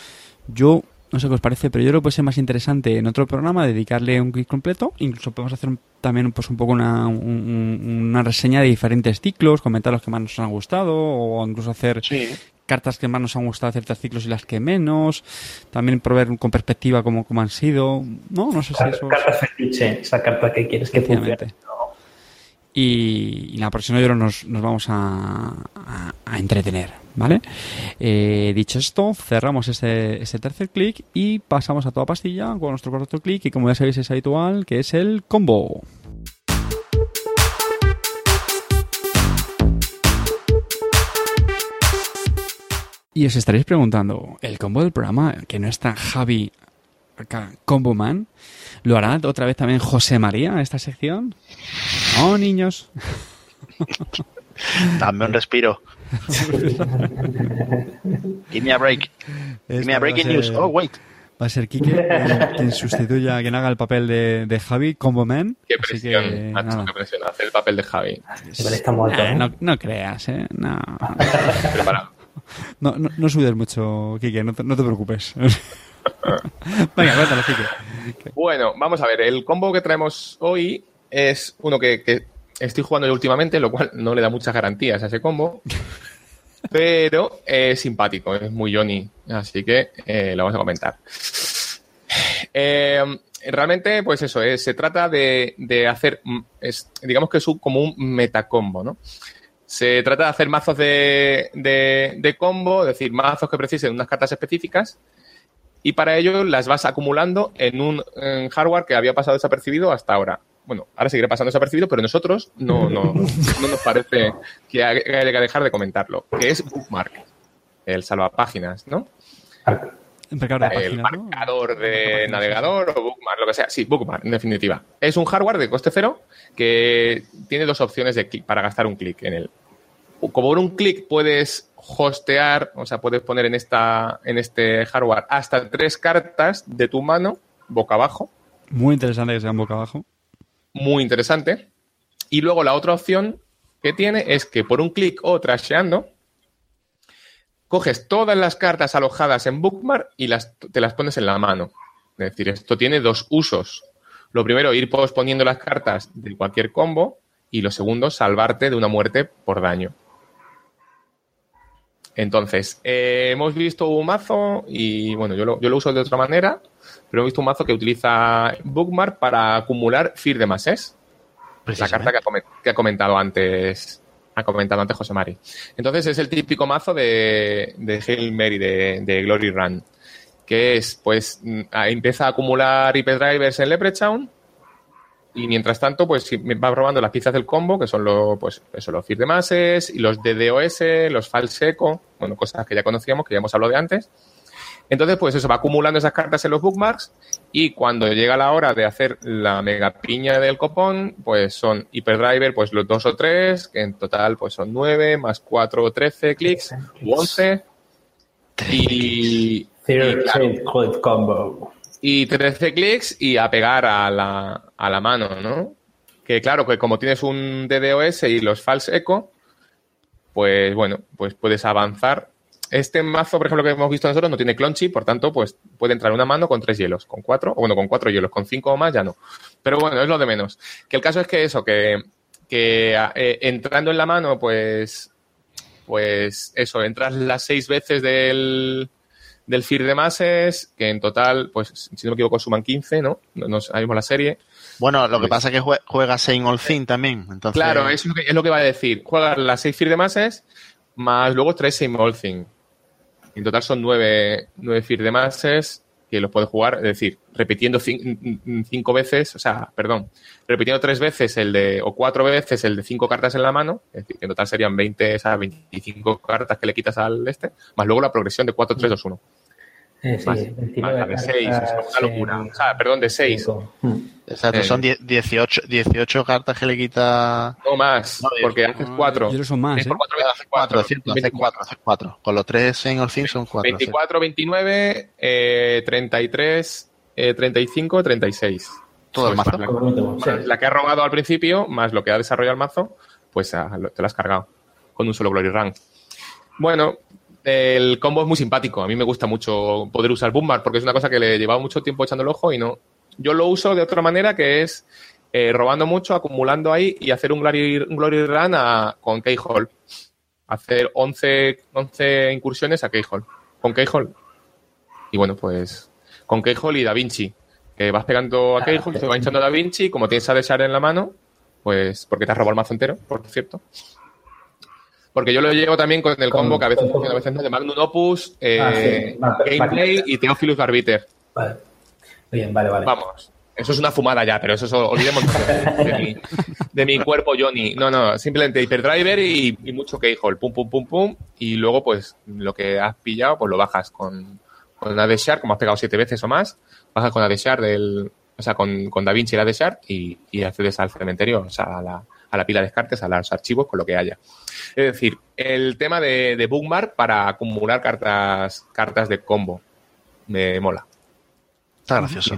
yo no sé qué os parece, pero yo creo que puede ser más interesante en otro programa dedicarle un clic completo. Incluso podemos hacer un- también pues un poco una, un- un- una reseña de diferentes ciclos, comentar los que más nos han gustado, o incluso hacer Sí. cartas que más nos han gustado de ciertos ciclos y las que menos. También proveer con perspectiva cómo, cómo han sido. No, no sé si eso. fetiche, esa carta que quieres que funcione. Y, y si no, yo nos, nos vamos a, a- a entretener, ¿vale? Eh, dicho esto, cerramos este, este tercer clic y pasamos a toda pastilla con nuestro cuarto clic, y como ya sabéis es habitual, que es el combo. Y os estaréis preguntando, ¿el combo del programa, que no está Javi acá, Combo Man, lo hará otra vez también José María esta sección? No, niños. [LAUGHS] Dame un respiro. Give me a break. Give me a breaking ser- news. Oh, wait. Va a ser Quique quien, quien sustituya, quien haga el papel de, de Javi, Combo Man. Qué presión, que, qué presión. Hacer el papel de Javi. Igual está muerto, Eh, ¿eh? no, no creas, ¿eh? No, Preparado. [LAUGHS] no, no, no sudes mucho, Quique, no te, no te preocupes. [LAUGHS] [LAUGHS] Venga, cuéntalo, Quique. Bueno, vamos a ver. El combo que traemos hoy es uno que, que estoy jugando yo últimamente, lo cual no le da muchas garantías a ese combo. [LAUGHS] Pero es simpático, es muy Johnny. Así que eh, lo vamos a comentar. Eh, realmente, pues eso, eh, se trata de, de hacer, mm, es, digamos que es un- como un metacombo, ¿no? Se trata de hacer mazos de, de, de combo, es decir, mazos que precisen unas cartas específicas y para ello las vas acumulando en un en hardware que había pasado desapercibido hasta ahora. Bueno, ahora seguirá pasando desapercibido, pero nosotros no, no, [LAUGHS] no nos parece que haya que dejar de comentarlo, que es Bookmark, el salvapáginas, ¿no? El marcador de navegador o Bookmark, lo que sea. Sí, Bookmark, en definitiva. Es un hardware de coste cero que tiene dos opciones de clic para gastar un clic en él. Como por un clic puedes hostear, o sea, puedes poner en, esta, en este hardware hasta tres cartas de tu mano, boca abajo, Muy interesante que sean boca abajo. muy interesante. Y luego la otra opción que tiene es que por un clic o trasheando, coges todas las cartas alojadas en Bookmark y las, te las pones en la mano. Es decir, esto tiene dos usos. Lo primero, ir posponiendo las cartas de cualquier combo y lo segundo, salvarte de una muerte por daño. Entonces, eh, hemos visto un mazo y bueno, yo lo, yo lo uso de otra manera, pero he visto un mazo que utiliza Bookmark para acumular Fear de Masses, la carta que ha, comen- que ha comentado antes ha comentado antes José Mari. Entonces es el típico mazo de, de Hail Mary, de, de Glory Run, que es, pues, mm, empieza a acumular IP drivers en Leprechaun y mientras tanto, pues va probando las piezas del combo, que son lo, pues, eso, los Fear de Masses y los DDoS, los False Echo, bueno, cosas que ya conocíamos, que ya hemos hablado de antes. Entonces, pues eso, va acumulando esas cartas en los bookmarks y cuando llega la hora de hacer la mega piña del copón, pues son Hyperdriver, pues los dos o tres, que en total pues son nueve, más cuatro o trece clics, u once. Y, Zero Trade Combo. Y 13 clics y a pegar a la, a la mano, ¿no? Que claro, que como tienes un DDoS y los false echo, pues bueno, pues puedes avanzar. Este mazo, por ejemplo, que hemos visto nosotros, no tiene clonchi, por tanto, pues puede entrar una mano con tres hielos, con cuatro, o bueno, con cuatro hielos, con cinco o más ya no. Pero bueno, es lo de menos. Que el caso es que eso, que, que eh, entrando en la mano, pues, pues eso, entras las seis veces del, del FIR de Masses, que en total, pues, si no me equivoco, suman 15, ¿no? No, no sabemos la serie. Bueno, lo que Pues- pasa es que jue- juega Saint All Thing también. Entonces, Claro, es lo que, es lo que va a decir. Juegas las 6 Fear de Masses más luego 3 Same All Thing. En total son 9, nueve Fear de Masses que los puedes jugar, es decir, repitiendo 5 veces, o sea, perdón, repitiendo 3 veces el de, o 4 veces el de 5 cartas en la mano, es decir, que en total serían 20, o sea, 25 cartas que le quitas al este, más luego la progresión de 4, 3, 2, 1. Eh, sí, Más, 29 más la de 6, es una locura. en O sea, perdón, de 6. cinco. Mm. exacto, eh, son die- 18, 18 cartas que le quita. No más, No, porque haces 4. Yo creo que son más, Es ¿eh? por 4 Hace 4, es cierto, hace 4, hace 4. Con los 3 Saint All son 4. 24, 29, eh, 33, eh, 35, 36. Todo el mazo. La, la que has robado al principio, más lo que ha desarrollado el mazo, pues ah, te lo has cargado con un solo Glory Rank. Bueno, el combo es muy simpático. A mí me gusta mucho poder usar Boombar porque es una cosa que le he llevado mucho tiempo echando el ojo y no. Yo lo uso de otra manera que es eh, robando mucho, acumulando ahí y hacer un Glory, un glory Run a- con Keyhole. Hacer 11, 11 incursiones a Keyhole. Con Keyhole. Y bueno, pues con Keyhole y Da Vinci. Que vas pegando a Keyhole, te va hinchando Da Vinci, como tienes a Deshar en la mano, pues porque te has robado el mazo entero, por cierto. Porque yo lo llevo también con el combo que a veces funciona, a veces no, de Magnum Opus, eh, Ah, sí. Gameplay y Theophilus Arbiter. Vale. Bien, vale, vale. Vamos, eso es una fumada ya, pero eso es, olvidemos de mi, de mi cuerpo Johnny. No, no, simplemente Hyperdriver y, y mucho Keyhole, pum, pum, pum, pum, y luego pues lo que has pillado pues lo bajas con, con la de Shard, como has pegado siete veces o más, bajas con la de Shard del, o sea, con, con Da Vinci y la de Shard y, y accedes al cementerio, o sea, a la, a la pila de descartes, a los archivos, con lo que haya. Es decir, el tema de, de Bookmark para acumular cartas, cartas de combo. Me mola. Está gracioso.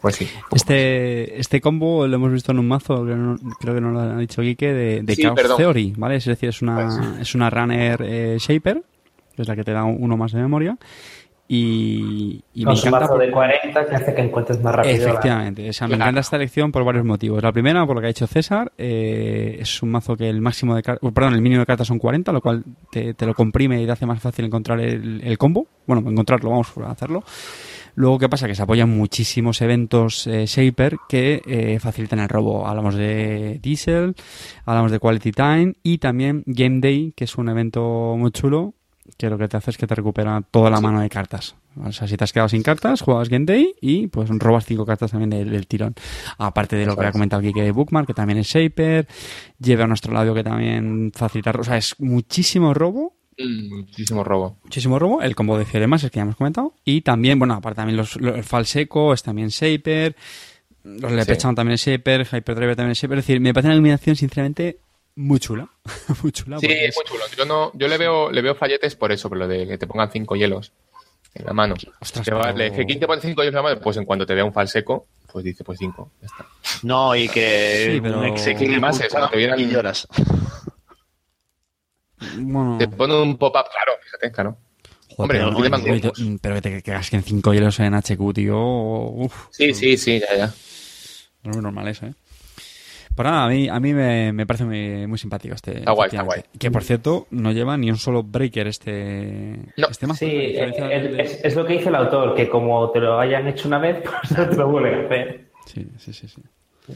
Pues sí. Este, este combo lo hemos visto en un mazo, creo, no- creo que nos lo ha dicho Quique, de, de Sí, Chaos perdón. Theory, ¿vale? Es decir, es una, Pues es una runner eh, shaper, que es la que te da uno más de memoria. Y, y me Con su encanta. mazo por- de 40 que hace que encuentres más rápido. la- Efectivamente, o sea, me Claro. encanta esta elección por varios motivos. La primera, por lo que ha dicho César, eh, es un mazo que el máximo de cartas, perdón, el mínimo de cartas son 40, lo cual te, te lo comprime y te hace más fácil encontrar el, el combo. Bueno, encontrarlo, vamos a hacerlo. Luego, ¿qué pasa? Que se apoyan muchísimos eventos eh, Shaper que eh, facilitan el robo. Hablamos de Diesel, hablamos de Quality Time y también Game Day, que es un evento muy chulo que lo que te hace es que te recupera toda la mano de cartas. O sea, si te has quedado sin cartas, juegas Game Day y pues robas cinco cartas también del, del tirón. Aparte de lo que ha comentado Kike de Bookmark, que también es Shaper, lleva a nuestro lado que también facilita... O sea, es muchísimo robo Mm, muchísimo robo. muchísimo robo, el combo de Fieremas, es que ya hemos comentado, y también, bueno, aparte también los, los- el Falseco es también Shaper, los Lepechan también es Shaper, Hyperdriver también es Shaper, es decir, me parece una eliminación sinceramente muy chula, [LAUGHS] muy chula. Sí, es muy chulo. Yo, no, yo le, veo, le veo falletes por eso, por lo de que te pongan cinco hielos en la mano. Ostras, pero- le dije, ¿quién te pone cinco hielos en la mano? Pues en cuanto te vea un falseco, pues dice, pues cinco. Ya está. No, y que Sí, pero- un Más eso, no te vieran- y lloras. Bueno, Te pone un pop-up, claro, fíjate, claro. Hombre, pero, no pero- que te que casquen cinco hielos en HQ, tío, uff, Sí, sí, sí, ya, ya. no es muy normal eso, ¿eh? Pues nada, a mí, a mí me, me parece muy, muy simpático este. Está guay, está efectivamente. Que por cierto, no lleva ni un solo breaker este, No. este mazo. Sí, eh, es, es lo que dice el autor, que como te lo hayan hecho una vez, [LAUGHS] pues no te lo vuelven a hacer. Sí, sí, sí. sí.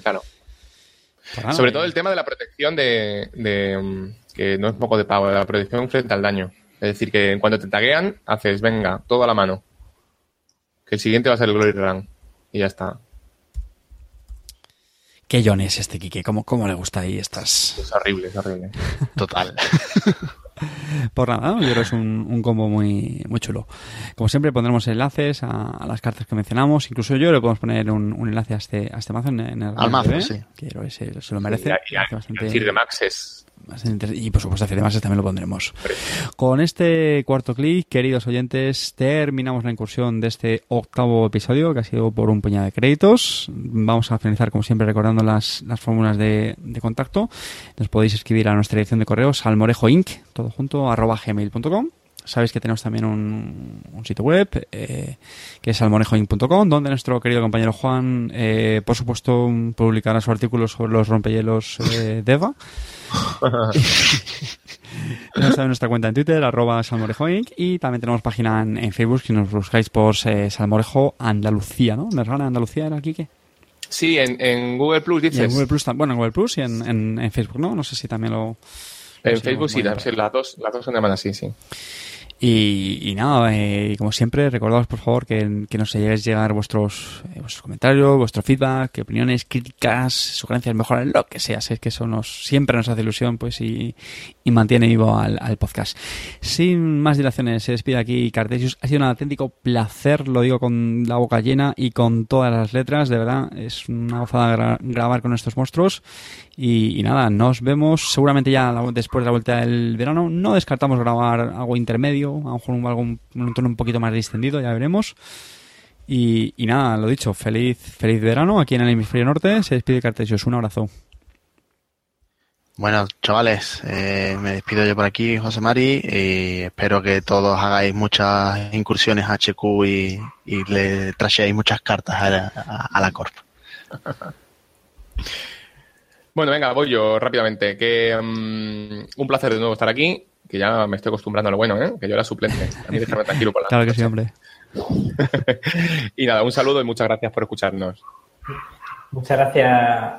Claro. Pues nada, Sobre eh, todo el tema de la protección de, de, que no es poco de pago, de la protección frente al daño. Es decir, que en cuanto te taguean, haces, venga, todo a la mano. Que el siguiente va a ser el Glory Run. Y ya está. ¿Qué John es este Quique? ¿Cómo, cómo le gusta ahí estas...? Es horrible, es horrible. Total. [LAUGHS] Por nada, ¿no? yo creo que es un, un combo muy, muy chulo. Como siempre pondremos enlaces a, a las cartas que mencionamos. Incluso yo le podemos poner un, un enlace a este, a este mazo en, en el Al mazo, RGB, sí. que creo que se, se lo merece. Y, y, Hace y bastante- el Max es. Y por supuesto, además también lo pondremos. Con este cuarto clic, queridos oyentes, terminamos la incursión de este octavo episodio, que ha sido por un puñado de créditos. Vamos a finalizar, como siempre, recordando las, las fórmulas de, de contacto. Nos podéis escribir a nuestra dirección de correo salmorejoinc, todo junto, arroba gmail.com. Sabéis que tenemos también un, un sitio web eh, que es salmorejoinc.com, donde nuestro querido compañero Juan, eh, por supuesto, publicará su artículo sobre los rompehielos eh, de [LAUGHS] Tenemos también nuestra cuenta en Twitter, arroba salmorejoinc, y también tenemos página en, en Facebook, si nos buscáis por eh, Salmorejo Andalucía, ¿no? ¿Me regala Andalucía era Quique? Sí, en, en Google Plus Y en dices. Google Plus, bueno, en Google Plus y en, en- en Facebook, ¿no? No sé si también lo... En Sí, Facebook sí, sí, las dos, las dos son llamadas así, sí. Y, y nada, eh, como siempre, recordaos por favor que, que nos lleguéis llegar vuestros, eh, vuestros comentarios, vuestro feedback, opiniones, críticas, sugerencias, mejoras, lo que sea. Si es que eso nos, siempre nos hace ilusión pues y, y mantiene vivo al, podcast. Sin más dilaciones, se despide aquí Cartesius. Ha sido un auténtico placer, lo digo con la boca llena y con todas las letras. De verdad, es una gozada gra- grabar con estos monstruos. Y, nada, nos vemos seguramente ya después de la vuelta del verano. No descartamos grabar algo intermedio, a lo mejor un, algo, un, tono un poquito más distendido, ya veremos. Y, y nada, lo dicho, feliz, feliz verano aquí en el hemisferio norte. Se despide Cartesius, un abrazo. Bueno, chavales, eh, me despido yo por aquí, José Mari, y espero que todos hagáis muchas incursiones a HQ y, y le trasheáis muchas cartas a la, a- a la Corp. Bueno, venga, voy yo rápidamente. Que mm, un placer de nuevo estar aquí. Que ya me estoy acostumbrando a lo bueno, ¿eh? Que yo era suplente. A mí déjame tranquilo por la Claro que noche. sí, hombre. [LAUGHS] Y nada, un saludo y muchas gracias por escucharnos. Muchas gracias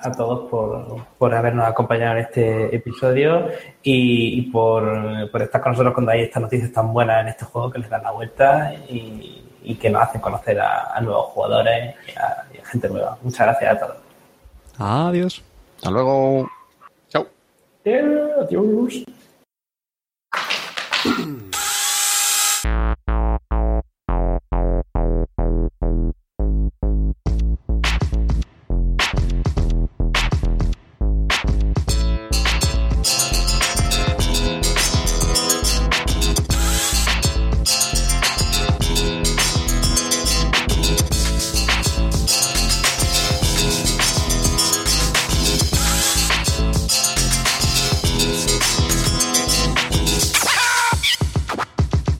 a todos por, por habernos acompañado en este episodio y, y por, por estar con nosotros cuando hay estas noticias tan buenas en este juego que les dan la vuelta y, y que nos hacen conocer a, a nuevos jugadores y a, y a gente nueva. Muchas gracias a todos. Adiós. Hasta luego. Chao. Adiós.